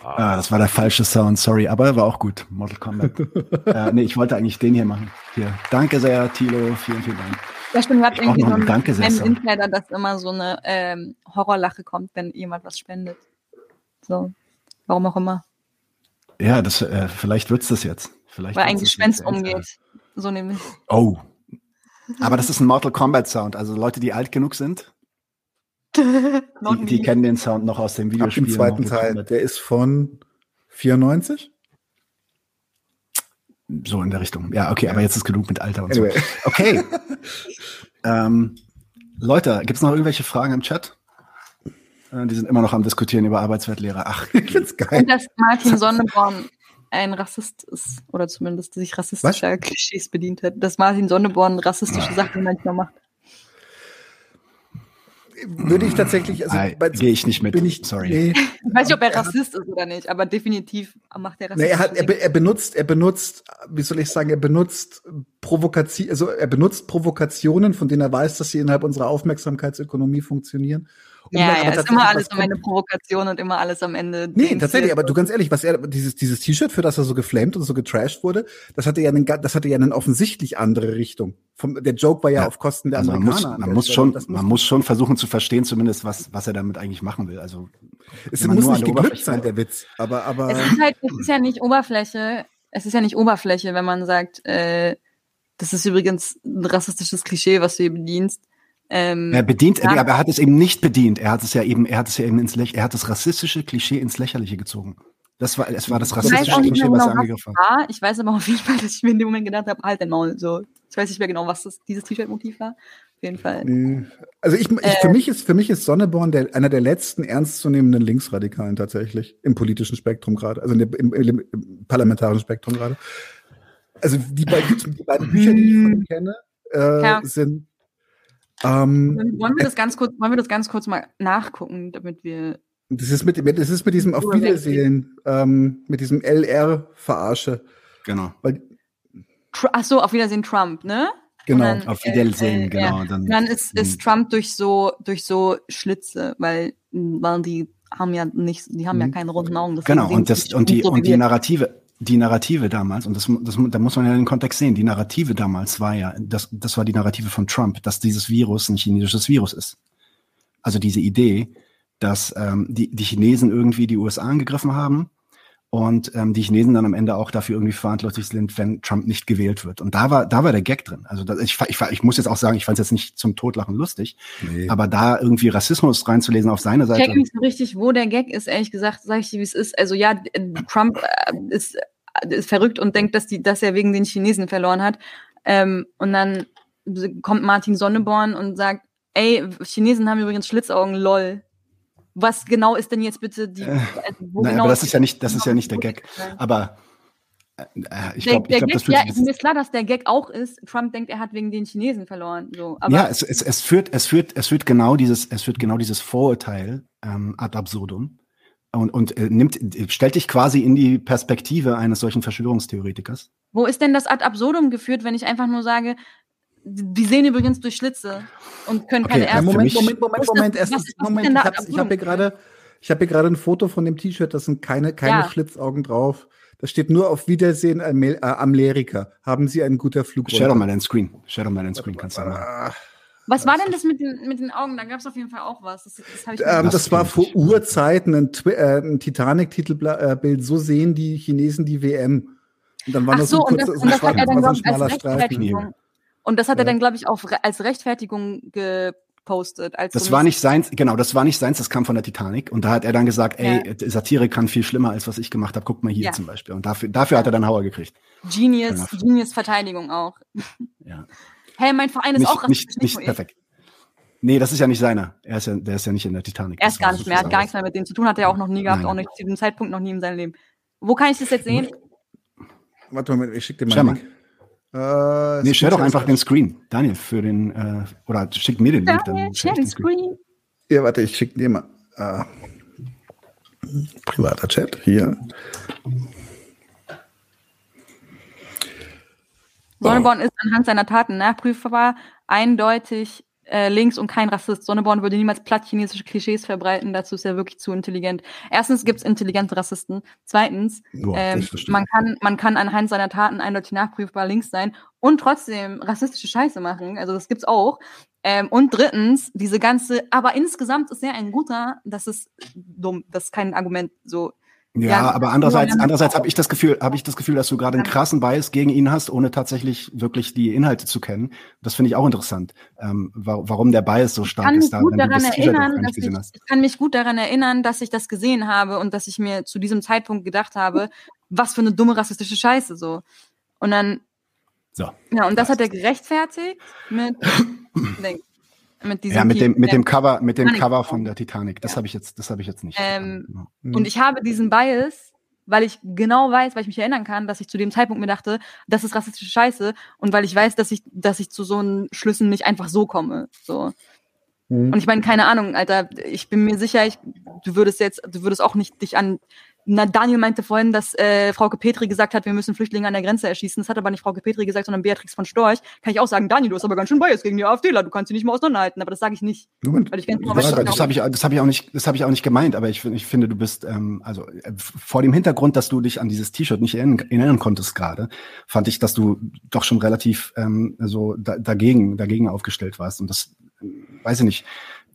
ah, das war der falsche Sound, sorry, aber er war auch gut. Mortal Kombat. äh, nee, ich wollte eigentlich den hier machen. Hier. Danke sehr, Tilo. Vielen, vielen Dank.
Ja, stimmt,
Ich
irgendwie so
einen Dankesessor.
einen Insider, dass immer so eine ähm, Horrorlache kommt, wenn jemand was spendet. So. Warum auch immer.
Ja, das, äh, vielleicht wird's das jetzt. Vielleicht
Weil ein Gespenst umgeht. So nämlich.
Oh. Aber das ist ein Mortal Kombat Sound. Also Leute, die alt genug sind, die, die kennen den Sound noch aus dem
Ab
Videospiel.
dem zweiten
Mortal
Teil.
Kombat.
Der ist von 94?
So in der Richtung. Ja, okay, aber jetzt ist genug mit Alter und
Anyway.
so. Okay. ähm, Leute, gibt's noch irgendwelche Fragen im Chat? Äh, die sind immer noch am Diskutieren über Arbeitswertlehre. Ach,
Ich find's geil.
Und dass Martin Sonneborn ein Rassist ist. Oder zumindest sich rassistischer Klischees bedient hat. Dass Martin Sonneborn rassistische Sachen manchmal macht.
Würde ich tatsächlich, also
gehe ich nicht mit.
Bin ich,
Sorry.
Nee,
Ich weiß nicht, ob er
Er hat-
Rassist ist oder nicht, aber definitiv macht er
nee,
rassistische
er, hat, er, er benutzt, er benutzt, wie soll ich sagen, er benutzt Provokation, also er benutzt Provokationen, von denen er weiß, dass sie innerhalb unserer Aufmerksamkeitsökonomie funktionieren. Um
Ja, ja, ist immer alles am Ende Provokation und immer alles am Ende.
Nee, tatsächlich,
ihr-
aber du ganz ehrlich, was er, dieses, dieses T-Shirt, für das er so geflamed und so getrashed wurde, das hatte ja einen, das hatte ja eine offensichtlich andere Richtung. Vom, der Joke war ja,
Ja,
auf Kosten der
Also man muss,
Amerikaner. an
man muss schon,
Das
man muss schon versuchen zu verstehen, zumindest was, was er damit eigentlich machen will. Also
es muss
nur
nicht
an der
geglückt
Oberfläche
sein, der Witz, aber, aber,
Es ist halt, es ist ja nicht Oberfläche. Es ist ja nicht Oberfläche, wenn man sagt, äh, das ist übrigens ein rassistisches Klischee, was du hier bedienst. Ähm,
Er bedient,
Ja.
aber er hat es eben nicht bedient. Er hat es ja eben, er hat es ja eben ins Läch er hat das rassistische Klischee ins Lächerliche gezogen. Das war, es war das rassistische Klischee, was
genau,
er
was
angegriffen
war. Ich weiß aber auf jeden Fall, dass ich mir in dem Moment gedacht habe, halt dein Maul. So, ich weiß nicht mehr genau, was das, dieses T-Shirt-Motiv war. Auf jeden Fall.
Also ich, ich für mich ist für mich ist Sonneborn der, einer der letzten ernstzunehmenden Linksradikalen tatsächlich im politischen Spektrum gerade, also der, im, im, im parlamentarischen Spektrum gerade. Also die beiden, die beiden Bücher, die ich von ihm kenne, äh,
Ja.
sind ähm,
Wollen wir das ganz kurz, wollen wir das ganz kurz mal nachgucken, damit wir.
das ist mit das ist mit diesem auf. Wiedersehen, ähm, mit diesem LR Verarsche,
Genau.
weil
ach so, auf Wiedersehen Trump, ne?
genau.
Dann,
Auf Wiedersehen,
äh,
genau.
Ja.
Dann,
Und dann ist, ist Trump durch so, durch so Schlitze, weil, weil die haben ja nicht, die haben ja
Mhm.
keine runden Augen.
Genau, und das, und die,
so
und die. Narrative, die Narrative damals, und das, das, da muss man ja den Kontext sehen, die Narrative damals war ja, das, das war die Narrative von Trump, dass dieses Virus ein chinesisches Virus ist. Also diese Idee, dass ähm, die, die Chinesen irgendwie die USA angegriffen haben und ähm, die Chinesen dann am Ende auch dafür irgendwie verantwortlich sind, wenn Trump nicht gewählt wird. Und da war, da war der Gag drin. Also das, ich, ich, ich muss jetzt auch sagen, ich fand es jetzt nicht zum Totlachen lustig,
Nee.
aber da irgendwie Rassismus reinzulesen auf seine
Ich
Seite.
check nicht so richtig, wo der Gag ist, ehrlich gesagt, sage ich dir, wie es ist. Also ja, Trump äh, ist, äh, ist verrückt und denkt, dass, die, dass er wegen den Chinesen verloren hat. Ähm, und dann kommt Martin Sonneborn und sagt, ey, Chinesen haben übrigens Schlitzaugen, lol. Was genau ist denn jetzt bitte die.
Also Nein, genau aber das ist ja nicht, das ist ja nicht der Gag. Aber äh, ich glaube, glaub, das
ja, mir ist klar, dass der Gag auch ist. Trump denkt, er hat wegen den Chinesen verloren. So,
ja, es, es, es führt, es führt, es führt genau dieses, es führt genau dieses Vorurteil ähm, ad absurdum und, und äh, nimmt, stellt dich quasi in die Perspektive eines solchen Verschwörungstheoretikers.
Wo ist denn das ad absurdum geführt, wenn ich einfach nur sage, die sehen übrigens durch Schlitze und können okay, keine
Ärzte. Moment, Moment, Moment, Moment, erstens, Moment, ich habe hab hier gerade, ich habe hier gerade ein Foto von dem T-Shirt, da sind keine, keine ja. Schlitzaugen drauf. Da steht nur auf Wiedersehen äh, Amerika. Haben Sie einen guter Flug?
Share doch mal deinen Screen. Share doch mal deinen Screen, kannst du machen.
Was war denn das mit den, mit den Augen? Da gab es auf jeden Fall auch was. Das,
das, ähm, das war vor Urzeiten ein, äh, ein Titanic-Titelbild. So sehen die Chinesen die WM.
Und dann war Ach so, so ein, kurz, und das, so ein, und das hat er dann, glaube ich, als Rechtfertigung. Und das hat er dann, glaube ich, auch als Rechtfertigung gepostet. Als
das so war nicht seins, genau, das war nicht seins, das kam von der Titanic. Und da hat er dann gesagt, ey, ja. Satire kann viel schlimmer als was ich gemacht habe. Guck mal hier ja. zum Beispiel. Und dafür, dafür hat er dann Hauer gekriegt.
Genius, Genius Verteidigung auch. Ja. Hey, mein Verein ist
nicht,
auch
rassistisch. Nicht, nicht, nicht perfekt. Nee, das ist ja nicht seiner. Er ist ja, der ist ja nicht in der Titanic.
Er ist gar nicht mehr, er hat gar nichts mehr mit denen zu tun, hat er auch noch nie gehabt, nein, auch nicht zu diesem Zeitpunkt noch nie in seinem Leben. Wo kann ich das jetzt sehen?
Warte mal, ich schicke dir mal.
Äh, nee, share doch einfach den Screen, Daniel, für den, äh, oder schick mir den Link. Dann share den
Screen. Ja, warte, ich schicke dir mal. Äh, privater Chat, hier.
Sonneborn ist anhand seiner Taten nachprüfbar, eindeutig äh, links und kein Rassist. Sonneborn würde niemals platt chinesische Klischees verbreiten, dazu ist er wirklich zu intelligent. Erstens gibt es intelligente Rassisten. Zweitens, Boah, ähm, man, kann, man kann anhand seiner Taten eindeutig nachprüfbar links sein und trotzdem rassistische Scheiße machen. Also das gibt's auch. Ähm, und drittens, diese ganze, aber insgesamt ist er ein guter, das ist dumm, das ist kein Argument so
ja, ja, aber andererseits, andererseits habe ich das Gefühl, habe ich das Gefühl, dass du gerade einen krassen Bias gegen ihn hast, ohne tatsächlich wirklich die Inhalte zu kennen. Das finde ich auch interessant, ähm, warum der Bias so stark ist. Da,
wenn du das erinnern, dass ich, hast. ich kann mich gut daran erinnern, dass ich das gesehen habe und dass ich mir zu diesem Zeitpunkt gedacht habe, was für eine dumme rassistische Scheiße so. Und dann, so. ja, und das hat er gerechtfertigt mit,
mit diesem ja, mit dem, mit dem Cover, mit dem Cover von der Titanic. Das ja. habe ich jetzt, das habe ich jetzt nicht.
Ähm, mhm. Und ich habe diesen Bias, weil ich genau weiß, weil ich mich erinnern kann, dass ich zu dem Zeitpunkt mir dachte, das ist rassistische Scheiße und weil ich weiß, dass ich, dass ich zu so einen Schlüssen nicht einfach so komme. So. Mhm. Und ich meine, keine Ahnung, Alter, ich bin mir sicher, ich, du würdest jetzt, du würdest auch nicht dich an na, Daniel meinte vorhin, dass äh, Frau Petri gesagt hat, wir müssen Flüchtlinge an der Grenze erschießen. Das hat aber nicht Frau Petri gesagt, sondern Beatrix von Storch. Kann ich auch sagen, Daniel, du hast aber ganz schön Bias gegen die AfDler, du kannst sie nicht mehr auseinanderhalten. Aber das sage ich nicht.
Moment. Weil ich ganz das das habe ich, das hab ich auch nicht, das habe ich auch nicht gemeint. Aber ich, ich finde, du bist, ähm, also äh, vor dem Hintergrund, dass du dich an dieses T-Shirt nicht erinnern, erinnern konntest gerade, fand ich, dass du doch schon relativ ähm, so da, dagegen, dagegen aufgestellt warst. Und das, äh, weiß ich nicht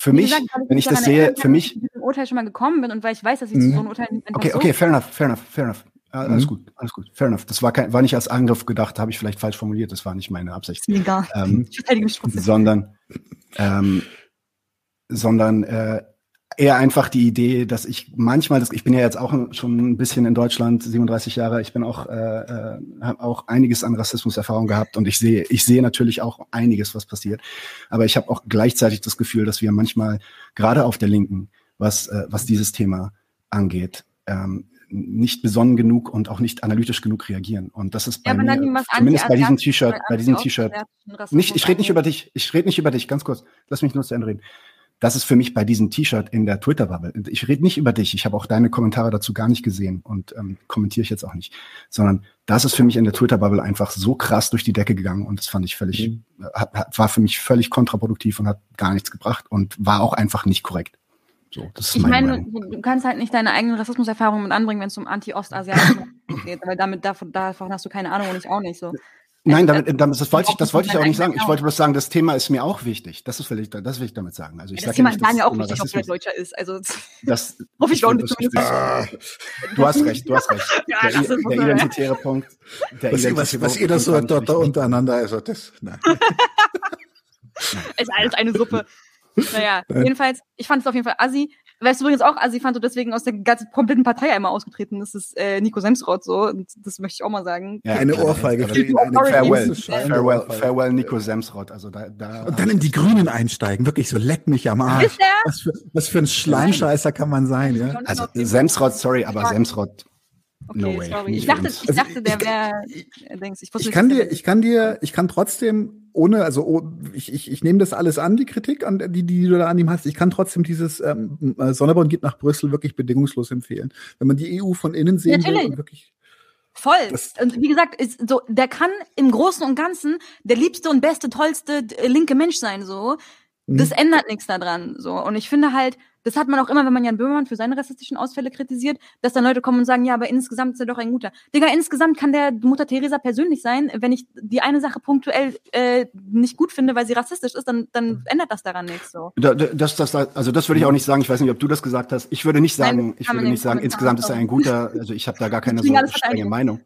für mich, gesagt, wenn ich das sehe, für mich. Ich
diesem Urteil schon mal gekommen bin und weil ich weiß, dass ich zu so einem Urteil
Okay, okay, fair enough, fair enough, fair enough. Alles mhm. gut, alles gut, fair enough. Das war, kein, war nicht als Angriff gedacht, habe ich vielleicht falsch formuliert, das war nicht meine Absicht. Egal. Ähm, sondern, ähm, sondern äh, eher einfach die Idee, dass ich manchmal, das, ich bin ja jetzt auch schon ein bisschen in Deutschland, 37 Jahre, ich bin auch, äh, äh, habe auch einiges an Rassismuserfahrung gehabt und ich sehe, ich sehe natürlich auch einiges, was passiert. Aber ich habe auch gleichzeitig das Gefühl, dass wir manchmal, gerade auf der Linken, was, äh, was dieses Thema angeht, ähm, nicht besonnen genug und auch nicht analytisch genug reagieren. Und das ist bei ja, mir, zumindest bei diesem T-Shirt, bei diesem T-Shirt, nicht, ich rede nicht über dich, ich rede nicht über dich, ganz kurz, lass mich nur zu Ende reden das ist für mich bei diesem T-Shirt in der Twitter-Bubble. Ich rede nicht über dich, ich habe auch deine Kommentare dazu gar nicht gesehen und ähm, kommentiere ich jetzt auch nicht, sondern das ist für mich in der Twitter-Bubble einfach so krass durch die Decke gegangen und das fand ich völlig, mhm. hat, war für mich völlig kontraproduktiv und hat gar nichts gebracht und war auch einfach nicht korrekt.
So, das ist ich meine, du, du kannst halt nicht deine eigenen Rassismuserfahrungen mit anbringen, wenn es um Anti-Ostasiatischen geht, weil damit davon, davon hast du keine Ahnung und ich auch nicht so.
Nein, damit, damit, das wollte ich, das wollte ich auch nicht sagen. Ich wollte bloß sagen, das Thema ist mir auch wichtig. Das will ich, das will ich damit sagen. Also ich
ja, das Thema ist ja auch wichtig, ob er Deutscher ist. Also
das hoffe ich auch nicht. Ah, du hast recht, du hast recht. ja, der, der identitäre Punkt.
Der was, was, was ihr das so dort da untereinander, also das. Nein.
ist alles eine Suppe. Naja, jedenfalls, ich fand es auf jeden Fall assi. Weißt du übrigens auch, also ich fand so deswegen aus der ganzen kompletten Partei einmal ausgetreten, das ist äh, Nico Semsrott so, und das möchte ich auch mal sagen.
Ja, eine Ohrfeige
für ihn. Eine farewell, farewell, farewell Nico Semsrott. Also da, da
und dann in die Grünen einsteigen, wirklich so leck mich am Arsch. Was für, was für ein Schleimscheißer kann man sein, ja?
Also Semsrott, sorry, aber Semsrott
Okay, no way. sorry. Ich dachte, ich dachte, der wäre.
Ich, ich, ich, kann dir, ich kann dir, ich kann trotzdem ohne, also oh, ich, ich, ich nehme das alles an, die Kritik, an die, die du da an ihm hast. Ich kann trotzdem dieses ähm, äh, Sonderborn geht nach Brüssel wirklich bedingungslos empfehlen. Wenn man die EU von innen sehen Natürlich. will und wirklich.
Voll. und wie gesagt, ist so, der kann im Großen und Ganzen der liebste und beste, tollste äh, linke Mensch sein, so. Das mhm. ändert nichts daran, so. Und ich finde halt, das hat man auch immer, wenn man Jan Böhmermann für seine rassistischen Ausfälle kritisiert, dass dann Leute kommen und sagen, ja, aber insgesamt ist er doch ein guter. Digga, insgesamt kann der Mutter Teresa persönlich sein. Wenn ich die eine Sache punktuell äh, nicht gut finde, weil sie rassistisch ist, dann, dann ändert das daran nichts so.
Das, das, also das würde ich auch nicht sagen. Ich weiß nicht, ob du das gesagt hast. Ich würde nicht sagen, Nein, ich würde nicht sagen, insgesamt ist er ein guter, also ich habe da gar keine so strenge Meinung.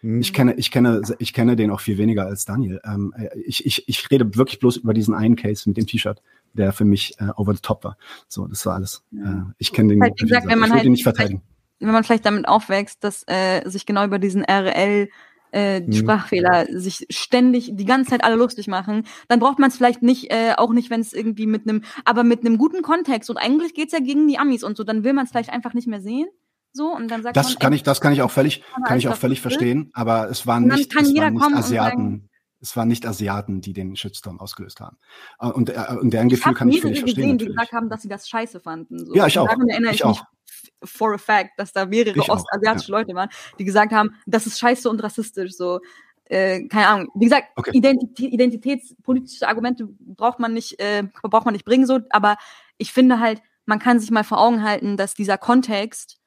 Hm. Ich kenne, ich kenne, ich kenne den auch viel weniger als Daniel. Ähm, ich, ich, ich rede wirklich bloß über diesen einen Case mit dem T-Shirt der für mich äh, over the top war. So, das war alles. Äh, ich kenne den,
halt, gesagt, wenn man ich halt nicht verteidigen. Wenn man vielleicht damit aufwächst, dass äh, sich genau über diesen RL äh, die mhm. Sprachfehler sich ständig die ganze Zeit alle lustig machen, dann braucht man es vielleicht nicht, äh, auch nicht, wenn es irgendwie mit einem, aber mit einem guten Kontext und eigentlich geht's ja gegen die Amis und so, dann will man es vielleicht einfach nicht mehr sehen. So, und dann sagt
das
man,
kann ich, das kann ich auch völlig, kann ich auch völlig verstehen, aber es waren nicht, es waren nicht Asiaten es waren nicht Asiaten, die den Shitstorm ausgelöst haben. Äh, und, äh, und deren Gefühl kann ich völlig verstehen.
Gesehen, die gesagt haben, dass sie das scheiße fanden.
So. Ja, ich auch.
Daran erinnere ich, ich auch. mich for a fact, dass da mehrere ostasiatische ja. Leute waren, die gesagt haben, das ist scheiße und rassistisch. So, äh, keine Ahnung. Wie gesagt, okay. Identität, identitätspolitische Argumente braucht man nicht, äh, braucht man nicht bringen, so, aber ich finde halt, man kann sich mal vor Augen halten, dass dieser Kontext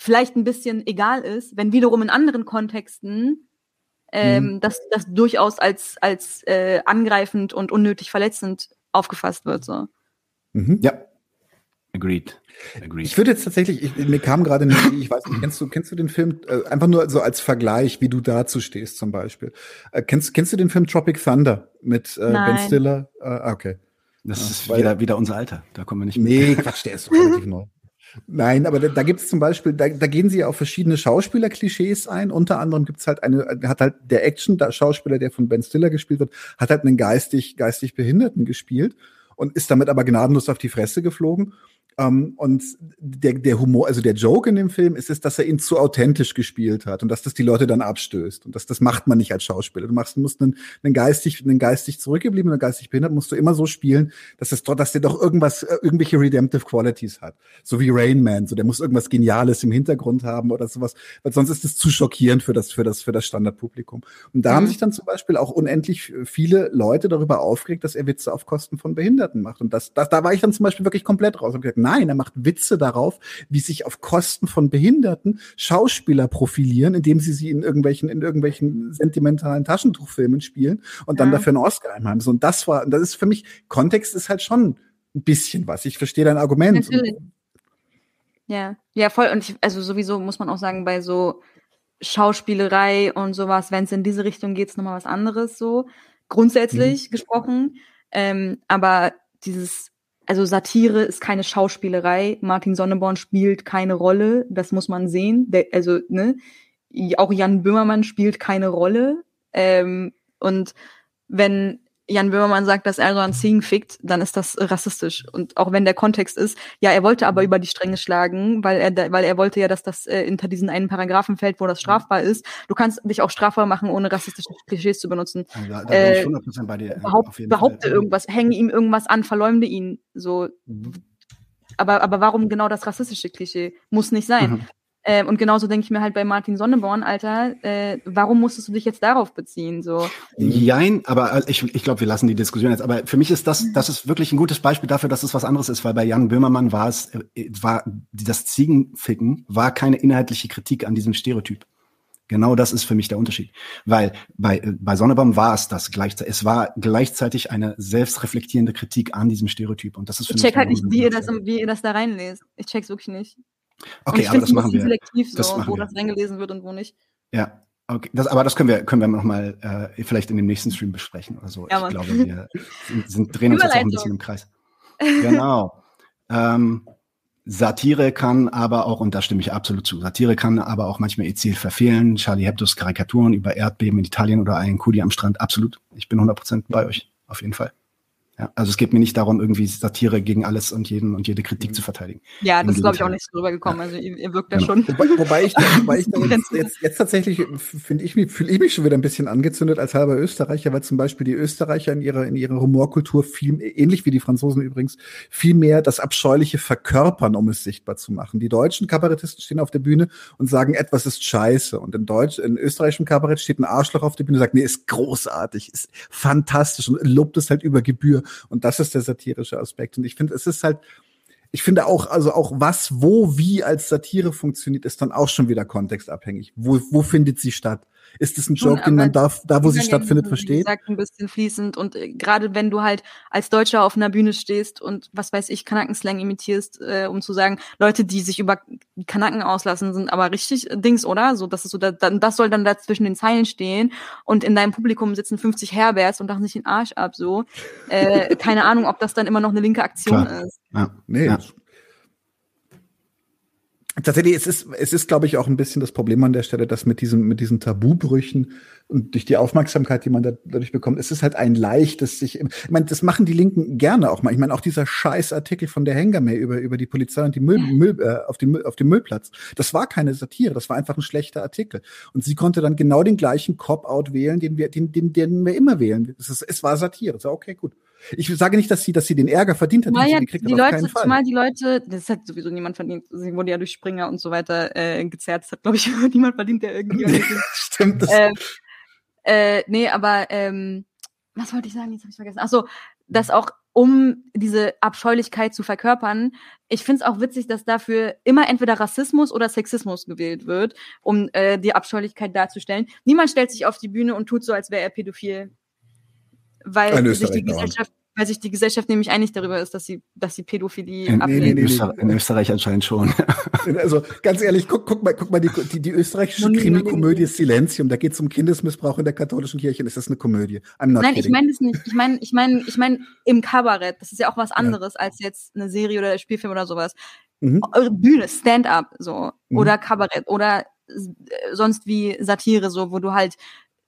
vielleicht ein bisschen egal ist, wenn wiederum in anderen Kontexten ähm, mhm. dass das durchaus als, als äh, angreifend und unnötig verletzend aufgefasst wird. So.
Mhm. Ja. Agreed.
Agreed. Ich würde jetzt tatsächlich, ich, mir kam gerade eine Idee, ich weiß nicht, kennst du, kennst du den Film, äh, einfach nur so als Vergleich, wie du dazu stehst zum Beispiel. Äh, kennst, kennst du den Film Tropic Thunder mit äh, Ben Stiller? Äh, okay.
Das ja, ist wieder, wieder unser Alter, da kommen wir nicht
mehr. Nee, Quatsch, der ist relativ neu. Nein, aber da, da gibt es zum Beispiel, da, da gehen sie ja auf verschiedene Schauspieler-Klischees ein. Unter anderem gibt es halt eine, hat halt der Action-Schauspieler, der von Ben Stiller gespielt wird, hat halt einen geistig, geistig Behinderten gespielt und ist damit aber gnadenlos auf die Fresse geflogen. Ähm, und der, der Humor, also der Joke in dem Film ist es, dass er ihn zu authentisch gespielt hat und dass das die Leute dann abstößt. Und das, das macht man nicht als Schauspieler. Du machst, du musst einen, einen geistig, einen geistig zurückgebliebenen, einen geistig behindert, musst du immer so spielen, dass es, dass der doch irgendwas, äh, irgendwelche redemptive Qualities hat. So wie Rain Man. So, der muss irgendwas Geniales im Hintergrund haben oder sowas. Weil sonst ist es zu schockierend für das, für das, für das Standardpublikum. Und da mhm. haben sich dann zum Beispiel auch unendlich viele Leute darüber aufgeregt, dass er Witze auf Kosten von Behinderten macht. Und das, das, da war ich dann zum Beispiel wirklich komplett raus und gesagt, Nein, er macht Witze darauf, wie sich auf Kosten von Behinderten Schauspieler profilieren, indem sie sie in irgendwelchen, in irgendwelchen sentimentalen Taschentuchfilmen spielen und dann ja. dafür einen Oscar einheimsen. So, und das war, das ist für mich, Kontext ist halt schon ein bisschen was. Ich verstehe dein Argument. Natürlich.
Ja, ja, voll. Und ich, also sowieso muss man auch sagen, bei so Schauspielerei und sowas, wenn es in diese Richtung geht, ist nochmal was anderes so. Grundsätzlich mhm. gesprochen. Ähm, aber dieses also Satire ist keine Schauspielerei. Martin Sonneborn spielt keine Rolle. Das muss man sehen. Der, also, ne, auch Jan Böhmermann spielt keine Rolle. Ähm, und wenn Jan Böhmermann sagt, dass Erdogan Singh fickt, dann ist das rassistisch. Und auch wenn der Kontext ist, ja, er wollte aber mhm. über die Stränge schlagen, weil er, weil er wollte ja, dass das äh, hinter diesen einen Paragraphen fällt, wo das mhm. strafbar ist. Du kannst dich auch strafbar machen, ohne rassistische Klischees zu benutzen. Ja, da äh, bin ich 100% bei dir. Äh, behaupt, behaupte Fall. irgendwas, hänge ihm irgendwas an, verleumde ihn. So. Mhm. Aber, aber warum genau das rassistische Klischee? Muss nicht sein. Mhm. Ähm, und genauso denke ich mir halt bei Martin Sonneborn, Alter, äh, warum musstest du dich jetzt darauf beziehen? So?
Jein, aber äh, ich, ich glaube, wir lassen die Diskussion jetzt. Aber für mich ist das, das ist wirklich ein gutes Beispiel dafür, dass es was anderes ist, weil bei Jan Böhmermann war es, äh, war das Ziegenficken war keine inhaltliche Kritik an diesem Stereotyp. Genau das ist für mich der Unterschied. Weil bei, äh, bei Sonnebaum war es das gleichzeitig. Es war gleichzeitig eine selbstreflektierende Kritik an diesem Stereotyp. Und das ist für
ich
check
halt nicht, wie ihr, das, wie ihr das da reinlest. Ich check's wirklich nicht.
Okay, aber das machen wir.
selektiv, so, das wo wir. das reingelesen wird und wo nicht.
Ja, okay. Das, aber das können wir, können wir nochmal äh, vielleicht in dem nächsten Stream besprechen oder so. Ja, ich glaube, wir sind, sind, drehen uns jetzt auch ein bisschen im Kreis. Genau. ähm, Satire kann aber auch, und da stimme ich absolut zu, Satire kann aber auch manchmal ihr Ziel verfehlen. Charlie Hebdos Karikaturen über Erdbeben in Italien oder einen Kudi am Strand, absolut. Ich bin 100% bei euch, auf jeden Fall. Ja, also es geht mir nicht darum, irgendwie Satire gegen alles und jeden und jede Kritik zu verteidigen.
Ja, das ist, glaube ich, auch nicht so rübergekommen. Also ihr, ihr wirkt da genau. schon.
Wobei, wobei ich, wobei ich jetzt, jetzt, jetzt tatsächlich, finde ich, fühle ich mich schon wieder ein bisschen angezündet als halber Österreicher, weil zum Beispiel die Österreicher in ihrer, in ihrer Humorkultur viel, ähnlich wie die Franzosen übrigens, viel mehr das Abscheuliche verkörpern, um es sichtbar zu machen. Die deutschen Kabarettisten stehen auf der Bühne und sagen, etwas ist scheiße. Und in Deutsch, in österreichischem Kabarett steht ein Arschloch auf der Bühne und sagt, nee, ist großartig, ist fantastisch und lobt es halt über Gebühr. Und das ist der satirische Aspekt. Und ich finde, es ist halt, ich finde auch, also auch was, wo, wie als Satire funktioniert, ist dann auch schon wieder kontextabhängig. Wo, wo findet sie statt? Ist es ein Joke, den man darf, da, wo sie stattfindet, versteht?
Sagt ein bisschen fließend und äh, gerade wenn du halt als Deutscher auf einer Bühne stehst und was weiß ich, Kanackenslang imitierst, äh, um zu sagen, Leute, die sich über Kanaken auslassen, sind aber richtig Dings, oder? So, das ist so, da, das soll dann da zwischen den Zeilen stehen und in deinem Publikum sitzen 50 Herberts und lachen sich den Arsch ab, so. Äh, keine Ahnung, ob das dann immer noch eine linke Aktion Klar. ist.
Ja, nee, ja. Tatsächlich, es ist, es ist, glaube ich, auch ein bisschen das Problem an der Stelle, dass mit diesem, mit diesen Tabubrüchen und durch die Aufmerksamkeit, die man da, dadurch bekommt, es ist halt ein leichtes sich, ich meine, das machen die Linken gerne auch mal. Ich meine, auch dieser Scheißartikel von der Hengame über, über die Polizei und die Müll, Müll äh, auf, den, auf dem Müllplatz, das war keine Satire, das war einfach ein schlechter Artikel. Und sie konnte dann genau den gleichen Cop-Out wählen, den wir, den, den, den wir immer wählen. Es, ist, es war Satire. So, okay, gut. Ich sage nicht, dass sie, dass sie den Ärger verdient hat,
den ja, sie gekriegt die hat, Leute, Zumal die Leute, das hat sowieso niemand verdient. Sie wurde ja durch Springer und so weiter äh, gezerrt. Das hat, glaube ich, niemand verdient, der irgendwie.
Stimmt. Das
äh, äh, nee, aber ähm, was wollte ich sagen? Jetzt habe ich vergessen. Ach so, dass auch um diese Abscheulichkeit zu verkörpern. Ich finde es auch witzig, dass dafür immer entweder Rassismus oder Sexismus gewählt wird, um äh, die Abscheulichkeit darzustellen. Niemand stellt sich auf die Bühne und tut so, als wäre er pädophil weil sich die Gesellschaft weil sich die Gesellschaft nämlich einig darüber ist, dass sie, dass sie Pädophilie
in, ablehnt. Nee, nee, nee, in Österreich anscheinend schon.
also ganz ehrlich, guck, guck mal, guck mal die, die, die österreichische Krimikomödie Silenzium. Da geht es um Kindesmissbrauch in der katholischen Kirche. ist das eine Komödie?
Nein, kidding. ich meine das nicht. Ich meine, ich meine, ich meine im Kabarett. Das ist ja auch was anderes ja. als jetzt eine Serie oder ein Spielfilm oder sowas. Mhm. Eure Bühne, Stand-up, so mhm. oder Kabarett oder sonst wie Satire, so wo du halt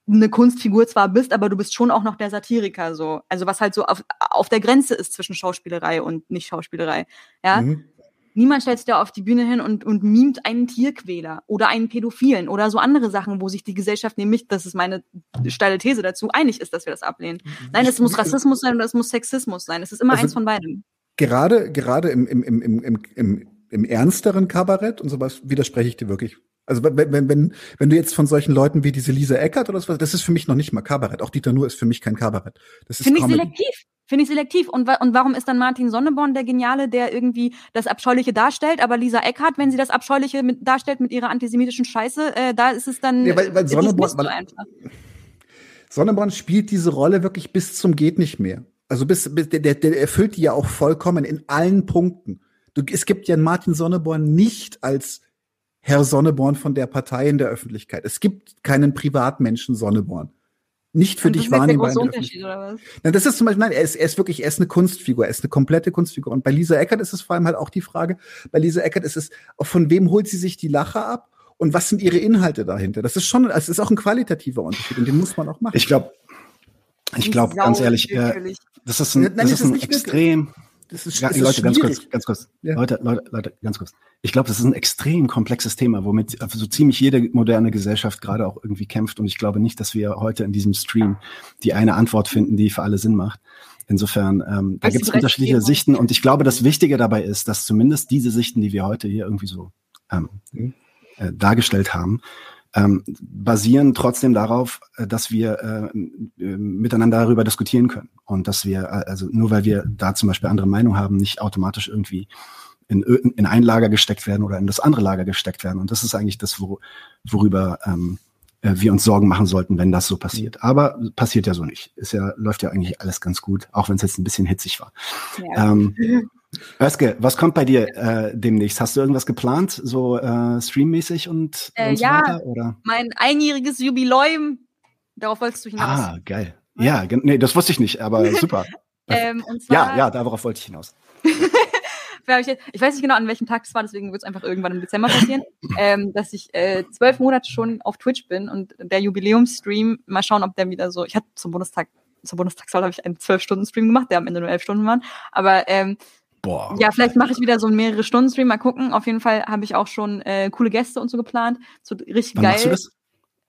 eine Kunstfigur zwar bist, aber du bist schon auch noch der Satiriker so. Also was halt so auf, auf der Grenze ist zwischen Schauspielerei und nicht Schauspielerei. Ja. Mhm. Niemand stellt sich da auf die Bühne hin und, und mimt einen Tierquäler oder einen Pädophilen oder so andere Sachen, wo sich die Gesellschaft nämlich, das ist meine steile These dazu, einig ist, dass wir das ablehnen. Nein, es muss Rassismus sein oder es muss Sexismus sein. Es ist immer also eins von beiden.
Gerade, gerade im, im, im, im, im, im ernsteren Kabarett und sowas widerspreche ich dir wirklich also wenn, wenn, wenn, wenn du jetzt von solchen Leuten wie diese Lisa Eckert oder so, das ist für mich noch nicht mal Kabarett. Auch Dieter Nuhr ist für mich kein Kabarett. Das ist
Finde ich selektiv. Finde ich selektiv. Und, und warum ist dann Martin Sonneborn der Geniale, der irgendwie das Abscheuliche darstellt, aber Lisa Eckhardt, wenn sie das Abscheuliche mit, darstellt mit ihrer antisemitischen Scheiße, äh, da ist es dann.
Ja, weil, weil Sonneborn, weil, Sonneborn spielt diese Rolle wirklich bis zum geht nicht mehr. Also bis, bis der, der erfüllt die ja auch vollkommen in allen Punkten. Du, es gibt ja Martin Sonneborn nicht als Herr Sonneborn von der Partei in der Öffentlichkeit. Es gibt keinen Privatmenschen Sonneborn. Nicht für dich wahrnehmbar. Das ist der Unterschied, oder was? Nein, das ist zum Beispiel, nein, er ist, er ist wirklich, er ist eine Kunstfigur, er ist eine komplette Kunstfigur. Und bei Lisa Eckert ist es vor allem halt auch die Frage, bei Lisa Eckert ist es, von wem holt sie sich die Lache ab? Und was sind ihre Inhalte dahinter? Das ist schon, es ist auch ein qualitativer Unterschied und den muss man auch machen.
Ich glaube, ich glaube, ganz ehrlich, äh, das ist ein, Nein, das ist ein extrem, das ist, ja, das Leute, ganz kurz, ganz kurz. Ja. Leute, Leute, Leute, ganz kurz. Ich glaube, das ist ein extrem komplexes Thema, womit so ziemlich jede moderne Gesellschaft gerade auch irgendwie kämpft. Und ich glaube nicht, dass wir heute in diesem Stream die eine Antwort finden, die für alle Sinn macht. Insofern, ähm, da gibt es unterschiedliche Sichten. Und ich glaube, das Wichtige dabei ist, dass zumindest diese Sichten, die wir heute hier irgendwie so ähm, mhm. äh, dargestellt haben, ähm, basieren trotzdem darauf, äh, dass wir äh, äh, miteinander darüber diskutieren können und dass wir, äh, also nur weil wir da zum Beispiel andere Meinung haben, nicht automatisch irgendwie in, in ein Lager gesteckt werden oder in das andere Lager gesteckt werden. Und das ist eigentlich das, wo, worüber ähm, äh, wir uns Sorgen machen sollten, wenn das so passiert. Aber passiert ja so nicht. Ist ja, läuft ja eigentlich alles ganz gut, auch wenn es jetzt ein bisschen hitzig war. Ja. Ähm, Özge, was kommt bei dir äh, demnächst? Hast du irgendwas geplant, so äh, streammäßig und,
äh, und so ja, weiter? Oder? Mein einjähriges Jubiläum. Darauf wolltest du hinaus.
Ah, geil. Ja, nee, das wusste ich nicht, aber super. ähm, zwar, ja, ja, darauf wollte ich hinaus.
ich weiß nicht genau, an welchem Tag es war, deswegen wird es einfach irgendwann im Dezember passieren, ähm, dass ich äh, zwölf Monate schon auf Twitch bin und der Jubiläumsstream, mal schauen, ob der wieder so, ich hatte zum Bundestag, zur Bundestagswahl habe ich einen zwölf-Stunden-Stream gemacht, der am Ende nur elf Stunden waren, aber ähm, Boah. Ja, vielleicht mache ich wieder so einen mehrere Stunden Stream, mal gucken. Auf jeden Fall habe ich auch schon äh, coole Gäste und so geplant. So richtig Wann geil. Machst du das?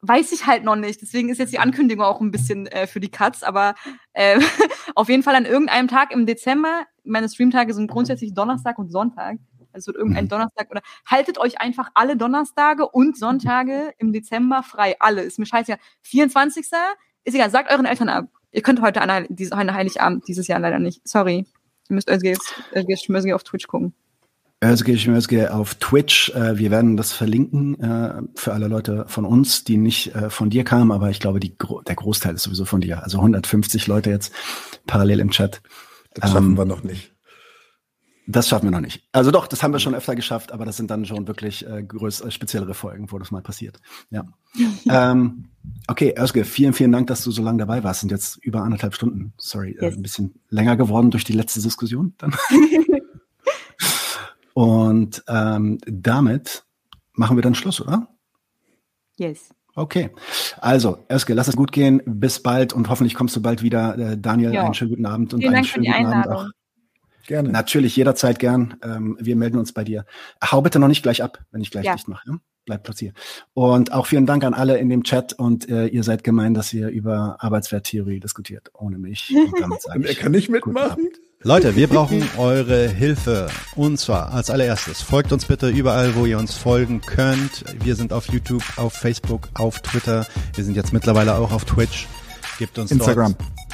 Weiß ich halt noch nicht. Deswegen ist jetzt die Ankündigung auch ein bisschen äh, für die Cuts. Aber äh, auf jeden Fall an irgendeinem Tag im Dezember. Meine Streamtage sind grundsätzlich Donnerstag und Sonntag. Also es wird irgendein mhm. Donnerstag oder haltet euch einfach alle Donnerstage und Sonntage im Dezember frei. Alle. Ist mir scheißegal. 24. Ist egal. Sagt euren Eltern ab. Ihr könnt heute an, an Heiligabend dieses Jahr leider nicht. Sorry. Ihr müsst Özge Schmösge auf Twitch gucken.
Özge Schmösge auf Twitch. Äh, wir werden das verlinken äh, für alle Leute von uns, die nicht äh, von dir kamen, aber ich glaube, die, der Großteil ist sowieso von dir. Also 150 Leute jetzt parallel im Chat.
Das schaffen ähm, wir noch nicht.
Das schaffen wir noch nicht. Also doch, das haben wir schon öfter geschafft, aber das sind dann schon wirklich äh, größere, speziellere Folgen, wo das mal passiert. Ja. ähm, okay, Özge, vielen, vielen Dank, dass du so lange dabei warst. Sind jetzt über anderthalb Stunden. Sorry, äh, yes. äh, ein bisschen länger geworden durch die letzte Diskussion. Und ähm, damit machen wir dann Schluss, oder?
Yes.
Okay. Also, Özge, lass es gut gehen. Bis bald und hoffentlich kommst du bald wieder. Äh, Daniel, ja. einen schönen guten Abend und Vielen einen Dank schönen guten Abend auch Gerne. Natürlich, jederzeit gern. Ähm, wir melden uns bei dir. Hau bitte noch nicht gleich ab, wenn ich gleich ja. Licht mache. Ja? Bleib platz hier. Und auch vielen Dank an alle in dem Chat und äh, ihr seid gemein, dass ihr über Arbeitswerttheorie diskutiert, ohne mich.
Und, damit und er kann nicht mitmachen.
Leute, wir brauchen eure Hilfe. Und zwar als allererstes, folgt uns bitte überall, wo ihr uns folgen könnt. Wir sind auf YouTube, auf Facebook, auf Twitter. Wir sind jetzt mittlerweile auch auf Twitch. Gebt uns
Instagram.
Dort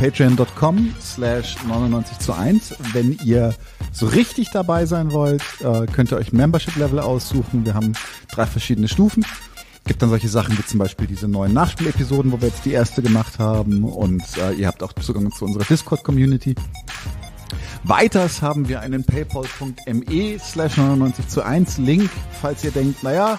patreon.com slash 99 zu 1. Wenn ihr so richtig dabei sein wollt, äh, könnt ihr euch Membership-Level aussuchen. Wir haben drei verschiedene Stufen. Gibt dann solche Sachen wie zum Beispiel diese neuen Nachspielepisoden, wo wir jetzt die erste gemacht haben. Und äh, ihr habt auch Zugang zu unserer Discord-Community. Weiters haben wir einen paypal.me slash 99 zu 1 Link, falls ihr denkt, naja,